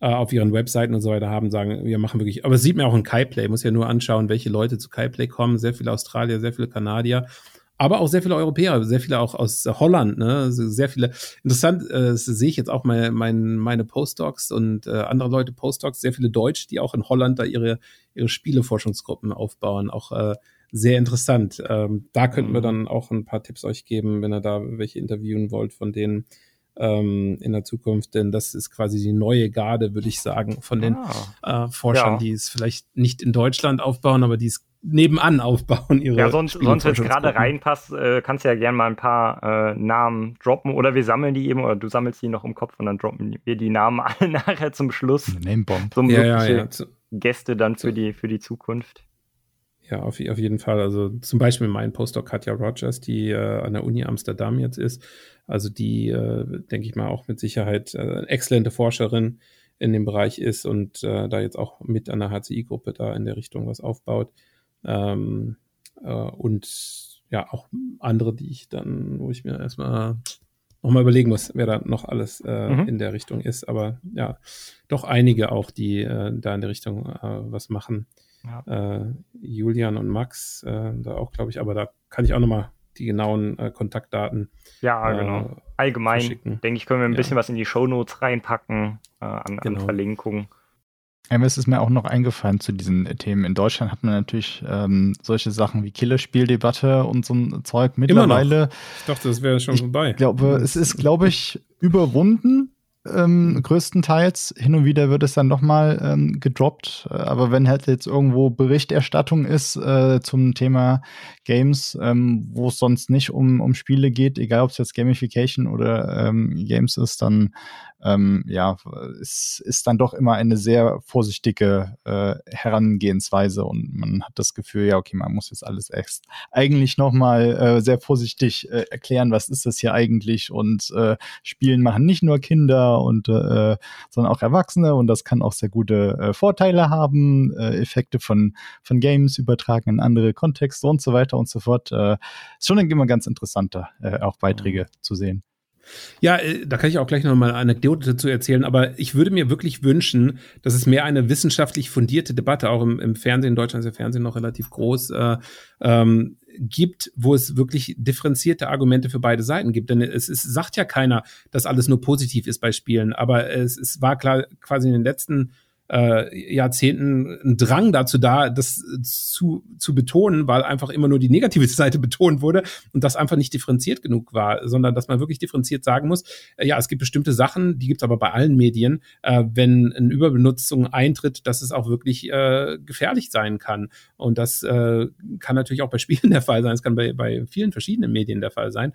äh, auf ihren Webseiten und so weiter haben, sagen, wir machen wirklich, aber es sieht man auch in KaiPlay, muss ja nur anschauen, welche Leute zu KaiPlay kommen, sehr viele Australier, sehr viele Kanadier, aber auch sehr viele Europäer, sehr viele auch aus Holland, ne, sehr viele, interessant, äh, das sehe ich jetzt auch meine, meine, meine Postdocs und äh, andere Leute Postdocs, sehr viele Deutsche, die auch in Holland da ihre, ihre Spieleforschungsgruppen aufbauen, auch äh, sehr interessant. Ähm, da könnten wir mhm. dann auch ein paar Tipps euch geben, wenn ihr da welche interviewen wollt von denen ähm, in der Zukunft, denn das ist quasi die neue Garde, würde ich sagen, von den ah. äh, Forschern, ja. die es vielleicht nicht in Deutschland aufbauen, aber die es nebenan aufbauen. Ihre ja, sonst, sonst wenn es gerade reinpasst, äh, kannst du ja gerne mal ein paar äh, Namen droppen oder wir sammeln die eben oder du sammelst die noch im Kopf und dann droppen wir die Namen *laughs* alle nachher zum Schluss. Namebomb. So ja, ja, ja. Gäste dann für die, für die Zukunft. Ja, auf, auf jeden Fall. Also zum Beispiel mein Postdoc Katja Rogers, die äh, an der Uni Amsterdam jetzt ist. Also die, äh, denke ich mal, auch mit Sicherheit äh, exzellente Forscherin in dem Bereich ist und äh, da jetzt auch mit an der HCI-Gruppe da in der Richtung was aufbaut. Ähm, äh, und ja, auch andere, die ich dann, wo ich mir erstmal nochmal überlegen muss, wer da noch alles äh, mhm. in der Richtung ist. Aber ja, doch einige auch, die äh, da in der Richtung äh, was machen. Ja. Äh, Julian und Max, äh, da auch, glaube ich, aber da kann ich auch nochmal die genauen äh, Kontaktdaten. Ja, genau. Allgemein, denke ich, können wir ein bisschen was in die Shownotes reinpacken äh, an, genau. an Verlinkungen. Mir ist es mir auch noch eingefallen zu diesen Themen. In Deutschland hat man natürlich ähm, solche Sachen wie Killerspieldebatte und so ein Zeug mittlerweile. Ich dachte, das wäre schon vorbei. Ich glaube, es ist, glaube ich, überwunden ähm, größtenteils. Hin und wieder wird es dann nochmal ähm, gedroppt. Aber wenn halt jetzt irgendwo Berichterstattung ist äh, zum Thema Games, ähm, wo es sonst nicht um, um Spiele geht, egal ob es jetzt Gamification oder ähm, Games ist, dann ähm, ja, ist, ist dann doch immer eine sehr vorsichtige äh, Herangehensweise und man hat das Gefühl, ja, okay, man muss jetzt alles erst eigentlich nochmal äh, sehr vorsichtig äh, erklären, was ist das hier eigentlich und äh, Spielen machen nicht nur Kinder und äh, sondern auch Erwachsene und das kann auch sehr gute äh, Vorteile haben, äh, Effekte von, von Games übertragen in andere Kontexte und so weiter und so fort. Äh, ist schon immer ganz interessanter, äh, auch Beiträge mhm. zu sehen. Ja, äh, da kann ich auch gleich noch mal eine Anekdote dazu erzählen, aber ich würde mir wirklich wünschen, dass es mehr eine wissenschaftlich fundierte Debatte, auch im, im Fernsehen, in Deutschland ist der Fernsehen noch relativ groß, äh, ähm, gibt, wo es wirklich differenzierte Argumente für beide Seiten gibt. Denn es, es sagt ja keiner, dass alles nur positiv ist bei Spielen, aber es, es war klar quasi in den letzten äh, Jahrzehnten ein Drang dazu da, das zu, zu betonen, weil einfach immer nur die negative *laughs* Seite betont wurde und das einfach nicht differenziert genug war, sondern dass man wirklich differenziert sagen muss, äh, ja, es gibt bestimmte Sachen, die gibt es aber bei allen Medien, äh, wenn eine Überbenutzung eintritt, dass es auch wirklich äh, gefährlich sein kann. Und das äh, kann natürlich auch bei *laughs* Spielen der Fall sein, es kann bei, bei vielen verschiedenen Medien der Fall sein.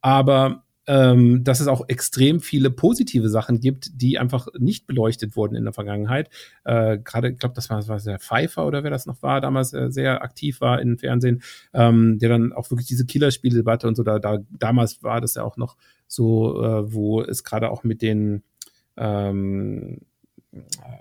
Aber ähm, dass es auch extrem viele positive Sachen gibt, die einfach nicht beleuchtet wurden in der Vergangenheit. Äh, Gerade, ich glaube, das war, das war der Pfeiffer oder wer das noch war, damals äh, sehr aktiv war im Fernsehen, ähm, der dann auch wirklich diese Killerspieldebatte und so, da, da damals war das ja auch noch so, äh, wo es gerade auch mit den ähm,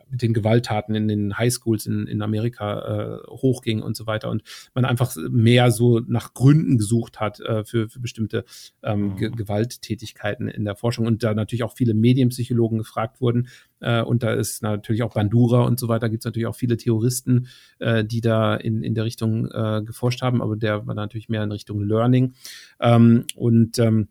mit den Gewalttaten in den Highschools in, in Amerika äh, hochging und so weiter und man einfach mehr so nach Gründen gesucht hat äh, für, für bestimmte ähm, mhm. Ge Gewalttätigkeiten in der Forschung und da natürlich auch viele Medienpsychologen gefragt wurden äh, und da ist natürlich auch Bandura und so weiter, gibt es natürlich auch viele Theoristen, äh, die da in, in der Richtung äh, geforscht haben, aber der war natürlich mehr in Richtung Learning ähm, und ähm,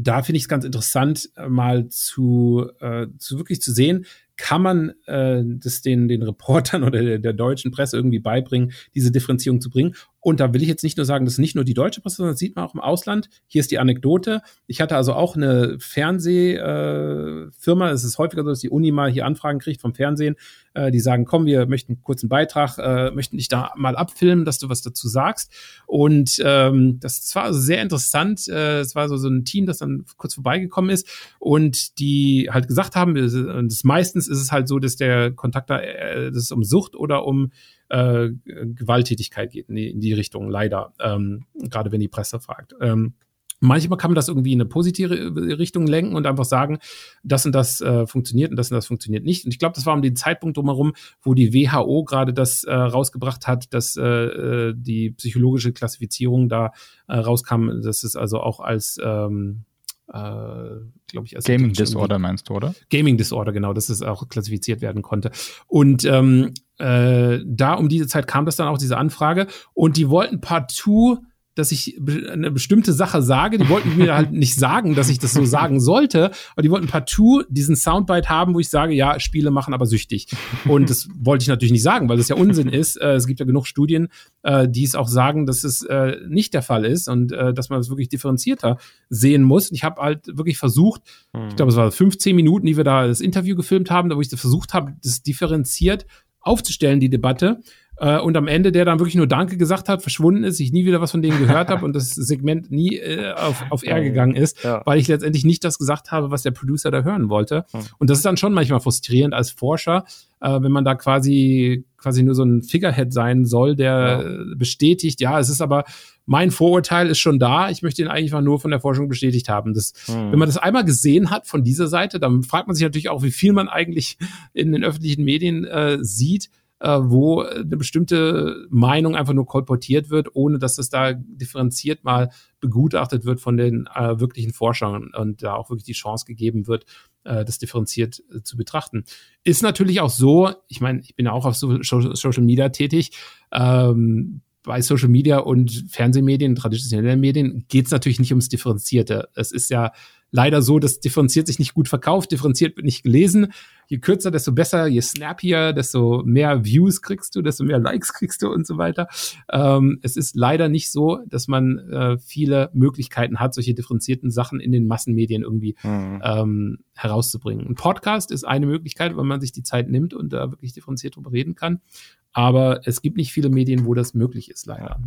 da finde ich es ganz interessant, mal zu, äh, zu wirklich zu sehen, kann man äh, das den, den Reportern *laughs* oder der, der deutschen Presse irgendwie beibringen, diese Differenzierung zu bringen. Und da will ich jetzt nicht nur sagen, das ist nicht nur die deutsche Presse, sondern das sieht man auch im Ausland. Hier ist die Anekdote. Ich hatte also auch eine Fernsehfirma. Äh, es ist häufiger so, dass die Uni mal hier Anfragen kriegt vom Fernsehen. Äh, die sagen, komm, wir möchten einen kurzen Beitrag, äh, möchten dich da mal abfilmen, dass du was dazu sagst. Und ähm, das war also sehr interessant. Äh, es war so, so ein Team, das dann kurz vorbeigekommen ist und die halt gesagt haben, das meistens ist es halt so, dass der Kontakt da, äh, dass es um Sucht oder um äh, Gewalttätigkeit geht in die, in die Richtung, leider, ähm, gerade wenn die Presse fragt. Ähm, Manchmal kann man das irgendwie in eine positive Richtung lenken und einfach sagen, das und das äh, funktioniert und das und das funktioniert nicht. Und ich glaube, das war um den Zeitpunkt drumherum, wo die WHO gerade das äh, rausgebracht hat, dass äh, äh die psychologische Klassifizierung da äh, rauskam, dass es also auch als ähm, äh, glaube ich, Gaming Disorder meinst du, oder? Gaming Disorder, genau, dass es auch klassifiziert werden konnte. Und ähm, äh, da um diese Zeit kam das dann auch, diese Anfrage. Und die wollten partout dass ich eine bestimmte Sache sage. Die wollten mir halt nicht sagen, dass ich das so sagen sollte, aber die wollten partout diesen Soundbite haben, wo ich sage, ja, Spiele machen aber süchtig. Und das wollte ich natürlich nicht sagen, weil das ja Unsinn ist. Äh, es gibt ja genug Studien, äh, die es auch sagen, dass es äh, nicht der Fall ist und dass man das wirklich differenzierter sehen muss. Und ich habe halt wirklich versucht, ich glaube, es war 15 Minuten, die wir da das Interview gefilmt haben, da wo ich versucht habe, das differenziert aufzustellen, die Debatte. Äh, und am Ende, der dann wirklich nur Danke gesagt hat, verschwunden ist, ich nie wieder was von denen gehört habe *laughs* und das Segment nie äh, auf, auf R gegangen ist, ja. weil ich letztendlich nicht das gesagt habe, was der Producer da hören wollte. Hm. Und das ist dann schon manchmal frustrierend als Forscher, äh, wenn man da quasi quasi nur so ein Figurehead sein soll, der ja. bestätigt, ja, es ist aber mein Vorurteil ist schon da. Ich möchte ihn eigentlich mal nur von der Forschung bestätigt haben. Das, hm. Wenn man das einmal gesehen hat von dieser Seite, dann fragt man sich natürlich auch, wie viel man eigentlich in den öffentlichen Medien äh, sieht äh, wo eine bestimmte Meinung einfach nur kolportiert wird, ohne dass es da differenziert mal begutachtet wird von den äh, wirklichen Forschern und da auch wirklich die Chance gegeben wird, äh, das differenziert äh, zu betrachten. Ist natürlich auch so, ich meine, ich bin ja auch auf so Social Media tätig, ähm, bei Social Media und Fernsehmedien, traditionellen Medien, geht es natürlich nicht ums Differenzierte. Es ist ja leider so, dass differenziert sich nicht gut verkauft, differenziert wird nicht gelesen. Je kürzer, desto besser, je snappier, desto mehr Views kriegst du, desto mehr Likes kriegst du und so weiter. Ähm, es ist leider nicht so, dass man äh, viele Möglichkeiten hat, solche differenzierten Sachen in den Massenmedien irgendwie mhm. ähm, herauszubringen. Ein Podcast ist eine Möglichkeit, wenn man sich die Zeit nimmt und da wirklich differenziert drüber reden kann. Aber es gibt nicht viele Medien, wo das möglich ist, leider.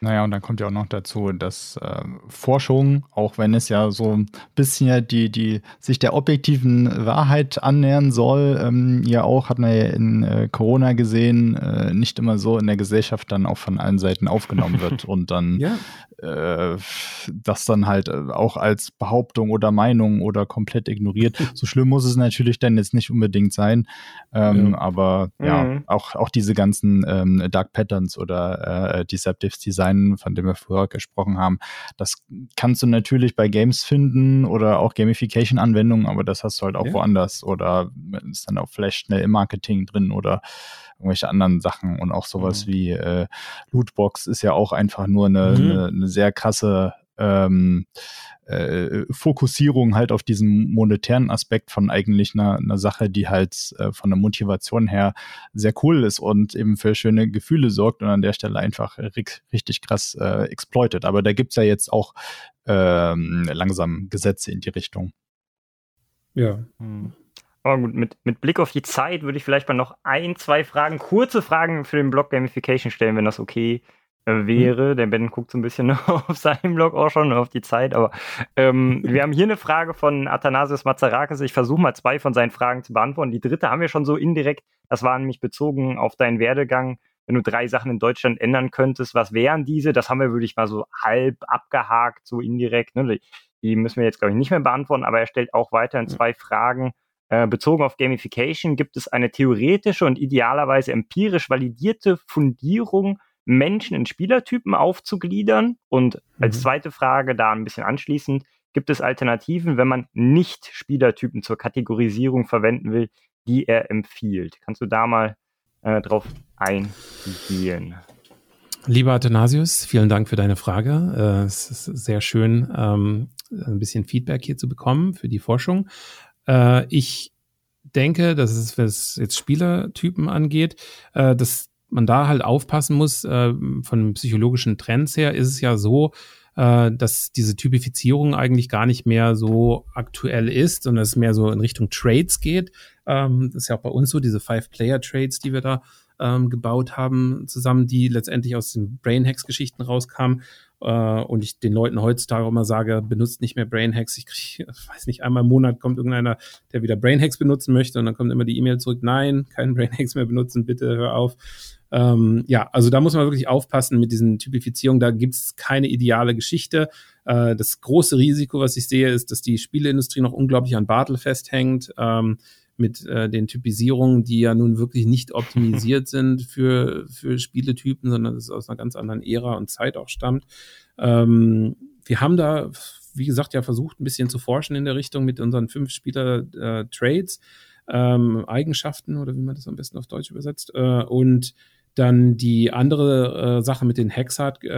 Naja, und dann kommt ja auch noch dazu, dass äh, Forschung, auch wenn es ja so ein bisschen die, die sich der objektiven Wahrheit annähern soll, ähm, ja auch, hat man ja in äh, Corona gesehen, äh, nicht immer so in der Gesellschaft dann auch von allen Seiten aufgenommen *laughs* wird und dann ja. Äh, das dann halt äh, auch als Behauptung oder Meinung oder komplett ignoriert. *laughs* So schlimm muss es natürlich dann jetzt nicht unbedingt sein. Ähm, ja. Aber ja, mhm. auch, auch diese ganzen ähm, Dark Patterns oder äh, Deceptive Design, von dem wir vorher gesprochen haben, das kannst du natürlich bei Games finden oder auch Gamification-Anwendungen, aber das hast du halt auch ja. woanders oder ist dann auch vielleicht schnell im Marketing drin oder irgendwelche anderen Sachen und auch sowas mhm. wie äh, Lootbox ist ja auch einfach nur eine, mhm. eine, eine sehr krasse ähm, äh, Fokussierung halt auf diesen monetären Aspekt von eigentlich einer, einer Sache, die halt äh, von der Motivation her sehr cool ist und eben für schöne Gefühle sorgt und an der Stelle einfach richtig krass äh, exploitet. Aber da gibt's ja jetzt auch ähm, langsam Gesetze in die Richtung. Ja. Hm. Aber gut, mit, mit Blick auf die Zeit würde ich vielleicht mal noch ein, zwei Fragen, kurze Fragen für den Blog Gamification stellen, wenn das okay äh, wäre. Mhm. Der Ben guckt so ein bisschen *laughs* auf seinem Blog auch schon auf die Zeit, aber ähm, *laughs* wir haben hier eine Frage von Athanasius Mazarakis. Ich versuche mal zwei von seinen Fragen zu beantworten. Die dritte haben wir schon so indirekt. Das war nämlich bezogen auf deinen Werdegang. Wenn du drei Sachen in Deutschland ändern könntest, was wären diese? Das haben wir, würde ich mal so halb abgehakt, so indirekt. Ne? Die müssen wir jetzt, glaube ich, nicht mehr beantworten, aber er stellt auch weiterhin zwei Fragen. Äh, bezogen auf Gamification gibt es eine theoretische und idealerweise empirisch validierte Fundierung Menschen in Spielertypen aufzugliedern? Und als mhm. zweite Frage da ein bisschen anschließend, gibt es Alternativen, wenn man nicht Spielertypen zur Kategorisierung verwenden will, die er empfiehlt? Kannst du da mal äh, drauf eingehen? Lieber Athanasius, vielen Dank für deine Frage. Äh, es ist sehr schön, ähm, ein bisschen Feedback hier zu bekommen für die Forschung. Äh, ich denke, dass es, was jetzt Spielertypen angeht, äh, dass man da halt aufpassen muss, äh, von psychologischen Trends her ist es ja so, äh, dass diese Typifizierung eigentlich gar nicht mehr so aktuell ist, sondern es mehr so in Richtung Trades geht. Ähm, das ist ja auch bei uns so, diese Five-Player-Trades, die wir da ähm, gebaut haben, zusammen, die letztendlich aus den Brainhacks-Geschichten rauskamen. Äh, und ich den Leuten heutzutage immer sage, benutzt nicht mehr Brainhacks. Ich kriege, *laughs* weiß nicht, einmal im Monat kommt irgendeiner, der wieder Brainhacks benutzen möchte und dann kommt immer die E-Mail zurück, nein, kein Brainhacks mehr benutzen, bitte hör auf. Ähm, ja, also da muss man wirklich aufpassen mit diesen Typifizierungen. Da gibt es keine ideale Geschichte. Äh, das große Risiko, was ich sehe, ist, dass die Spieleindustrie noch unglaublich an Bartel festhängt. Ähm, mit äh, den Typisierungen, die ja nun wirklich nicht optimisiert *laughs* sind für, für Spieletypen, sondern das aus einer ganz anderen Ära und Zeit auch stammt. Ähm, wir haben da, wie gesagt, ja versucht, ein bisschen zu forschen in der Richtung mit unseren fünf Spieler-Trades, äh, ähm, Eigenschaften oder wie man das am besten auf Deutsch übersetzt. Äh, und dann die andere äh, Sache mit den Hexart, äh,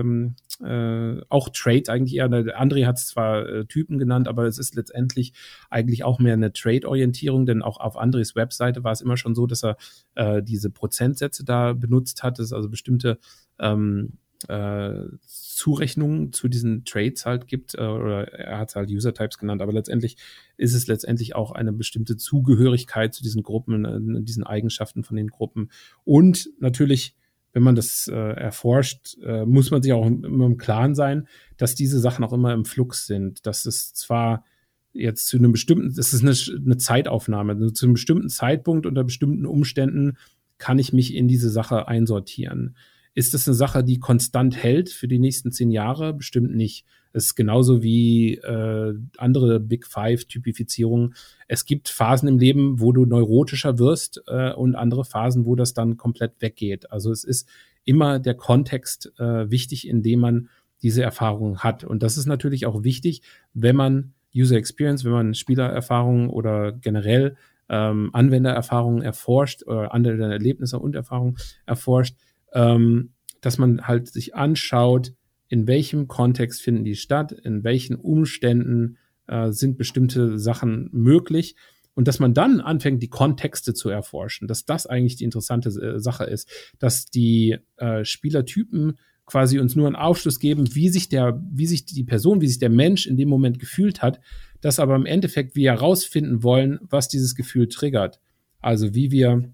ähm, äh, auch Trade eigentlich eher. André hat es zwar äh, Typen genannt, aber es ist letztendlich eigentlich auch mehr eine Trade-Orientierung, denn auch auf Andres Webseite war es immer schon so, dass er äh, diese Prozentsätze da benutzt hat, dass also bestimmte ähm, äh, Zurechnungen zu diesen Trades halt gibt, äh, oder er hat halt User Types genannt, aber letztendlich ist es letztendlich auch eine bestimmte Zugehörigkeit zu diesen Gruppen, äh, diesen Eigenschaften von den Gruppen. Und natürlich, wenn man das äh, erforscht, äh, muss man sich auch immer im Klaren sein, dass diese Sachen auch immer im Flux sind. Dass es zwar jetzt zu einem bestimmten, das ist eine, eine Zeitaufnahme, also zu einem bestimmten Zeitpunkt unter bestimmten Umständen kann ich mich in diese Sache einsortieren. Ist das eine Sache, die konstant hält für die nächsten zehn Jahre? Bestimmt nicht. Es ist genauso wie äh, andere Big Five-Typifizierungen. Es gibt Phasen im Leben, wo du neurotischer wirst äh, und andere Phasen, wo das dann komplett weggeht. Also es ist immer der Kontext äh, wichtig, in dem man diese Erfahrung hat. Und das ist natürlich auch wichtig, wenn man User Experience, wenn man Spielererfahrungen oder generell ähm, Anwendererfahrungen erforscht oder andere Erlebnisse und Erfahrungen erforscht, ähm, dass man halt sich anschaut, in welchem Kontext finden die statt, in welchen Umständen äh, sind bestimmte Sachen möglich und dass man dann anfängt, die Kontexte zu erforschen, dass das eigentlich die interessante äh, Sache ist, dass die äh, Spielertypen quasi uns nur einen Aufschluss geben, wie sich der, wie sich die Person, wie sich der Mensch in dem Moment gefühlt hat, dass aber im Endeffekt wir herausfinden wollen, was dieses Gefühl triggert. Also wie wir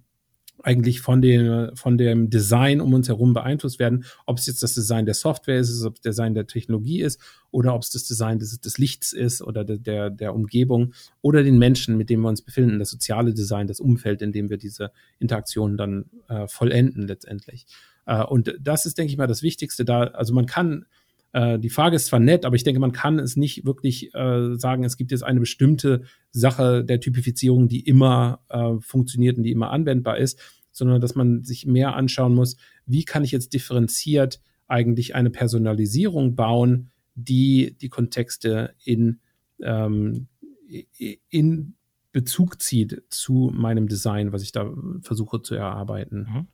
eigentlich von dem, von dem Design um uns herum beeinflusst werden. Ob es jetzt das Design der Software ist, ob es das Design der Technologie ist oder ob es das Design des, des Lichts ist oder der, der, der Umgebung oder den Menschen, mit denen wir uns befinden, das soziale Design, das Umfeld, in dem wir diese Interaktionen dann äh, vollenden letztendlich. Äh, und das ist, denke ich mal, das Wichtigste da. Also man kann äh, die Frage ist zwar nett, aber ich denke, man kann es nicht wirklich äh, sagen, es gibt jetzt eine bestimmte Sache der Typifizierung, die immer äh, funktioniert und die immer anwendbar ist, sondern dass man sich mehr anschauen muss, wie kann ich jetzt differenziert eigentlich eine Personalisierung bauen, die die Kontexte in, ähm, in Bezug zieht zu meinem Design, was ich da versuche zu erarbeiten. Mhm.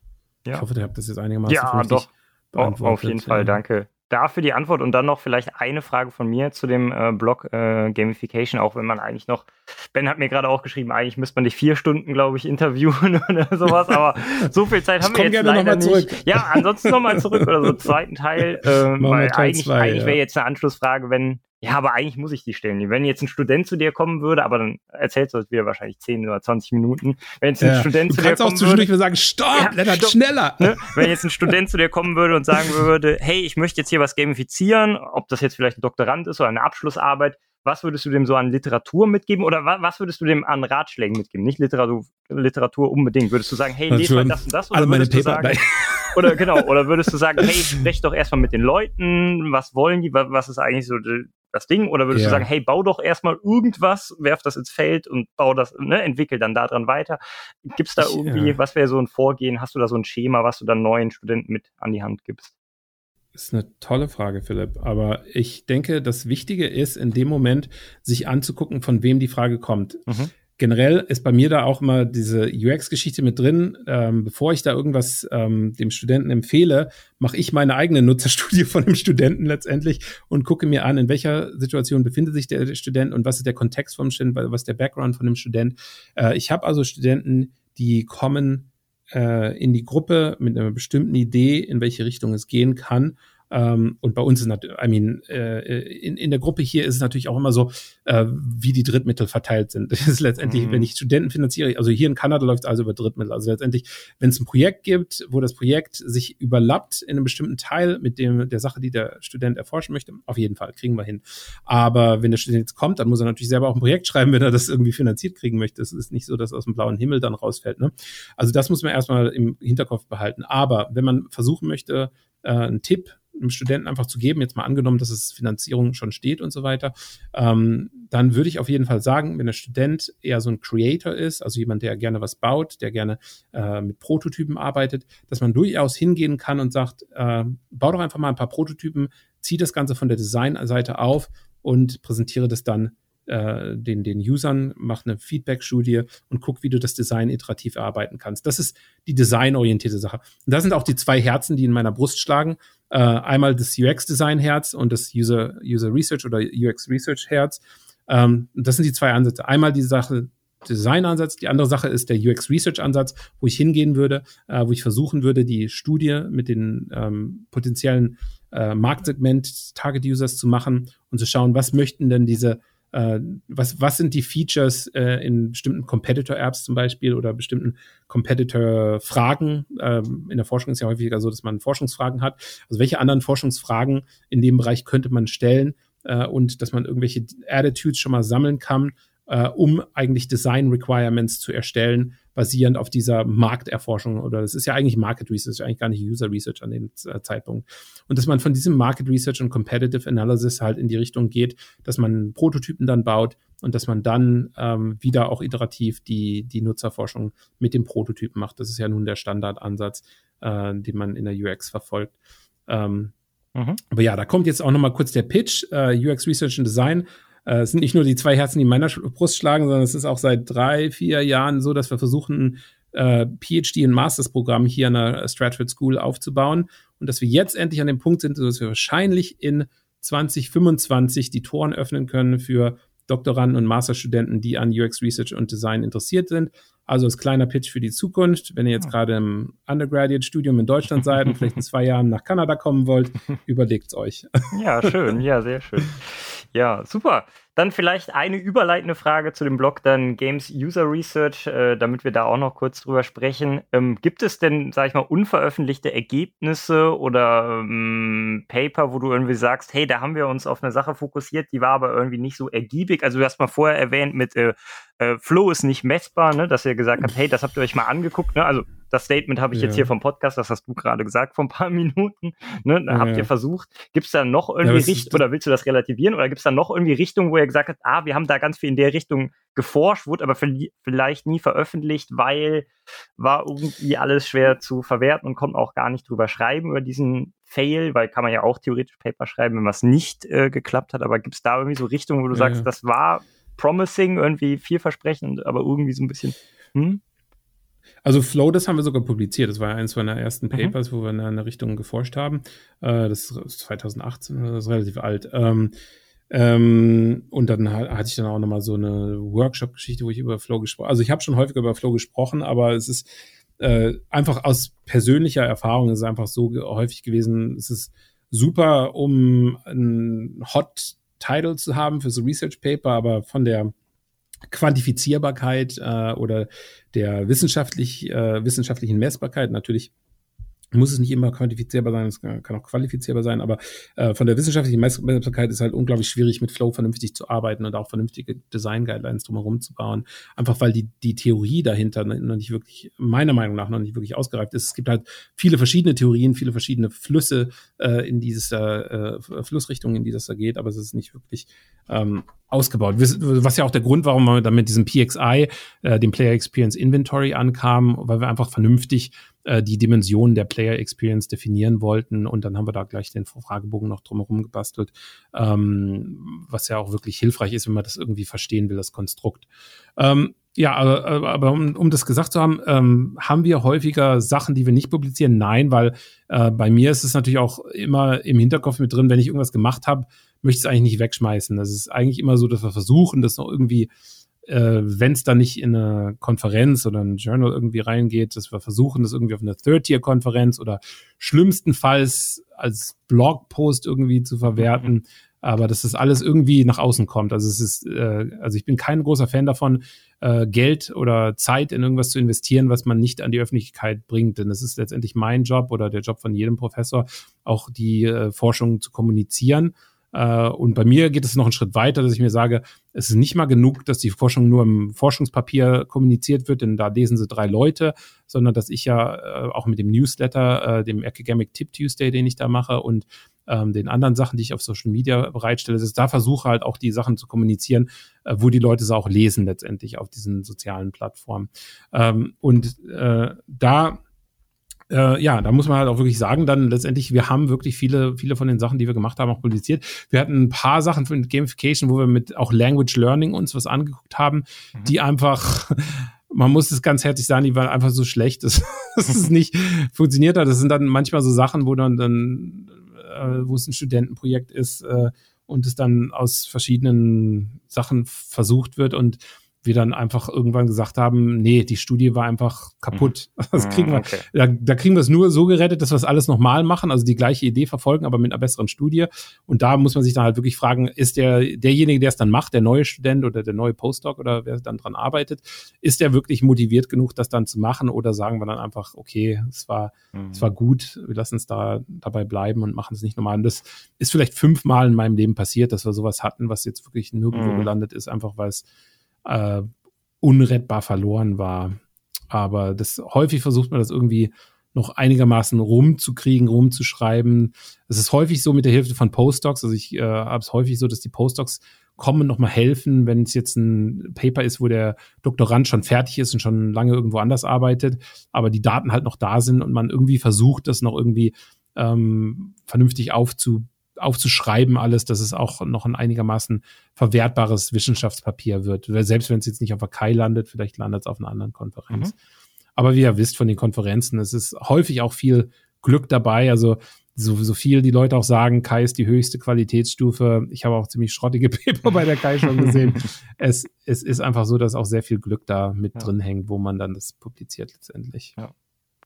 Ja. Ich hoffe, ihr habt das jetzt einigermaßen Ja, doch. Auf jeden Fall, danke dafür die Antwort und dann noch vielleicht eine Frage von mir zu dem äh, Blog äh, Gamification, auch wenn man eigentlich noch, Ben hat mir gerade auch geschrieben, eigentlich müsste man dich vier Stunden, glaube ich, interviewen *laughs* oder sowas, aber *laughs* so viel Zeit haben wir jetzt gerne leider nicht. Zurück. Ja, ansonsten nochmal zurück oder so zweiten Teil, *laughs* äh, weil eigentlich, zwei, eigentlich wäre ja. jetzt eine Anschlussfrage, wenn ja, aber eigentlich muss ich die stellen. Wenn jetzt ein Student zu dir kommen würde, aber dann erzählst du das wieder wahrscheinlich 10 oder 20 Minuten. Wenn jetzt ein ja, Student zu dir kommen würde. Du kannst auch sagen, stopp, ja, Lennart, stopp. schneller. Ne? Wenn jetzt ein Student zu dir kommen würde und sagen würde, hey, ich möchte jetzt hier was gamifizieren, ob das jetzt vielleicht ein Doktorand ist oder eine Abschlussarbeit, was würdest du dem so an Literatur mitgeben oder wa was würdest du dem an Ratschlägen mitgeben? Nicht Literatur, Literatur unbedingt. Würdest du sagen, hey, lese mal das und das? Oder Alle meine Paper, sagen, *laughs* oder genau, oder würdest du sagen, hey, sprech doch erstmal mit den Leuten, was wollen die, was ist eigentlich so das Ding? Oder würdest ja. du sagen, hey, bau doch erstmal irgendwas, werf das ins Feld und bau das, ne, entwickel dann daran weiter? Gibt es da ich, irgendwie, ja. was wäre so ein Vorgehen? Hast du da so ein Schema, was du dann neuen Studenten mit an die Hand gibst? Ist eine tolle Frage, Philipp. Aber ich denke, das Wichtige ist, in dem Moment sich anzugucken, von wem die Frage kommt. Mhm generell ist bei mir da auch immer diese UX-Geschichte mit drin. Ähm, bevor ich da irgendwas ähm, dem Studenten empfehle, mache ich meine eigene Nutzerstudie *laughs* von dem Studenten letztendlich und gucke mir an, in welcher Situation befindet sich der Student und was ist der Kontext vom Student, was ist der Background von dem Student. Äh, ich habe also Studenten, die kommen äh, in die Gruppe mit einer bestimmten Idee, in welche Richtung es gehen kann ähm, und bei uns ist natürlich, I mean, äh, in, in der Gruppe hier ist es natürlich auch immer so, äh, wie die Drittmittel verteilt sind. *laughs* Das ist letztendlich, mhm. wenn ich Studenten finanziere, also hier in Kanada läuft es also über Drittmittel. Also letztendlich, wenn es ein Projekt gibt, wo das Projekt sich überlappt in einem bestimmten Teil mit dem der Sache, die der Student erforschen möchte, auf jeden Fall kriegen wir hin. Aber wenn der Student jetzt kommt, dann muss er natürlich selber auch ein Projekt *laughs* schreiben, wenn er das irgendwie finanziert kriegen möchte. Es ist nicht so, dass aus dem blauen Himmel dann rausfällt. Ne? Also das muss man erstmal im Hinterkopf behalten. Aber wenn man versuchen möchte, äh, einen Tipp einem Studenten einfach zu geben, jetzt mal angenommen, dass es Finanzierung schon steht und so weiter, ähm, dann würde ich auf jeden Fall sagen, wenn der Student eher so ein Creator ist, also jemand, der gerne was baut, der gerne äh, mit Prototypen arbeitet, dass man durchaus hingehen kann und sagt, äh, bau doch einfach mal ein paar Prototypen, zieh das Ganze von der Designseite auf und präsentiere das dann äh, den, den Usern, mach eine Feedback-Studie und guck, wie du das Design iterativ erarbeiten kannst. Das ist die designorientierte Sache. Und das sind auch die zwei Herzen, die in meiner Brust schlagen. Äh, einmal das UX-Design-Herz und das User, User Research oder UX-Research-Herz. Ähm, das sind die zwei Ansätze. Einmal die Sache, Design-Ansatz. Die andere Sache ist der UX-Research-Ansatz, wo ich hingehen würde, äh, wo ich versuchen würde, die Studie mit den ähm, potenziellen äh, Marktsegment Target-Users zu machen und zu schauen, was möchten denn diese äh, was, was sind die Features äh, in bestimmten Competitor-Apps zum Beispiel oder bestimmten Competitor-Fragen. Ähm, in der Forschung ist ja häufiger so, dass man Forschungsfragen hat. Also welche anderen Forschungsfragen in dem Bereich könnte man stellen äh, und dass man irgendwelche Attitudes schon mal sammeln kann, äh, um eigentlich Design Requirements zu erstellen, basierend auf dieser Markterforschung oder das ist ja eigentlich Market Research, eigentlich gar nicht User Research an dem äh, Zeitpunkt. Und dass man von diesem Market Research und Competitive Analysis halt in die Richtung geht, dass man Prototypen dann baut und dass man dann ähm, wieder auch iterativ die, die Nutzerforschung mit dem Prototypen macht. Das ist ja nun der Standardansatz, äh, den man in der UX verfolgt. Ähm, mhm. Aber ja, da kommt jetzt auch nochmal kurz der Pitch. Äh, UX Research and Design äh, es sind nicht nur die zwei Herzen, die in meiner Brust schlagen, sondern es ist auch seit drei, vier Jahren so, dass wir versuchen, äh, PhD- und Mastersprogramm hier an der Stratford School aufzubauen und dass wir jetzt endlich an dem Punkt sind, dass wir wahrscheinlich in 2025 die Toren öffnen können für Doktoranden und Masterstudenten, die an UX Research und Design interessiert sind. Also als kleiner Pitch für die Zukunft, wenn ihr jetzt gerade im Undergraduate-Studium in Deutschland seid und vielleicht in zwei Jahren nach Kanada kommen wollt, *laughs* überlegt's euch. Ja, schön, ja, sehr schön. Ja, super. Dann vielleicht eine überleitende Frage zu dem Blog dann Games User Research, äh, damit wir da auch noch kurz drüber sprechen. Ähm, gibt es denn, sag ich mal, unveröffentlichte Ergebnisse oder ähm, Paper, wo du irgendwie sagst, hey, da haben wir uns auf eine Sache fokussiert, die war aber irgendwie nicht so ergiebig? Also du hast mal vorher erwähnt mit äh, äh, Flow ist nicht messbar, ne? dass ihr gesagt habt, hey, das habt ihr euch mal angeguckt. Ne? Also das Statement habe ich ja. jetzt hier vom Podcast, das hast du gerade gesagt vor ein paar *laughs* Minuten. Ne? Da ja. habt ihr versucht. Gibt es da noch irgendwie ja, Richtung, oder willst du das relativieren? Oder gibt es da noch irgendwie Richtungen, wo ihr gesagt habt, ah, wir haben da ganz viel in der Richtung geforscht, wurde aber vielleicht nie veröffentlicht, weil war irgendwie alles schwer zu verwerten und konnten auch gar nicht drüber schreiben über diesen Fail, weil kann man ja auch theoretisch Paper schreiben, wenn was nicht äh, geklappt hat. Aber gibt es da irgendwie so Richtungen, wo du sagst, das war promising, irgendwie vielversprechend, aber irgendwie so ein bisschen, hm? Also Flow, das haben wir sogar publiziert. Das war ja eines meiner ersten mhm. Papers, mhm. wo wir in eine Richtung geforscht haben. Äh, das ist 2018, das ist relativ alt. Ähm, ähm, und dann hatte ich dann auch nochmal so eine Workshop-Geschichte, wo ich über Flow gesprochen habe. Also ich habe schon häufiger über Flow gesprochen, aber es ist äh, einfach aus persönlicher Erfahrung ist es einfach so häufig gewesen, es ist super, um ein Hot Title zu haben für so Research Paper, aber von der Quantifizierbarkeit äh, oder der wissenschaftlich, äh, wissenschaftlichen Messbarkeit natürlich muss es nicht immer quantifizierbar sein, es kann auch qualifizierbar sein, aber äh, von der wissenschaftlichen Messbarkeit ist halt unglaublich schwierig, mit Flow vernünftig zu arbeiten und auch vernünftige Design-Guidelines drumherum zu bauen. Einfach weil die, die Theorie dahinter noch nicht wirklich, meiner Meinung nach, noch nicht wirklich ausgereift ist. Es gibt halt viele verschiedene Theorien, viele verschiedene Flüsse äh, in dieser äh, Flussrichtung, in die das da geht, aber es ist nicht wirklich ähm, ausgebaut. Was ja auch der Grund, warum wir dann mit diesem PXI, äh, dem Player Experience Inventory ankamen, weil wir einfach vernünftig äh, die Dimensionen der Player Experience definieren wollten und dann haben wir da gleich den Fragebogen noch drumherum gebastelt, ähm, was ja auch wirklich hilfreich ist, wenn man das irgendwie verstehen will, das Konstrukt. Ähm, ja, aber, aber um, um das gesagt zu haben, ähm, haben wir häufiger Sachen, die wir nicht publizieren? Nein, weil äh, bei mir ist es natürlich auch immer im Hinterkopf mit drin, wenn ich irgendwas gemacht habe, möchte ich es eigentlich nicht wegschmeißen. Das ist eigentlich immer so, dass wir versuchen, das noch irgendwie, äh, wenn es dann nicht in eine Konferenz oder ein Journal irgendwie reingeht, dass wir versuchen, das irgendwie auf eine Third-Tier-Konferenz oder schlimmstenfalls als Blogpost irgendwie zu verwerten. Mhm. Aber dass das alles irgendwie nach außen kommt. Also es ist, äh, also ich bin kein großer Fan davon, äh, Geld oder Zeit in irgendwas zu investieren, was man nicht an die Öffentlichkeit bringt. Denn es ist letztendlich mein Job oder der Job von jedem Professor, auch die äh, Forschung zu kommunizieren äh, und bei mir geht es noch einen Schritt weiter, dass ich mir sage, es ist nicht mal genug, dass die Forschung nur im Forschungspapier kommuniziert wird, denn da lesen sie drei Leute, sondern dass ich ja äh, auch mit dem Newsletter, äh, dem Academic Tip Tuesday, den ich da mache und ähm, den anderen Sachen, die ich auf Social Media bereitstelle, dass ich da versuche halt auch die Sachen zu kommunizieren, wo die Leute es auch lesen letztendlich auf diesen sozialen Plattformen. Ähm, und da äh, ja, da muss man halt auch wirklich sagen, dann letztendlich, wir haben wirklich viele, viele von den Sachen, die wir gemacht haben, auch publiziert. Wir hatten ein paar Sachen für Gamification, wo wir mit auch Language Learning uns was angeguckt haben, mhm. die einfach, *laughs* man muss es ganz herzlich sagen, die waren einfach so schlecht, dass, *laughs* dass es *laughs* nicht funktioniert hat. Das sind dann manchmal so Sachen, wo dann, dann äh, wo es ein Studentenprojekt ist äh, und es dann aus verschiedenen Sachen versucht wird und wir dann einfach irgendwann gesagt haben, nee, die Studie war einfach kaputt. Mhm. *laughs* Das kriegen wir, okay. da, da, kriegen wir es nur so gerettet, dass wir es alles nochmal machen, also die gleiche Idee verfolgen, aber mit einer besseren Studie. Und da muss man sich dann halt wirklich fragen, ist der, derjenige, der es dann macht, der neue Student oder der neue Postdoc oder wer dann dran arbeitet, ist der wirklich motiviert genug, das dann zu machen? Oder sagen wir dann einfach, okay, es war, mhm. es war gut, wir lassen es da dabei bleiben und machen es nicht nochmal. Und das ist vielleicht fünfmal in meinem Leben passiert, dass wir sowas hatten, was jetzt wirklich nirgendwo mhm. gelandet ist, einfach weil es äh, unrettbar verloren war. Aber das häufig versucht man das irgendwie noch einigermaßen rumzukriegen, rumzuschreiben. Es ist häufig so mit der Hilfe von Postdocs. Also ich äh, habe es häufig so, dass die Postdocs kommen und nochmal helfen, wenn es jetzt ein Paper ist, wo der Doktorand schon fertig ist und schon lange irgendwo anders arbeitet, aber die Daten halt noch da sind und man irgendwie versucht, das noch irgendwie ähm, vernünftig aufzu aufzuschreiben alles, dass es auch noch ein einigermaßen verwertbares Wissenschaftspapier wird. Selbst wenn es jetzt nicht auf der Kai landet, vielleicht landet es auf einer anderen Konferenz. Mhm. Aber wie ihr wisst von den Konferenzen, es ist häufig auch viel Glück dabei. Also so, so viel die Leute auch sagen, Kai ist die höchste Qualitätsstufe. Ich habe auch ziemlich schrottige *laughs* Paper bei der Kai schon gesehen. *laughs* es, es ist einfach so, dass auch sehr viel Glück da mit ja. drin hängt, wo man dann das publiziert letztendlich. Ja.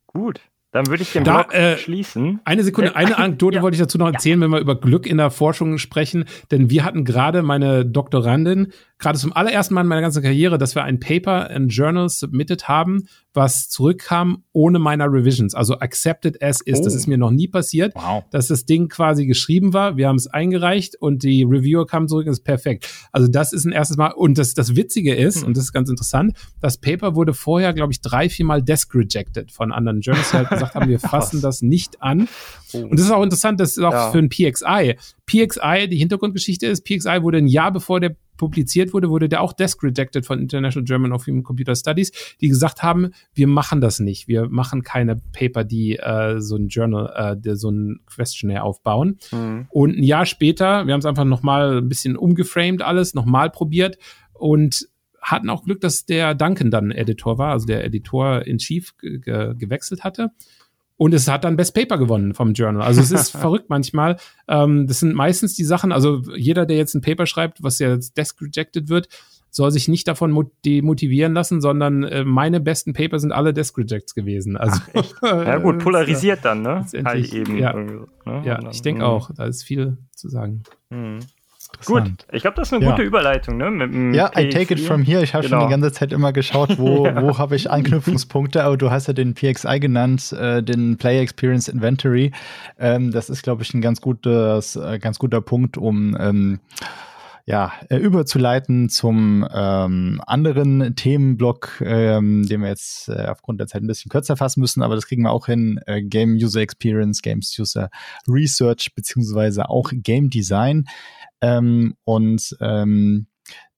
Gut. Dann würde ich den da, Blog äh, schließen. Eine Sekunde, eine *laughs* Anekdote ja. wollte ich dazu noch erzählen, ja. wenn wir über Glück in der Forschung sprechen. Denn wir hatten gerade meine Doktorandin, gerade zum allerersten Mal in meiner ganzen Karriere, dass wir ein Paper in Journal submitted haben, was zurückkam ohne meiner Revisions, also accepted as is. Oh. Das ist mir noch nie passiert, wow. dass das Ding quasi geschrieben war. Wir haben es eingereicht und die Reviewer kam zurück und ist perfekt. Also das ist ein erstes Mal. Und das, das Witzige ist, hm. und das ist ganz interessant, das Paper wurde vorher, glaube ich, drei, vier Mal desk rejected von anderen Journals, die halt gesagt haben, wir *laughs* fassen das nicht an. Oh. Und das ist auch interessant, das ist auch ja. für ein PXI. PXI, die Hintergrundgeschichte ist, PXI wurde ein Jahr bevor der publiziert wurde, wurde der auch desk rejected von International German of Human Computer Studies, die gesagt haben, wir machen das nicht. Wir machen keine Paper, die äh, so ein Journal, äh, der so ein Questionnaire aufbauen. Mhm. Und ein Jahr später, wir haben es einfach nochmal ein bisschen umgeframed alles, nochmal probiert und hatten auch Glück, dass der Duncan dann Editor war, also der Editor in Chief gewechselt hatte. Und es hat dann Best Paper gewonnen vom Journal. Also es ist *laughs* verrückt manchmal. Ähm, das sind meistens die Sachen, also jeder, der jetzt ein Paper schreibt, was ja jetzt Desk rejected wird, soll sich nicht davon demotivieren lassen, sondern äh, meine besten Paper sind alle Desk Rejects gewesen. Also, Ach, ja *laughs* gut, polarisiert dann, ne? Halt eben. Ja, ne? ja ich denke auch, da ist viel zu sagen. Mhm. Gut, ich glaube, das ist eine gute Überleitung, ne? ja, I take it from here. Ich habe genau. schon die ganze Zeit immer geschaut, wo, *laughs* ja. wo habe ich Anknüpfungspunkte, aber du hast ja den PXI genannt, äh, den Player Experience Inventory. Ähm, das ist, glaube ich, ein ganz, gutes, äh, ganz guter Punkt, um ähm, ja, äh, überzuleiten zum ähm, anderen Themenblock, ähm, den wir jetzt äh, aufgrund der Zeit ein bisschen kürzer fassen müssen, aber das kriegen wir auch hin. Äh, Game User Experience, Games User Research, beziehungsweise auch Game Design. Ähm, und ähm,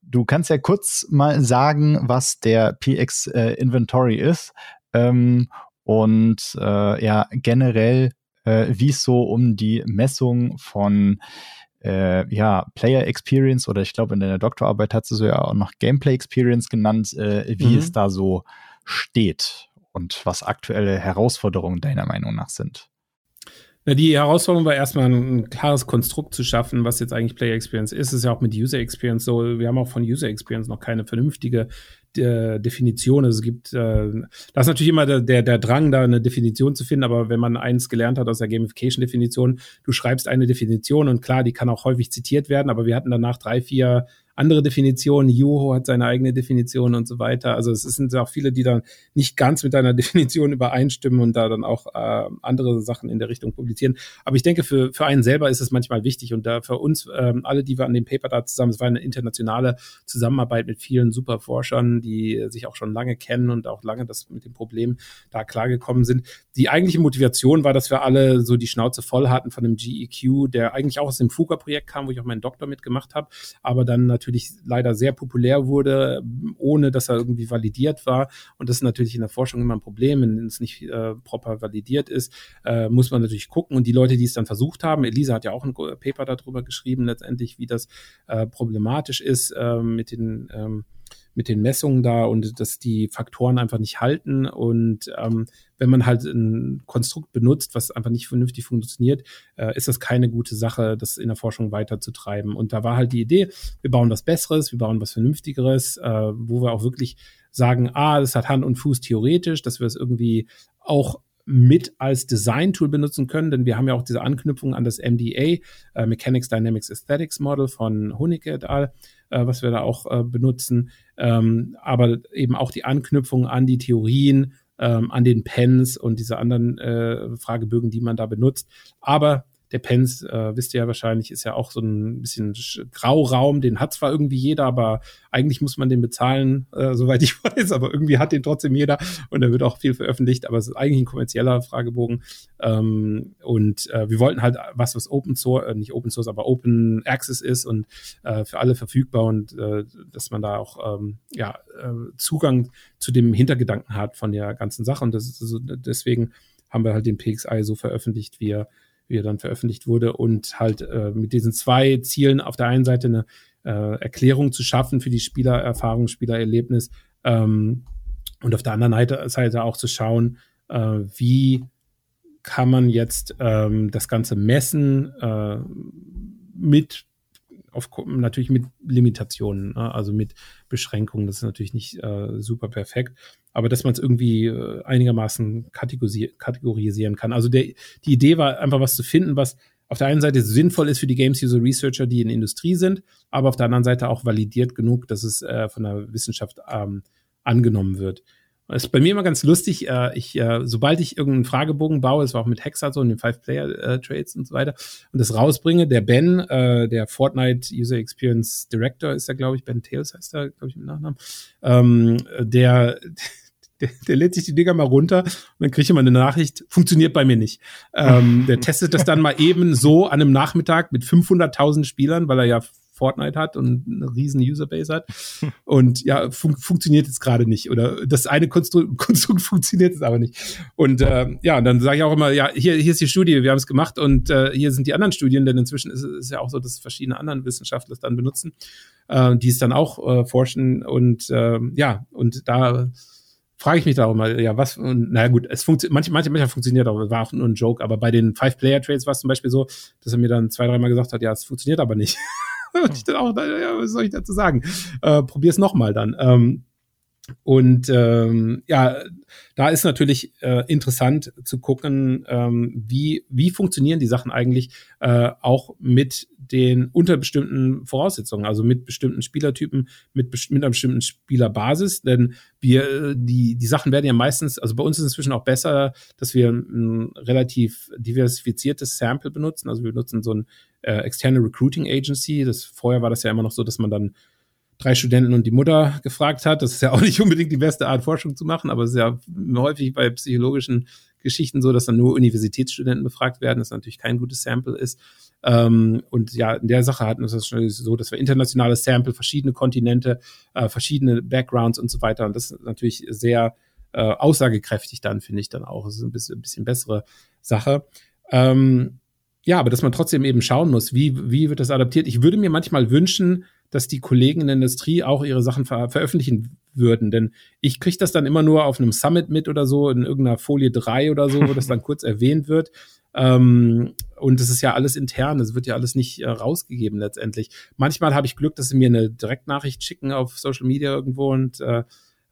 du kannst ja kurz mal sagen, was der PX äh, Inventory ist ähm, und äh, ja generell, äh, wie es so um die Messung von äh, ja, Player Experience oder ich glaube in deiner Doktorarbeit hat sie ja auch noch Gameplay Experience genannt, äh, wie mhm. es da so steht und was aktuelle Herausforderungen deiner Meinung nach sind. Na, die Herausforderung war erstmal ein, klares Konstrukt zu schaffen, was jetzt eigentlich Player Experience ist. Es ist ja auch mit User Experience so. Wir haben auch von User Experience noch keine vernünftige äh, Definition. Also es gibt, äh, da ist natürlich immer der, der, der Drang, da eine Definition zu finden, aber wenn man eins gelernt hat aus der Gamification-Definition, du schreibst eine Definition und klar, die kann auch häufig zitiert werden, aber wir hatten danach drei, vier andere Definitionen. Juho hat seine eigene Definition und so weiter. Also es sind auch viele, die dann nicht ganz mit deiner *laughs* Definition übereinstimmen und da dann auch äh, andere Sachen in der Richtung publizieren. Aber ich denke, für, für einen selber ist es manchmal wichtig und da für uns ähm, alle, die wir an dem Paper da zusammen, es war eine internationale Zusammenarbeit mit vielen super Forschern, die sich auch schon lange kennen und auch lange das mit dem Problem da klargekommen sind. Die eigentliche Motivation war, dass wir alle so die Schnauze voll hatten von dem GEQ, der eigentlich auch aus dem FUGA-Projekt kam, wo ich auch meinen Doktor mitgemacht habe, aber dann natürlich natürlich leider sehr populär wurde, ohne dass er irgendwie validiert war. Und das ist natürlich in der Forschung immer ein Problem, wenn es nicht äh, proper validiert ist, äh, muss man natürlich gucken. Und die Leute, die es dann versucht haben, Elisa hat ja auch ein Paper darüber geschrieben, letztendlich, wie das äh, problematisch ist äh, mit den ähm, mit den Messungen da und dass die Faktoren einfach nicht halten. Und ähm, wenn man halt ein Konstrukt benutzt, was einfach nicht vernünftig funktioniert, äh, ist das keine gute Sache, das in der Forschung weiterzutreiben. Und da war halt die Idee, wir bauen was Besseres, wir bauen was Vernünftigeres, äh, wo wir auch wirklich sagen, ah, das hat Hand und Fuß theoretisch, dass wir es irgendwie auch mit als Design-Tool benutzen können, denn wir haben ja auch diese Anknüpfung an das MDA, äh, Mechanics Dynamics Aesthetics Model von Honig et al., äh, was wir da auch äh, benutzen, ähm, aber eben auch die Anknüpfung an die Theorien, ähm, an den Pens und diese anderen äh, Fragebögen, die man da benutzt. Aber der Pens, äh, wisst ihr ja wahrscheinlich, ist ja auch so ein bisschen Grauraum. Den hat zwar irgendwie jeder, aber eigentlich muss man den bezahlen, äh, *laughs* soweit ich weiß. Aber irgendwie hat den trotzdem jeder und da wird auch viel veröffentlicht. Aber es ist eigentlich ein kommerzieller Fragebogen. Ähm, und äh, wir wollten halt was, was Open Source, äh, nicht Open Source, aber Open Access ist und äh, für alle verfügbar und äh, dass man da auch ähm, ja, äh, Zugang zu dem Hintergedanken hat von der ganzen Sache. Und das ist also deswegen haben wir halt den PXI so veröffentlicht, wie er wie er dann veröffentlicht wurde und halt äh, mit diesen zwei Zielen auf der einen Seite eine äh, Erklärung zu schaffen für die Spielererfahrung, Spielererlebnis ähm, und auf der anderen Seite auch zu schauen, äh, wie kann man jetzt ähm, das Ganze messen äh, mit auf, natürlich mit Limitationen, ne? also mit Beschränkungen. Das ist natürlich nicht äh, super perfekt, aber dass man es irgendwie äh, einigermaßen kategorisieren kann. Also der, die Idee war einfach was zu finden, was auf der einen Seite sinnvoll ist für die Games User Researcher, die in der Industrie sind, aber auf der anderen Seite auch validiert genug, dass es äh, von der Wissenschaft ähm, angenommen wird. Das ist bei mir immer ganz lustig. Äh, ich, äh, sobald ich irgendeinen Fragebogen baue, das war auch mit Hexa so in den Five-Player-Trades und so weiter, und das rausbringe, der Ben, äh, der Fortnite User Experience Director ist der, glaube ich, Ben Tails heißt der, glaube ich, im Nachnamen, ähm, der, *laughs* der, der lädt sich die Dinger mal runter und dann kriege ich immer eine Nachricht, funktioniert bei mir nicht. Ähm, der *laughs* testet das dann mal eben so an einem Nachmittag mit 500.000 Spielern, weil er ja Fortnite hat und eine riesen Userbase hat. Und ja, fun funktioniert jetzt gerade nicht. Oder das eine Konstrukt, *laughs* Konstrukt funktioniert jetzt aber nicht. Und äh, ja, dann sage ich auch immer, ja, hier, hier ist die Studie, wir haben es gemacht und äh, hier sind die anderen Studien, denn inzwischen ist es ja auch so, dass verschiedene anderen Wissenschaftler es dann benutzen, äh, die es dann auch äh, forschen. Und äh, ja, und da frage ich mich da auch mal, ja, was, und naja gut, es funktioniert, manche, manche, manche funktioniert auch, war auch nur ein Joke, aber bei den Five-Player-Trades war es zum Beispiel so, dass er mir dann zwei, dreimal gesagt hat, ja, es funktioniert aber nicht. *laughs* *laughs* was soll ich dazu sagen? Äh, probier's nochmal dann. Ähm, und ähm, ja, da ist natürlich äh, interessant zu gucken, ähm, wie, wie funktionieren die Sachen eigentlich äh, auch mit den unter bestimmten Voraussetzungen, also mit bestimmten Spielertypen, mit, mit einer bestimmten Spielerbasis. Denn wir, die, die Sachen werden ja meistens, also bei uns ist inzwischen auch besser, dass wir ein relativ diversifiziertes Sample benutzen. Also wir benutzen so ein äh, externe Recruiting Agency. Das vorher war das ja immer noch so, dass man dann drei Studenten und die Mutter gefragt hat. Das ist ja auch nicht unbedingt die beste Art, Forschung zu machen, aber es ist ja häufig bei psychologischen Geschichten so, dass dann nur Universitätsstudenten befragt werden, das natürlich kein gutes Sample ist. Ähm, und ja, in der Sache hatten wir es so, dass wir internationales Sample, verschiedene Kontinente, äh, verschiedene Backgrounds und so weiter. Und das ist natürlich sehr äh, aussagekräftig dann, finde ich dann auch. Das ist ein bisschen, ein bisschen bessere Sache. Ähm, ja, aber dass man trotzdem eben schauen muss, wie, wie wird das adaptiert. Ich würde mir manchmal wünschen, dass die Kollegen in der Industrie auch ihre Sachen ver veröffentlichen würden. Denn ich kriege das dann immer nur auf einem Summit mit oder so, in irgendeiner Folie 3 oder so, wo das *laughs* dann kurz erwähnt wird. Ähm, und das ist ja alles intern, das wird ja alles nicht äh, rausgegeben letztendlich. Manchmal habe ich Glück, dass sie mir eine Direktnachricht schicken auf Social Media irgendwo und äh,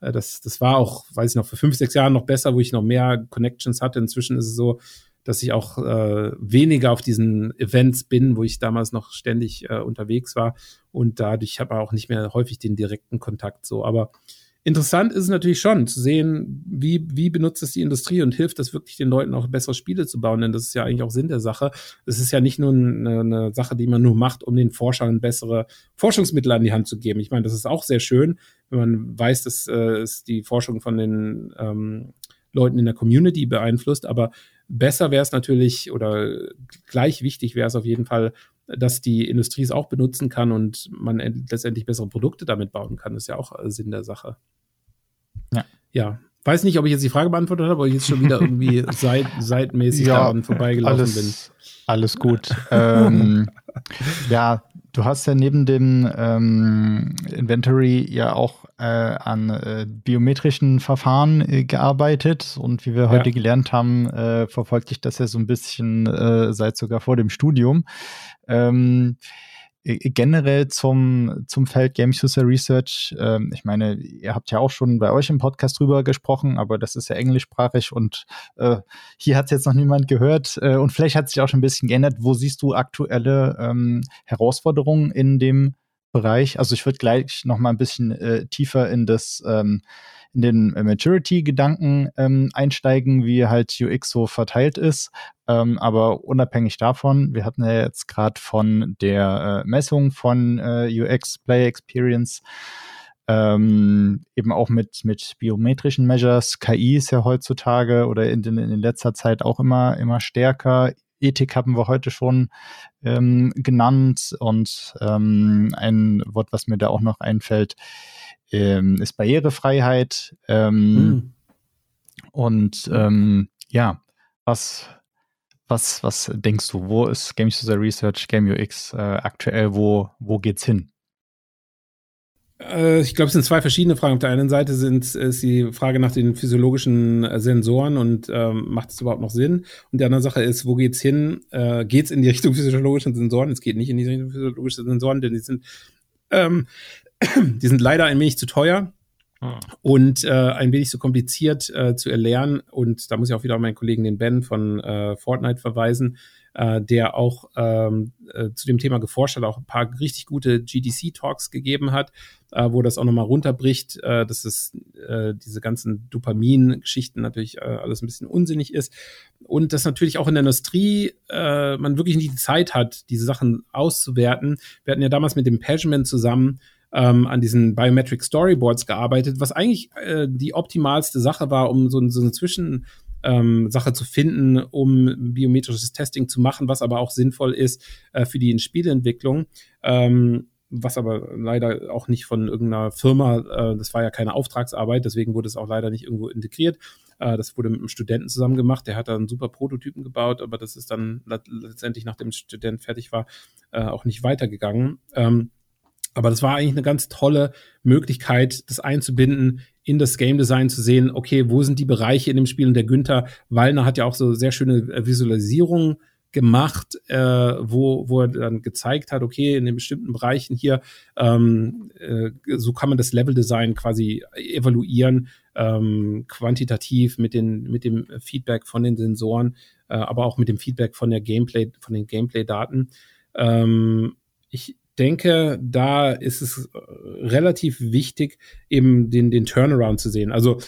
äh das, das war auch, weiß ich noch, vor fünf, sechs Jahren noch besser, wo ich noch mehr Connections hatte. Inzwischen ist es so, dass ich auch äh, weniger auf diesen Events bin, wo ich damals noch ständig äh, unterwegs war und dadurch habe ich auch nicht mehr häufig den direkten Kontakt so. Aber interessant ist es natürlich schon zu sehen, wie, wie benutzt es die Industrie und hilft das wirklich den Leuten auch bessere Spiele zu bauen, denn das ist ja eigentlich auch Sinn der Sache. Es ist ja nicht nur eine, eine Sache, die man nur macht, um den Forschern bessere Forschungsmittel an die Hand zu geben. Ich meine, das ist auch sehr schön, wenn man weiß, dass äh, es die Forschung von den ähm, Leuten in der Community beeinflusst, aber Besser wäre es natürlich oder gleich wichtig wäre es auf jeden Fall, dass die Industrie es auch benutzen kann und man letztendlich bessere Produkte damit bauen kann. Das ist ja auch äh, Sinn der Sache. Ja. Ja. Weiß nicht, ob ich jetzt die Frage beantwortet habe, aber ich jetzt schon wieder irgendwie *laughs* seit, seitmäßig ja, daran vorbeigelaufen alles, bin. Alles gut. ähm, *laughs* ja, Du hast ja neben dem ähm, Inventory ja auch äh, an äh, biometrischen Verfahren äh, gearbeitet und wie wir heute ja. gelernt haben, äh, verfolgt dich das ja so ein bisschen äh, seit sogar vor dem Studium. Ähm, äh, generell zum, zum Feld Games User Research, ähm, ich meine, ihr habt ja auch schon bei euch im Podcast drüber gesprochen, aber das ist ja englischsprachig und äh, hier hat es jetzt noch niemand gehört äh, und vielleicht hat sich auch schon ein bisschen geändert. Wo siehst du aktuelle ähm, Herausforderungen in dem Bereich? Also ich würde gleich noch mal ein bisschen äh, tiefer in das ähm, in den Maturity-Gedanken ähm, einsteigen, wie halt UX so verteilt ist. Ähm, aber unabhängig davon, wir hatten ja jetzt gerade von der äh, Messung von äh, UX Play Experience ähm, eben auch mit, mit biometrischen Measures. KI ist ja heutzutage oder in, in, in letzter Zeit auch immer, immer stärker. Ethik haben wir heute schon ähm, genannt und ähm, ein Wort, was mir da auch noch einfällt, ähm, ist Barrierefreiheit. Mhm. Und ähm, ja, was, was, was denkst du, wo ist Game User Research, Game UX äh, aktuell, wo, wo geht's hin? Äh, ich glaube, es sind zwei verschiedene Fragen. Auf der einen Seite sind, ist die Frage nach den physiologischen äh, Sensoren und ähm, macht es überhaupt noch Sinn? Und die andere Sache ist, wo geht's hin? Äh, geht's in die *laughs* Richtung physiologischen Sensoren? Es geht nicht in die Richtung physiologischen Sensoren, denn die sind ähm, *clears throat* die sind leider ein wenig zu teuer ah. und äh, ein wenig zu kompliziert äh, zu erlernen. Und da muss ich auch wieder auf meinen Kollegen den Ben von äh, Fortnite verweisen, äh, der auch ähm, äh, zu dem Thema geforscht hat, auch ein paar richtig gute GDC-Talks gegeben hat, äh, wo das auch nochmal runterbricht, äh, dass es äh, diese ganzen Dopamin-Geschichten natürlich äh, alles ein bisschen unsinnig ist. Und dass natürlich auch in der Industrie äh, man wirklich nicht die Zeit hat, diese Sachen auszuwerten. Wir hatten ja damals mit dem Pagement zusammen ähm, an diesen Biometric Storyboards gearbeitet, was eigentlich äh, die optimalste Sache war, um so, so eine Zwischen- ähm, Sache zu finden, um biometrisches Testing zu machen, was aber auch sinnvoll ist äh, für die Spieleentwicklung. Ähm, was aber leider auch nicht von irgendeiner Firma, äh, das war ja keine Auftragsarbeit, deswegen wurde es auch leider nicht irgendwo integriert. Äh, das wurde mit einem Studenten zusammen gemacht, der hat dann super Prototypen gebaut, aber das ist dann letztendlich, nachdem der Student fertig war, äh, auch nicht weitergegangen. Ähm, aber das war eigentlich eine ganz tolle Möglichkeit, das einzubinden in das Game Design zu sehen, okay, wo sind die Bereiche in dem Spiel? Und der Günther Wallner hat ja auch so sehr schöne äh, Visualisierungen gemacht, äh, wo, wo er dann gezeigt hat, okay, in den bestimmten Bereichen hier, ähm, äh, so kann man das Level-Design quasi evaluieren, ähm, quantitativ mit, den, mit dem Feedback von den Sensoren, äh, aber auch mit dem Feedback von der Gameplay, von den Gameplay-Daten. Ähm, ich denke, da ist es äh, relativ wichtig, eben den, den Turnaround zu sehen. Also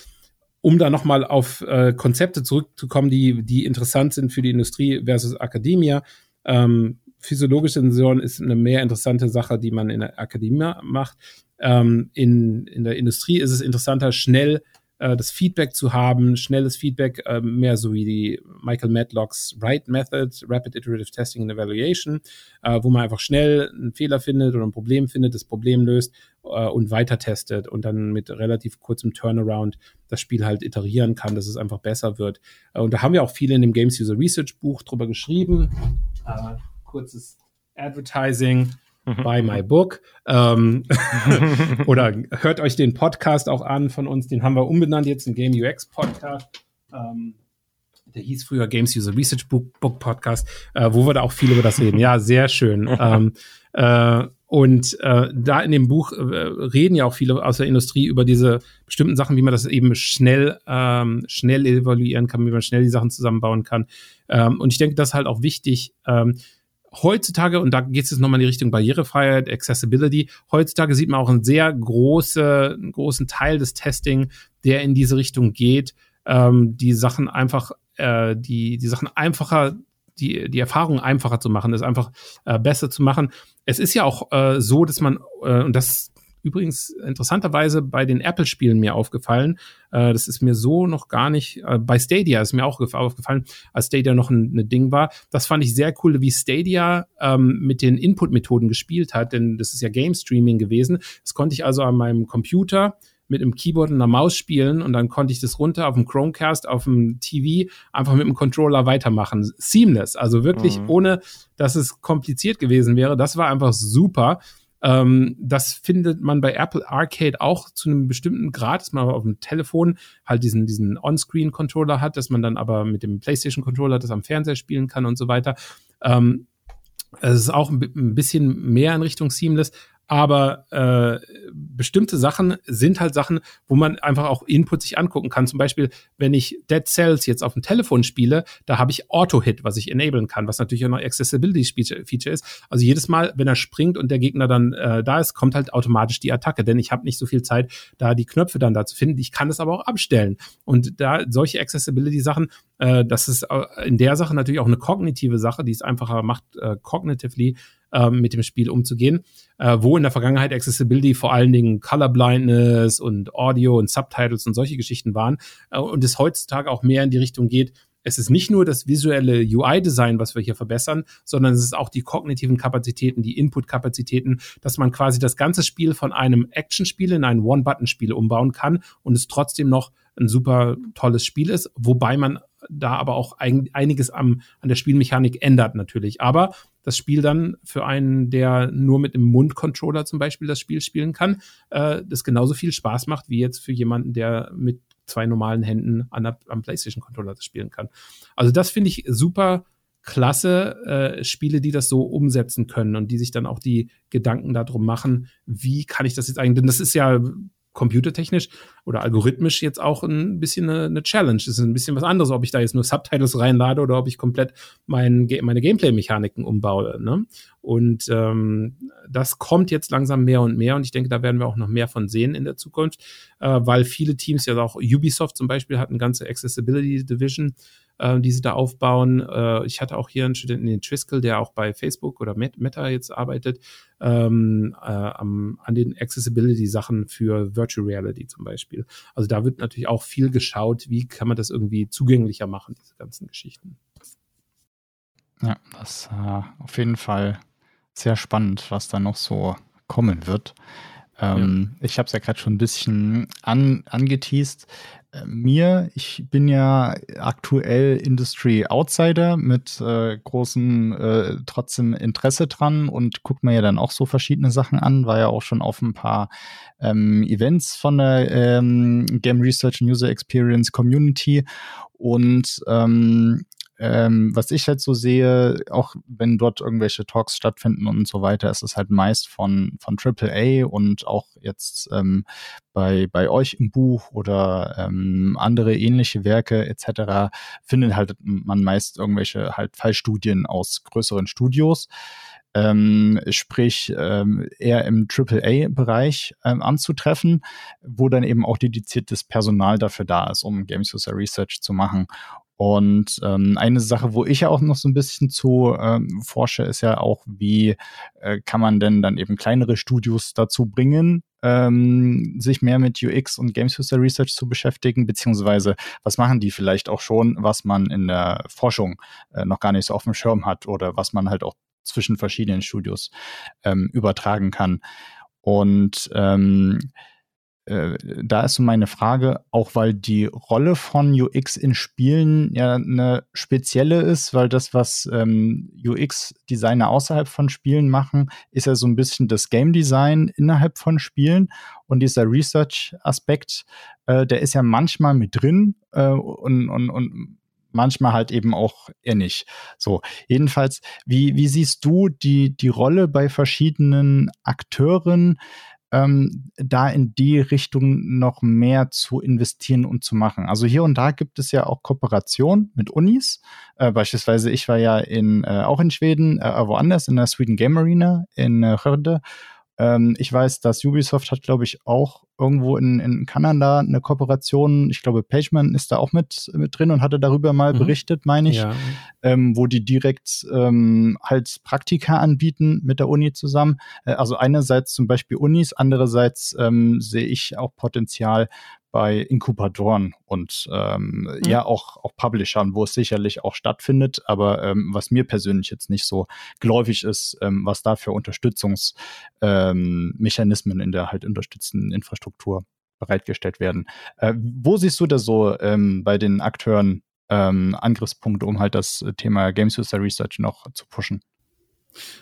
um da nochmal auf äh, Konzepte zurückzukommen, die, die interessant sind für die Industrie versus Akademie. Ähm, physiologische Sensoren ist eine mehr interessante Sache, die man in der Akademie macht. Ähm, in, in der Industrie ist es interessanter, schnell äh, das Feedback zu haben, schnelles Feedback, äh, mehr so wie die Michael Madlocks Write Method, Rapid Iterative Testing and Evaluation, äh, wo man einfach schnell einen Fehler findet oder ein Problem findet, das Problem löst äh, und weiter testet und dann mit relativ kurzem Turnaround das Spiel halt iterieren kann, dass es einfach besser wird. Äh, und da haben wir auch viele in dem Games User Research Buch drüber geschrieben. Kurzes Advertising. Mhm. Buy my book. Ähm, *laughs* oder hört euch den Podcast auch an von uns. Den haben wir umbenannt jetzt in Game UX Podcast. Ähm, der hieß früher Games User Research Book, Book Podcast, äh, wo wir da auch viel über das reden. Ja, sehr schön. *laughs* ähm, äh, und äh, da in dem Buch äh, reden ja auch viele aus der Industrie über diese bestimmten Sachen, wie man das eben schnell, ähm, schnell evaluieren kann, wie man schnell die Sachen zusammenbauen kann. Ähm, und ich denke, das ist halt auch wichtig, ähm, heutzutage, und da geht es jetzt nochmal in die Richtung Barrierefreiheit, Accessibility, heutzutage sieht man auch einen sehr große, einen großen Teil des Testing, der in diese Richtung geht, ähm, die Sachen einfach, äh, die, die Sachen einfacher die, die Erfahrung einfacher zu machen, es einfach äh, besser zu machen. Es ist ja auch äh, so, dass man, äh, und das übrigens interessanterweise bei den Apple-Spielen mir aufgefallen. Äh, das ist mir so noch gar nicht, äh, bei Stadia ist mir auch aufgefallen, als Stadia noch ein, ein Ding war. Das fand ich sehr cool, wie Stadia ähm, mit den Input-Methoden gespielt hat, denn das ist ja Game Streaming gewesen. Das konnte ich also an meinem Computer mit einem Keyboard und einer Maus spielen und dann konnte ich das runter auf dem Chromecast, auf dem TV einfach mit dem Controller weitermachen. Seamless, also wirklich mhm. ohne, dass es kompliziert gewesen wäre. Das war einfach super. Ähm, das findet man bei Apple Arcade auch zu einem bestimmten Grad, dass man auf dem Telefon halt diesen, diesen On-Screen-Controller hat, dass man dann aber mit dem PlayStation-Controller das am Fernseher spielen kann und so weiter. Ähm, es ist auch ein bisschen mehr in Richtung Seamless, aber äh, bestimmte Sachen sind halt Sachen, wo man einfach auch Input sich angucken kann. Zum Beispiel, wenn ich Dead Cells jetzt auf dem Telefon spiele, da habe ich Auto-Hit, was ich enablen kann, was natürlich auch noch Accessibility-Feature ist. Also jedes Mal, wenn er springt und der Gegner dann äh, da ist, kommt halt automatisch die Attacke, denn ich habe nicht so viel Zeit, da die Knöpfe dann da zu finden. Ich kann es aber auch abstellen. Und da solche Accessibility-Sachen, äh, das ist äh, in der Sache natürlich auch eine kognitive Sache, die es einfacher macht, äh, cognitively äh, mit dem Spiel umzugehen, äh, wo in der Vergangenheit Accessibility vor allen Dingen Colorblindness und Audio und Subtitles und solche Geschichten waren äh, und es heutzutage auch mehr in die Richtung geht, es ist nicht nur das visuelle UI-Design, was wir hier verbessern, sondern es ist auch die kognitiven Kapazitäten, die Input-Kapazitäten, dass man quasi das ganze Spiel von einem Action-Spiel in ein One-Button-Spiel umbauen kann und es trotzdem noch ein super tolles Spiel ist, wobei man da aber auch ein, einiges am, an der Spielmechanik ändert natürlich. Aber das Spiel dann für einen, der nur mit einem Mundcontroller zum Beispiel das Spiel spielen kann, äh, das genauso viel Spaß macht wie jetzt für jemanden, der mit zwei normalen Händen an der, am PlayStation-Controller das spielen kann. Also das finde ich super klasse äh, Spiele, die das so umsetzen können und die sich dann auch die Gedanken darum machen, wie kann ich das jetzt eigentlich, denn das ist ja computertechnisch oder algorithmisch jetzt auch ein bisschen eine, eine Challenge. Das ist ein bisschen was anderes, ob ich da jetzt nur Subtitles reinlade oder ob ich komplett mein, meine Gameplay-Mechaniken umbaue. Ne? Und ähm, das kommt jetzt langsam mehr und mehr und ich denke, da werden wir auch noch mehr von sehen in der Zukunft, äh, weil viele Teams ja auch Ubisoft zum Beispiel hat eine ganze Accessibility Division äh, die sie da aufbauen. Äh, ich hatte auch hier einen Studenten, den Triskel, der auch bei Facebook oder Meta jetzt arbeitet, ähm, äh, am, an den Accessibility-Sachen für Virtual Reality zum Beispiel. Also da wird natürlich auch viel geschaut, wie kann man das irgendwie zugänglicher machen, diese ganzen Geschichten. Ja, das ist äh, auf jeden Fall sehr spannend, was da noch so kommen wird. Ähm, ja. Ich habe es ja gerade schon ein bisschen an, angeteased. Äh, mir, ich bin ja aktuell Industry Outsider mit äh, großem äh, trotzdem Interesse dran und guckt mir ja dann auch so verschiedene Sachen an. War ja auch schon auf ein paar ähm, Events von der ähm, Game Research and User Experience Community und ähm, ähm, was ich halt so sehe, auch wenn dort irgendwelche Talks stattfinden und so weiter, ist es halt meist von, von AAA und auch jetzt ähm, bei, bei euch im Buch oder ähm, andere ähnliche Werke etc. findet halt man meist irgendwelche halt Fallstudien aus größeren Studios. Ähm, sprich ähm, eher im AAA-Bereich ähm, anzutreffen, wo dann eben auch dediziertes Personal dafür da ist, um Games User Research zu machen. Und ähm, eine Sache, wo ich ja auch noch so ein bisschen zu ähm, forsche, ist ja auch, wie äh, kann man denn dann eben kleinere Studios dazu bringen, ähm, sich mehr mit UX und Games User Research zu beschäftigen, beziehungsweise was machen die vielleicht auch schon, was man in der Forschung äh, noch gar nicht so auf dem Schirm hat oder was man halt auch zwischen verschiedenen Studios ähm, übertragen kann. Und ähm, äh, da ist so meine Frage, auch weil die Rolle von UX in Spielen ja eine spezielle ist, weil das, was ähm, UX-Designer außerhalb von Spielen machen, ist ja so ein bisschen das Game Design innerhalb von Spielen. Und dieser Research-Aspekt, äh, der ist ja manchmal mit drin äh, und, und, und manchmal halt eben auch eher nicht. So, jedenfalls, wie, wie siehst du die, die Rolle bei verschiedenen Akteuren? Ähm, da in die Richtung noch mehr zu investieren und zu machen. Also hier und da gibt es ja auch Kooperation mit Unis. Äh, beispielsweise ich war ja in, äh, auch in Schweden, äh, woanders in der Sweden Game Arena in äh, Hörde ähm, ich weiß, dass Ubisoft hat, glaube ich, auch irgendwo in, in Kanada eine Kooperation. Ich glaube, Pageman ist da auch mit, mit drin und hatte darüber mal mhm. berichtet, meine ich, ja. ähm, wo die direkt ähm, halt Praktika anbieten mit der Uni zusammen. Äh, also einerseits zum Beispiel Unis, andererseits ähm, sehe ich auch Potenzial bei Inkubatoren und ähm, mhm. ja auch, auch Publishern, wo es sicherlich auch stattfindet, aber ähm, was mir persönlich jetzt nicht so geläufig ist, ähm, was da für Unterstützungsmechanismen ähm, in der halt unterstützenden Infrastruktur bereitgestellt werden. Äh, wo siehst du da so ähm, bei den Akteuren ähm, Angriffspunkte, um halt das Thema Games User Research noch zu pushen?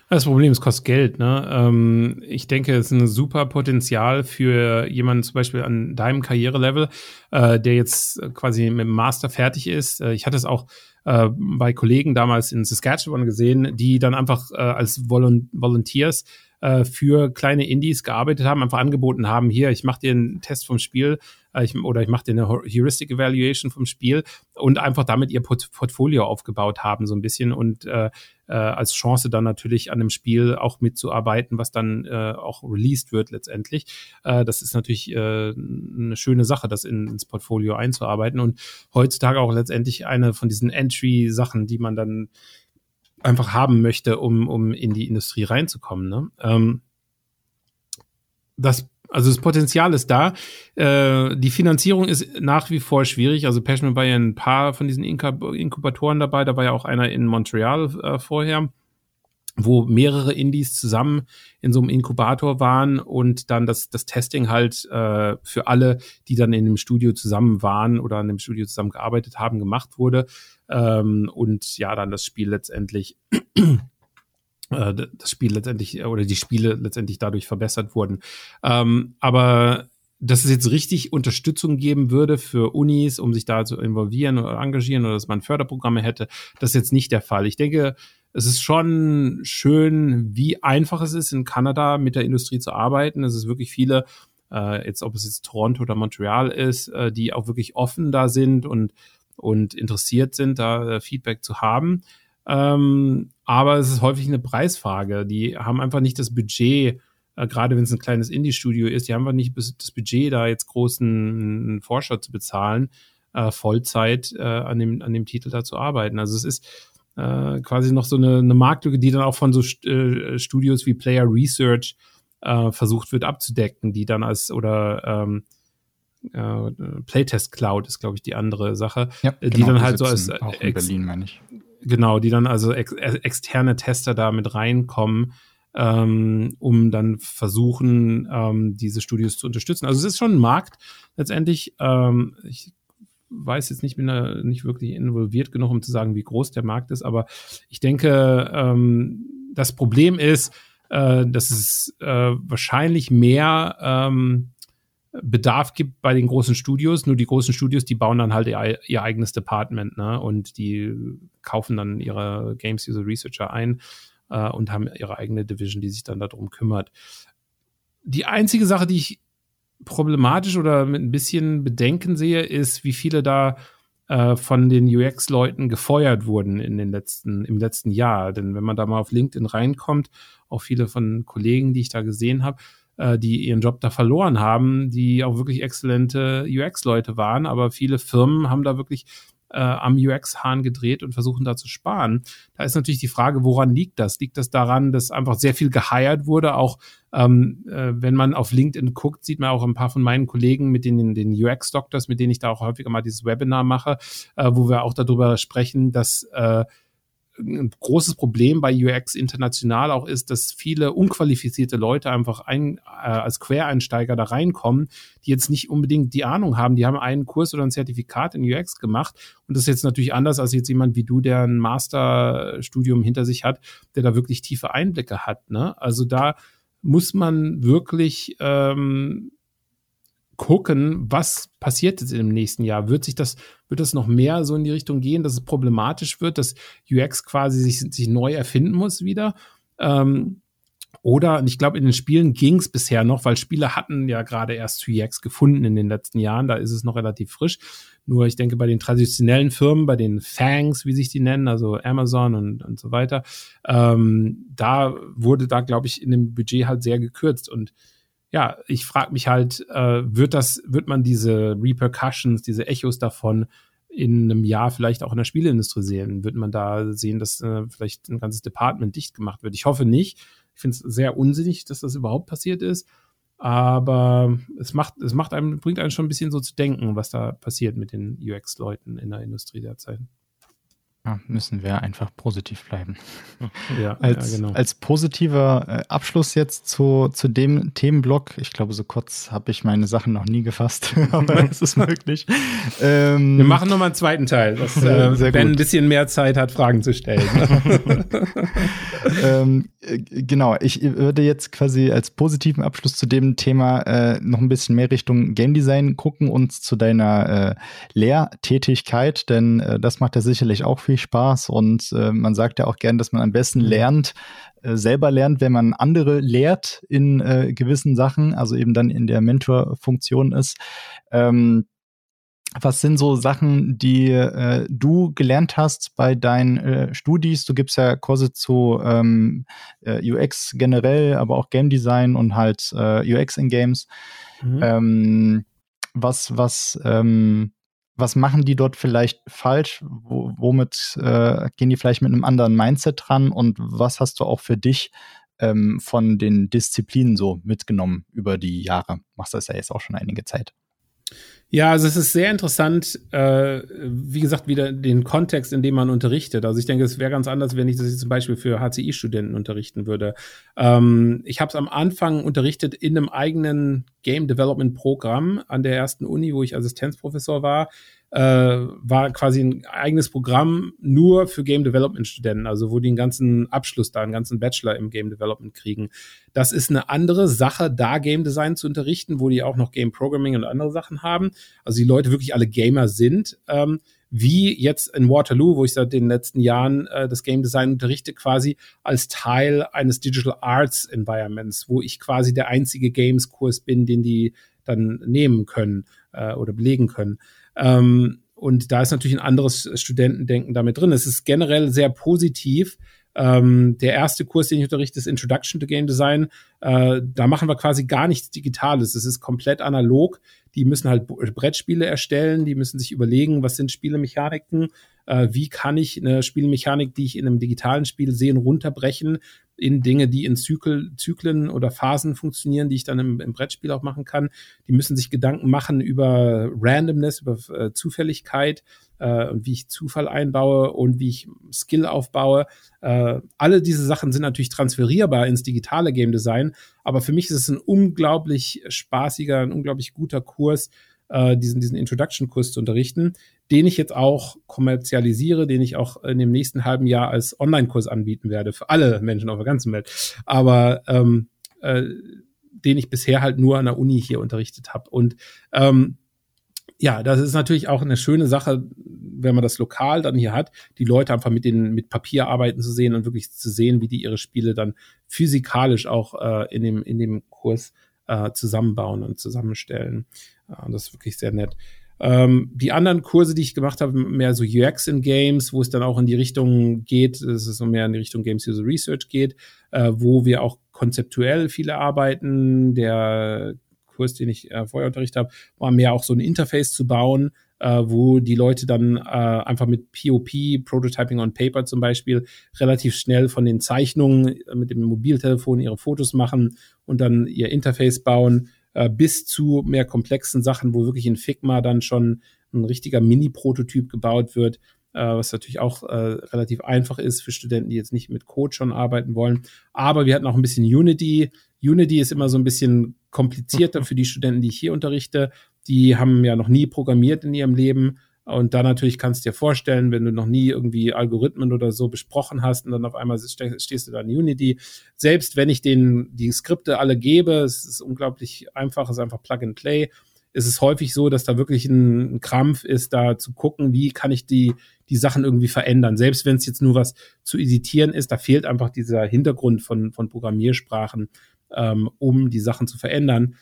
Das Problem ist, kostet Geld. Ne? Ähm, ich denke, es ist ein super Potenzial für jemanden zum Beispiel an deinem Karrierelevel, äh, der jetzt quasi mit dem Master fertig ist. Äh, ich hatte es auch äh, bei Kollegen damals in Saskatchewan gesehen, die dann einfach äh, als Volun Volunteers äh, für kleine Indies gearbeitet haben, einfach angeboten haben, hier, ich mache dir einen Test vom Spiel äh, ich, oder ich mache dir eine Heuristic Evaluation vom Spiel und einfach damit ihr Port Portfolio aufgebaut haben, so ein bisschen und äh, äh, als Chance dann natürlich an dem Spiel auch mitzuarbeiten, was dann äh, auch released wird letztendlich. Äh, das ist natürlich äh, eine schöne Sache, das in, ins Portfolio einzuarbeiten und heutzutage auch letztendlich eine von diesen Entry-Sachen, die man dann einfach haben möchte, um, um in die Industrie reinzukommen. Ne? Ähm, das also das Potenzial ist da. Äh, die Finanzierung ist nach wie vor schwierig. Also Passion war ja ein paar von diesen Inkubatoren dabei. Da war ja auch einer in Montreal äh, vorher wo mehrere Indies zusammen in so einem Inkubator waren und dann das, das Testing halt äh, für alle, die dann in dem Studio zusammen waren oder an dem Studio zusammen gearbeitet haben, gemacht wurde. Ähm, und ja, dann das Spiel letztendlich das Spiel letztendlich oder die Spiele letztendlich dadurch verbessert wurden. Ähm, aber dass es jetzt richtig Unterstützung geben würde für Unis, um sich da zu involvieren oder engagieren oder dass man Förderprogramme hätte, das ist jetzt nicht der Fall. Ich denke, es ist schon schön, wie einfach es ist, in Kanada mit der Industrie zu arbeiten. Es ist wirklich viele, äh, jetzt ob es jetzt Toronto oder Montreal ist, äh, die auch wirklich offen da sind und, und interessiert sind, da äh, Feedback zu haben. Ähm, aber es ist häufig eine Preisfrage. Die haben einfach nicht das Budget, äh, gerade wenn es ein kleines Indie-Studio ist, die haben einfach nicht das Budget, da jetzt großen Forscher zu bezahlen, äh, Vollzeit äh, an, dem, an dem Titel da zu arbeiten. Also es ist äh, quasi noch so eine, eine Marktlücke, die dann auch von so äh, Studios wie Player Research äh, versucht wird abzudecken, die dann als oder ähm, äh, Playtest Cloud ist, glaube ich, die andere Sache, ja, die genau, dann halt so als auch in Berlin, meine ich. Genau, die dann also ex externe Tester da mit reinkommen, ähm, um dann versuchen, ähm, diese Studios zu unterstützen. Also es ist schon ein Markt letztendlich. Ähm, ich weiß jetzt nicht, bin da nicht wirklich involviert genug, um zu sagen, wie groß der Markt ist, aber ich denke, ähm, das Problem ist, äh, dass es äh, wahrscheinlich mehr ähm, Bedarf gibt bei den großen Studios. Nur die großen Studios, die bauen dann halt ihr, ihr eigenes Department, ne? Und die kaufen dann ihre Games User Researcher ein äh, und haben ihre eigene Division, die sich dann darum kümmert. Die einzige Sache, die ich problematisch oder mit ein bisschen Bedenken sehe, ist, wie viele da äh, von den UX-Leuten gefeuert wurden in den letzten, im letzten Jahr. Denn wenn man da mal auf LinkedIn reinkommt, auch viele von Kollegen, die ich da gesehen habe, äh, die ihren Job da verloren haben, die auch wirklich exzellente UX-Leute waren, aber viele Firmen haben da wirklich äh, am UX-Hahn gedreht und versuchen da zu sparen. Da ist natürlich die Frage, woran liegt das? Liegt das daran, dass einfach sehr viel geheiert wurde? Auch ähm, äh, wenn man auf LinkedIn guckt, sieht man auch ein paar von meinen Kollegen, mit denen den UX-Doctors, mit denen ich da auch häufiger mal dieses Webinar mache, äh, wo wir auch darüber sprechen, dass äh, ein großes Problem bei UX international auch ist, dass viele unqualifizierte Leute einfach ein, äh, als Quereinsteiger da reinkommen, die jetzt nicht unbedingt die Ahnung haben. Die haben einen Kurs oder ein Zertifikat in UX gemacht und das ist jetzt natürlich anders als jetzt jemand wie du, der ein Masterstudium hinter sich hat, der da wirklich tiefe Einblicke hat. Ne? Also da muss man wirklich ähm, gucken, was passiert jetzt im nächsten Jahr. Wird sich das, wird das noch mehr so in die Richtung gehen, dass es problematisch wird, dass UX quasi sich, sich neu erfinden muss wieder? Ähm, oder, und ich glaube, in den Spielen ging es bisher noch, weil Spiele hatten ja gerade erst UX gefunden in den letzten Jahren, da ist es noch relativ frisch. Nur ich denke, bei den traditionellen Firmen, bei den Fangs, wie sich die nennen, also Amazon und, und so weiter, ähm, da wurde da, glaube ich, in dem Budget halt sehr gekürzt. Und ja, ich frage mich halt, äh, wird das, wird man diese Repercussions, diese Echos davon in einem Jahr vielleicht auch in der Spieleindustrie sehen? Wird man da sehen, dass äh, vielleicht ein ganzes Department dicht gemacht wird? Ich hoffe nicht. Ich finde es sehr unsinnig, dass das überhaupt passiert ist. Aber es macht, es macht einem, bringt einen schon ein bisschen so zu denken, was da passiert mit den UX-Leuten in der Industrie derzeit. Ja, müssen wir einfach positiv bleiben. *laughs* Ja, als, ja, genau. als positiver äh, Abschluss jetzt zu, zu dem Themenblock, ich glaube, so kurz habe ich meine Sachen noch nie gefasst, *laughs* aber es ist möglich. Ähm, wir machen nochmal einen zweiten Teil, dass *laughs* äh, Ben ein bisschen mehr Zeit hat, Fragen zu stellen. ähm, äh, genau, ich würde jetzt quasi als positiven Abschluss zu dem Thema äh, noch ein bisschen mehr Richtung Game Design gucken und zu deiner äh, Lehrtätigkeit, denn äh, das macht ja sicherlich auch viel Spaß und äh, man sagt ja auch gern, dass man am besten mhm. lernt, äh, selber lernt, wenn man andere lehrt in gewissen Sachen, also eben dann in der Mentorfunktion ist. Ähm, was sind so Sachen, die äh, du gelernt hast bei deinen äh, Studis? Du gibst ja Kurse zu ähm, äh, UX generell, aber auch Game Design und halt äh, UX in Games. Mhm. Ähm, was, was, ähm, was machen die dort vielleicht falsch? Wo, womit äh, gehen die vielleicht mit einem anderen Mindset dran? Und was hast du auch für dich ähm, von den Disziplinen so mitgenommen über die Jahre? Machst das ja jetzt auch schon einige Zeit. Ja, also es ist sehr interessant, äh, wie gesagt, wieder den Kontext, in dem man unterrichtet. Also ich denke, es wäre ganz anders, wenn ich das jetzt zum Beispiel für HCI-Studenten unterrichten würde. Ähm, ich habe es am Anfang unterrichtet in einem eigenen Game Development Programm an der ersten Uni, wo ich Assistenzprofessor war äh, war quasi ein eigenes Programm nur für Game Development Studenten, also wo die einen ganzen Abschluss da, einen ganzen Bachelor im Game Development kriegen. Das ist eine andere Sache, da Game Design zu unterrichten, wo die auch noch Game Programming und andere Sachen haben. Also die Leute wirklich alle Gamer sind. Ähm, wie jetzt in Waterloo, wo ich seit den letzten Jahren äh, das Game Design unterrichte, quasi als Teil eines Digital Arts Environments, wo ich quasi der einzige Games-Kurs bin, den die dann nehmen können äh, oder belegen können. Ähm, und da ist natürlich ein anderes Studentendenken damit drin. Es ist generell sehr positiv. Ähm, der erste Kurs, den ich unterrichte, ist Introduction to Game Design. Äh, da machen wir quasi gar nichts Digitales. Es ist komplett analog. Die müssen halt Brettspiele erstellen, die müssen sich überlegen, was sind Spielemechaniken, äh, wie kann ich eine Spielmechanik, die ich in einem digitalen Spiel sehe, runterbrechen in Dinge, die in Zykel, Zyklen oder Phasen funktionieren, die ich dann im, im, Brettspiel auch machen kann. Die müssen sich Gedanken machen über Randomness, über äh, Zufälligkeit. äh, und wie ich Zufall einbaue und wie ich Skill aufbaue. Äh, alle diese Sachen sind natürlich transferierbar ins digitale Game Design, aber für mich ist es ein unglaublich spaßiger, ein unglaublich guter Kurs, äh, diesen, diesen Introduction-Kurs zu unterrichten, den ich jetzt auch kommerzialisiere, den ich auch in dem nächsten halben Jahr als Online-Kurs anbieten werde für alle Menschen auf der ganzen Welt. Aber ähm, äh, den ich bisher halt nur an der Uni hier unterrichtet habe. Und ähm, ja, das ist natürlich auch eine schöne Sache, wenn man das lokal dann hier hat, die Leute einfach mit den mit Papier arbeiten zu sehen und wirklich zu sehen, wie die ihre Spiele dann physikalisch auch äh, in dem in dem Kurs äh, zusammenbauen und zusammenstellen. Ja, das ist wirklich sehr nett. Ähm, die anderen Kurse, die ich gemacht habe, mehr so UX in Games, wo es dann auch in die Richtung geht, dass es so mehr in die Richtung Games User Research geht, äh, wo wir auch konzeptuell viele arbeiten. Der Kurs, den ich äh, vorher unterrichtet habe, war mehr auch so ein Interface zu bauen, äh, wo die Leute dann äh, einfach mit POP, Prototyping on Paper zum Beispiel, relativ schnell von den Zeichnungen mit dem Mobiltelefon ihre Fotos machen und dann ihr Interface bauen äh, bis zu mehr komplexen Sachen, wo wirklich in Figma dann schon ein richtiger Mini-Prototyp gebaut wird, äh, was natürlich auch äh, relativ einfach ist für Studenten, die jetzt nicht mit Code schon arbeiten wollen. Aber wir hatten auch ein bisschen Unity. Unity ist immer so ein bisschen komplizierter *laughs* für die Studenten, die ich hier unterrichte. Die haben ja noch nie programmiert in ihrem Leben und da natürlich kannst du dir vorstellen, wenn du noch nie irgendwie Algorithmen oder so besprochen hast und dann auf einmal stehst du da in Unity. Selbst wenn ich denen die Skripte alle gebe, es ist unglaublich einfach, es ist einfach Plug and Play. Es ist häufig so, dass da wirklich ein, Krampf ist, da zu gucken, wie kann ich die, die Sachen irgendwie verändern. Selbst wenn es jetzt nur was zu editieren ist, da fehlt einfach dieser Hintergrund von, von Programmiersprachen, ähm, um die Sachen zu verändern.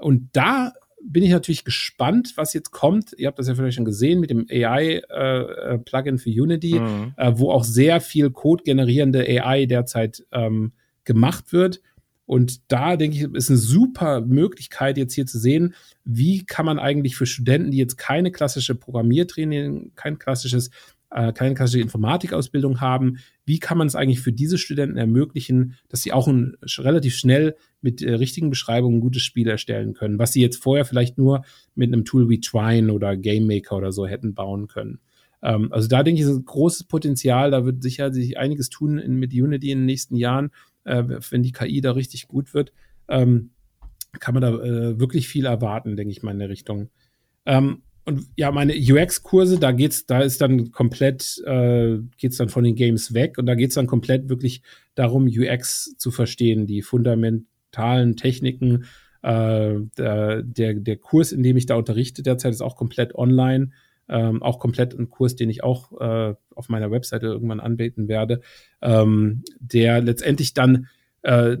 Und da bin ich natürlich gespannt, was jetzt kommt. Ihr habt das ja vielleicht schon gesehen mit dem AI-Plugin äh, für Unity, mhm. äh, wo auch sehr viel Code generierende AI derzeit ähm, gemacht wird. Und da denke ich, ist eine super Möglichkeit, jetzt hier zu sehen, wie kann man eigentlich für Studenten, die jetzt keine klassische Programmiertraining, kein klassisches äh, keine klassische Informatikausbildung haben, wie kann man es eigentlich für diese Studenten ermöglichen, dass sie auch ein, relativ schnell mit äh, richtigen Beschreibungen gutes Spiel erstellen können, was sie jetzt vorher vielleicht nur mit einem Tool wie Twine oder GameMaker oder so hätten bauen können. Ähm, also da denke ich, ist ein großes Potenzial, da wird sicher sich einiges tun in, mit Unity in den nächsten Jahren, äh, wenn die KI da richtig gut wird. Ähm, kann man da äh, wirklich viel erwarten, denke ich mal, in der Richtung. Ähm, und ja, meine UX-Kurse, da geht's, da ist dann komplett, äh, geht's dann von den Games weg und da geht's dann komplett wirklich darum, UX zu verstehen, die fundamentalen Techniken. Äh, der, der, der Kurs, in dem ich da unterrichte derzeit, ist auch komplett online. Ähm, auch komplett ein Kurs, den ich auch äh, auf meiner Webseite irgendwann anbieten werde, ähm, der letztendlich dann äh,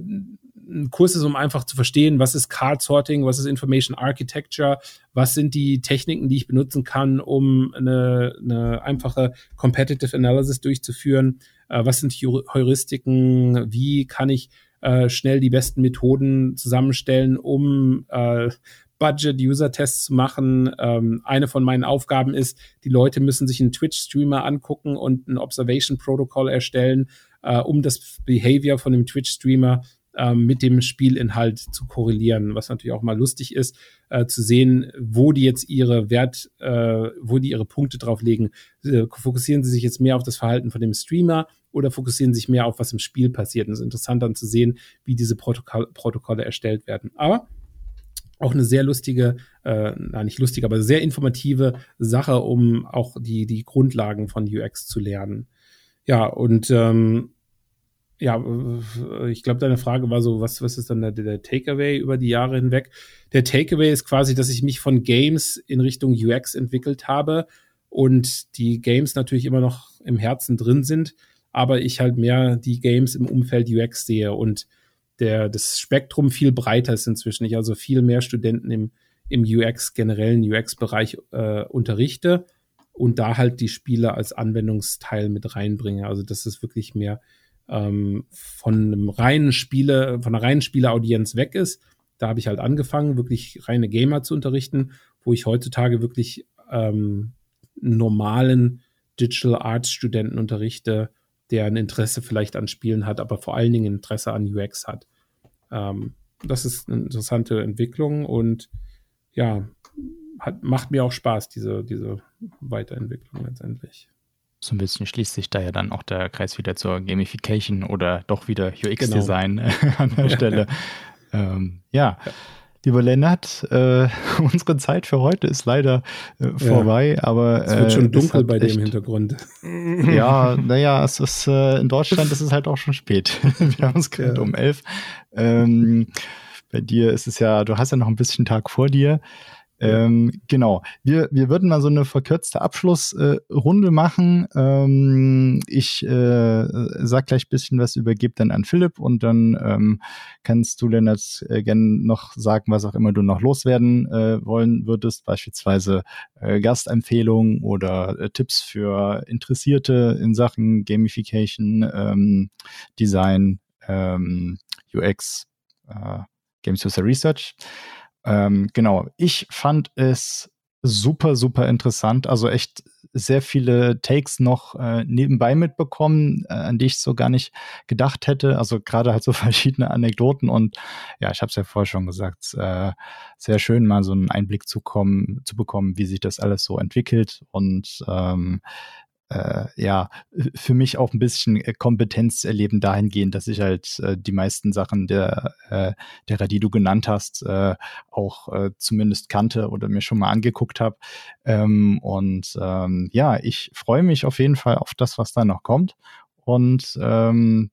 ein Kurs ist, um einfach zu verstehen, was ist Card Sorting, was ist Information Architecture, was sind die Techniken, die ich benutzen kann, um eine, eine einfache Competitive Analysis durchzuführen, äh, was sind Heuristiken, wie kann ich äh, schnell die besten Methoden zusammenstellen, um äh, Budget-User-Tests zu machen. Ähm, eine von meinen Aufgaben ist, die Leute müssen sich einen Twitch-Streamer angucken und ein Observation-Protocol erstellen, äh, um das Behavior von dem Twitch-Streamer ähm, mit dem Spielinhalt zu korrelieren, was natürlich auch mal lustig ist, äh, zu sehen, wo die jetzt ihre Wert, äh, wo die ihre Punkte drauf legen. Äh, fokussieren sie sich jetzt mehr auf das Verhalten von dem Streamer oder fokussieren sich mehr auf, was im Spiel passiert? Und es ist interessant dann zu sehen, wie diese Protokoll Protokolle erstellt werden. Aber auch eine sehr lustige, äh, nein, nicht lustige, aber sehr informative Sache, um auch die, die Grundlagen von UX zu lernen. Ja, und ähm, ja, äh, ich glaube, deine Frage war so, was, was ist dann der, der Takeaway über die Jahre hinweg? Der Takeaway ist quasi, dass ich mich von Games in Richtung UX entwickelt habe und die Games natürlich immer noch im Herzen drin sind, aber ich halt mehr die Games im Umfeld UX sehe und der, das Spektrum viel breiter ist inzwischen. Ich also viel mehr Studenten im, im UX, generellen UX-Bereich äh, unterrichte und da halt die Spiele als Anwendungsteil mit reinbringe. Also das ist wirklich mehr ähm, von einem reinen Spiele, von einer reinen Spieleaudienz weg ist. Da habe ich halt angefangen, wirklich reine Gamer zu unterrichten, wo ich heutzutage wirklich ähm, normalen Digital Arts Studenten unterrichte, der ein Interesse vielleicht an Spielen hat, aber vor allen Dingen Interesse an UX hat. Ähm, das ist eine interessante Entwicklung und ja, hat, macht mir auch Spaß, diese, diese Weiterentwicklung letztendlich. So ein bisschen schließt sich da ja dann auch der Kreis wieder zur Gamification oder doch wieder UX-Design genau. *laughs* an der Stelle. Ähm, ja. ja. Lieber Lennart, äh, *laughs* unsere Zeit für heute ist leider äh, vorbei, ja. aber. Es wird schon äh, dunkel bei dir im Hintergrund. *laughs* Ja, naja, es ist äh, in Deutschland ist es halt auch schon spät. Wir haben es gerade ja. um elf. Ähm, bei dir ist es ja, du hast ja noch ein bisschen Tag vor dir. Ähm, genau. Wir, wir würden mal so eine verkürzte Abschlussrunde äh, machen. Ähm, ich äh, sag gleich bisschen was, übergebe dann an Philipp und dann ähm, kannst du, Lennart, äh, gerne noch sagen, was auch immer du noch loswerden äh, wollen würdest, beispielsweise äh, Gastempfehlungen oder äh, Tipps für Interessierte in Sachen Gamification, ähm, Design, ähm, UX, äh, Games User Research. Ähm, genau, ich fand es super, super interessant. Also echt sehr viele Takes noch äh, nebenbei mitbekommen, äh, an die ich so gar nicht gedacht hätte. Also gerade halt so *laughs* verschiedene Anekdoten und ja, ich habe es ja vorher schon gesagt, äh, sehr schön mal so einen Einblick zu kommen, zu bekommen, wie sich das alles so entwickelt und ähm, äh, ja, für mich auch ein bisschen äh, Kompetenz erleben dahingehend, dass ich halt äh, die meisten Sachen der, äh, derer, die du genannt hast, äh, auch äh, zumindest kannte oder mir schon mal angeguckt habe. Ähm, und ähm, ja, ich freue mich auf jeden Fall auf das, was da noch kommt. Und ähm,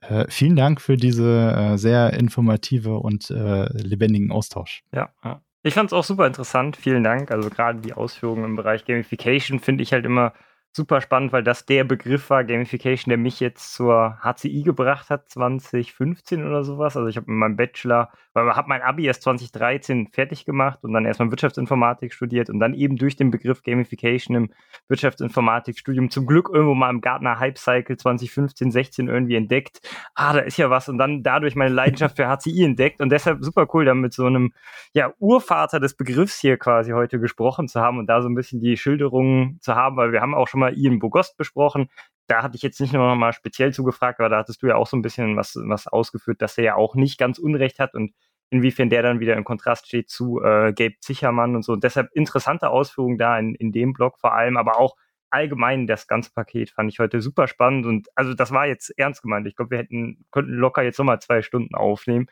äh, vielen Dank für diese äh, sehr informative und äh, lebendigen Austausch. Ja, ja. Ich fand es auch super interessant. Vielen Dank. Also gerade die Ausführungen im Bereich Gamification finde ich halt immer super spannend, weil das der Begriff war, Gamification, der mich jetzt zur HCI gebracht hat, 2015 oder sowas. Also ich habe in meinem Bachelor, weil habe mein Abi erst 2013 fertig gemacht und dann erstmal Wirtschaftsinformatik studiert und dann eben durch den Begriff Gamification im Wirtschaftsinformatikstudium zum Glück irgendwo mal im Gartner Hype Cycle 2015, 16 irgendwie entdeckt. Ah, da ist ja was und dann dadurch meine Leidenschaft für HCI entdeckt und deshalb super cool, dann mit so einem ja, Urvater des Begriffs hier quasi heute gesprochen zu haben und da so ein bisschen die Schilderungen zu haben, weil wir haben auch schon mal Ian Bogost besprochen. Da hatte ich jetzt nicht nur noch mal speziell zugefragt, aber da hattest du ja auch so ein bisschen was, was ausgeführt, dass er ja auch nicht ganz Unrecht hat und inwiefern der dann wieder im Kontrast steht zu äh, Gabe Zichermann und so. Und deshalb interessante Ausführungen da in, in dem Blog vor allem, aber auch allgemein das ganze Paket fand ich heute super spannend und also das war jetzt ernst gemeint. Ich glaube, wir hätten könnten locker jetzt nochmal zwei Stunden aufnehmen.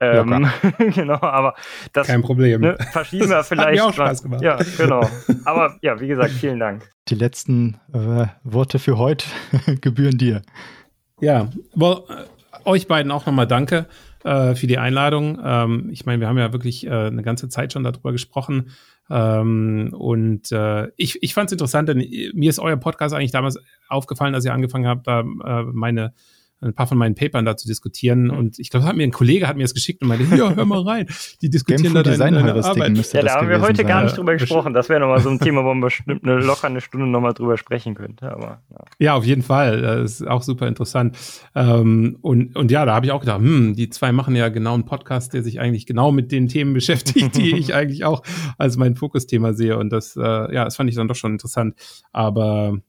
Ähm, *laughs* genau, aber das Kein Problem. Ne, verschieben wir vielleicht. *laughs* Hat mir auch Spaß gemacht. Ja, genau. *laughs* Aber ja, wie gesagt, vielen Dank. Die letzten äh, Worte für heute gebühren dir. Ja, well, äh, euch beiden auch nochmal danke äh, für die Einladung. Ähm, ich meine, wir haben ja wirklich äh, eine ganze Zeit schon darüber gesprochen. Ähm, und äh, ich, ich fand es interessant, denn mir ist euer Podcast eigentlich damals aufgefallen, als ihr angefangen habt, da äh, meine ein paar von meinen Papern da zu diskutieren. Mhm. Und ich glaube, hat mir ein Kollege hat mir das geschickt und meinte, ja, hör mal rein. Die diskutieren da deine, deine Arbeit. Ja, da haben wir heute sein. gar nicht drüber gesprochen. Das wäre nochmal so ein *laughs* Thema, wo man bestimmt eine, locker eine Stunde nochmal drüber sprechen könnte. Aber, ja. ja, auf jeden Fall. Das ist auch super interessant. Ähm, und, und ja, da habe ich auch gedacht, hm, die zwei machen ja genau einen Podcast, der sich eigentlich genau mit den Themen *laughs* beschäftigt, die ich eigentlich auch als mein Fokusthema sehe. Und das, äh, ja, das fand ich dann doch schon interessant. Aber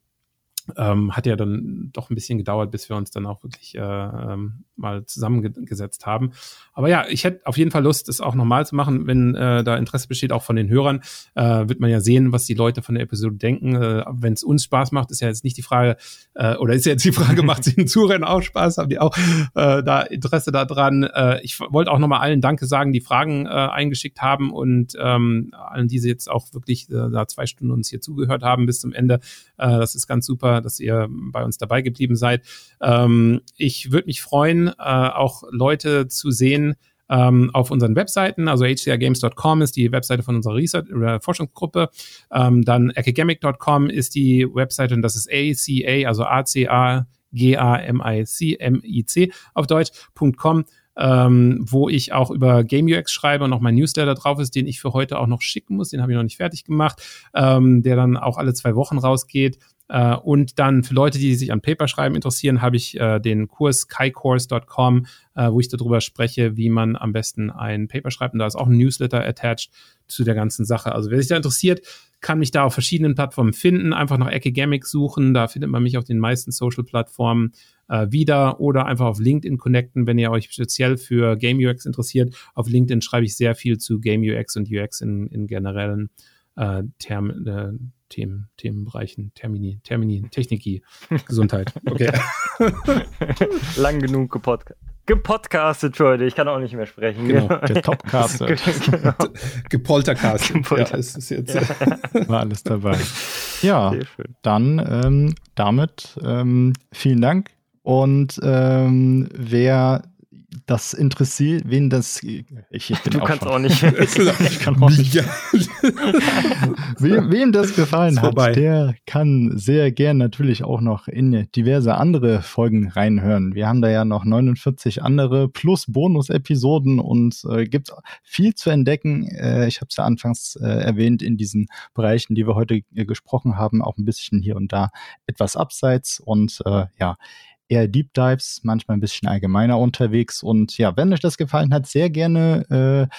ähm, hat ja dann doch ein bisschen gedauert, bis wir uns dann auch wirklich äh, ähm, mal zusammengesetzt haben. Aber ja, ich hätte auf jeden Fall Lust, das auch nochmal zu machen, wenn äh, da Interesse besteht, auch von den Hörern. Äh, wird man ja sehen, was die Leute von der Episode denken. Äh, wenn es uns Spaß macht, ist ja jetzt nicht die Frage, äh, oder ist ja jetzt die Frage, *laughs* macht es den Zuhörern auch Spaß? Haben die auch äh, da Interesse daran? Äh, ich wollte auch nochmal allen Danke sagen, die Fragen äh, eingeschickt haben und ähm, allen, die jetzt auch wirklich äh, da zwei Stunden uns hier zugehört haben bis zum Ende. Äh, das ist ganz super, dass ihr bei uns dabei geblieben seid. Ähm, ich würde mich freuen, äh, auch Leute zu sehen, ähm, auf unseren Webseiten, also hcrgames.com ist die Webseite von unserer Research äh, Forschungsgruppe, ähm, dann academic.com ist die Webseite und das ist ACA, also A-C-A G-A-M-I-C-M-I-C auf Deutsch.com, ähm, wo ich auch über Game UX schreibe und auch mein Newsletter drauf ist, den ich für heute auch noch schicken muss. Den habe ich noch nicht fertig gemacht, ähm, der dann auch alle zwei Wochen rausgeht. Äh, und dann für Leute, die sich an Paperschreiben interessieren, habe ich äh, den Kurs kaicourse.com, äh, wo ich darüber spreche, wie man am besten ein Paper schreibt. Und da ist auch ein Newsletter attached zu der ganzen Sache. Also wer sich da interessiert, kann mich da auf verschiedenen Plattformen finden. Einfach nach Academic suchen. Da findet man mich auf den meisten Social-Plattformen äh, wieder oder einfach auf LinkedIn connecten, wenn ihr euch speziell für Game UX interessiert. Auf LinkedIn schreibe ich sehr viel zu Game UX und UX in, in generellen äh, Term, äh, Themen, Themenbereichen, Termini, Termini, Techniki, Gesundheit. Okay. *laughs* Lang genug gepodcastet gepodcastet heute. Ich kann auch nicht mehr sprechen. Genau, *laughs* der Topcaster. genau. Gepoltercastet. Ja, ist es jetzt. *laughs* War alles dabei. Ja, dann ähm, damit ähm, vielen Dank. Und ähm, wer das interessiert, wen das. Ich, ich du auch kannst schon. auch nicht. *laughs* ich kann auch nicht. wem, wem das gefallen hat, der kann sehr gern natürlich auch noch in diverse andere Folgen reinhören. Wir haben da ja noch 49 andere plus Bonus-Episoden und äh, gibt viel zu entdecken. Äh, ich habe es ja anfangs äh, erwähnt, in diesen Bereichen, die wir heute äh, gesprochen haben, auch ein bisschen hier und da etwas abseits und äh, ja eher Deep Dives, manchmal ein bisschen allgemeiner unterwegs. Und ja, wenn euch das gefallen hat, sehr gerne äh,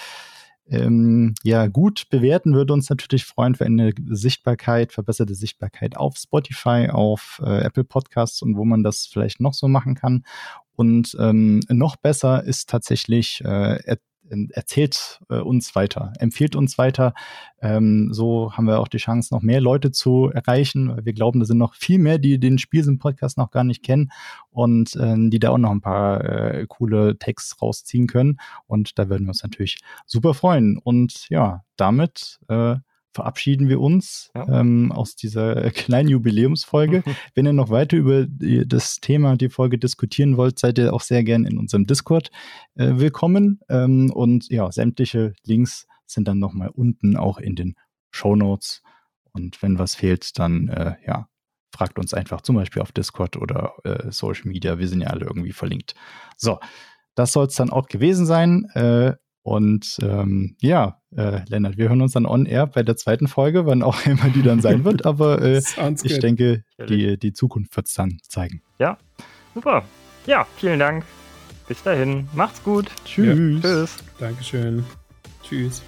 ähm, ja gut bewerten würde uns natürlich freuen für eine Sichtbarkeit, verbesserte Sichtbarkeit auf Spotify, auf äh, Apple Podcasts und wo man das vielleicht noch so machen kann. Und ähm, noch besser ist tatsächlich äh, erzählt äh, uns weiter, empfiehlt uns weiter. Ähm, so haben wir auch die Chance, noch mehr Leute zu erreichen, weil wir glauben, da sind noch viel mehr, die den Spielsinn-Podcast noch gar nicht kennen und äh, die da auch noch ein paar äh, coole Texts rausziehen können. Und da würden wir uns natürlich super freuen. Und ja, damit äh, verabschieden wir uns ja. ähm, aus dieser *laughs* kleinen Jubiläumsfolge. *laughs* Wenn ihr noch weiter über die, das Thema, die Folge diskutieren wollt, seid ihr auch sehr gern in unserem Discord äh, willkommen. Ähm, und ja, sämtliche Links sind dann nochmal unten auch in den Show Notes. Und wenn was fehlt, dann äh, ja, fragt uns einfach zum Beispiel auf Discord oder äh, Social Media. Wir sind ja alle irgendwie verlinkt. So, das soll es dann auch gewesen sein. Äh, und ähm, ja, äh, Lennart, wir hören uns dann on air bei der zweiten Folge, wann auch *laughs* immer die dann sein wird. Aber äh, *laughs* ich denke, die, die Zukunft wird es dann zeigen. Ja, super. Ja, vielen Dank. Bis dahin. Macht's gut. Tschüss. Ja. Tschüss. Dankeschön. Tschüss.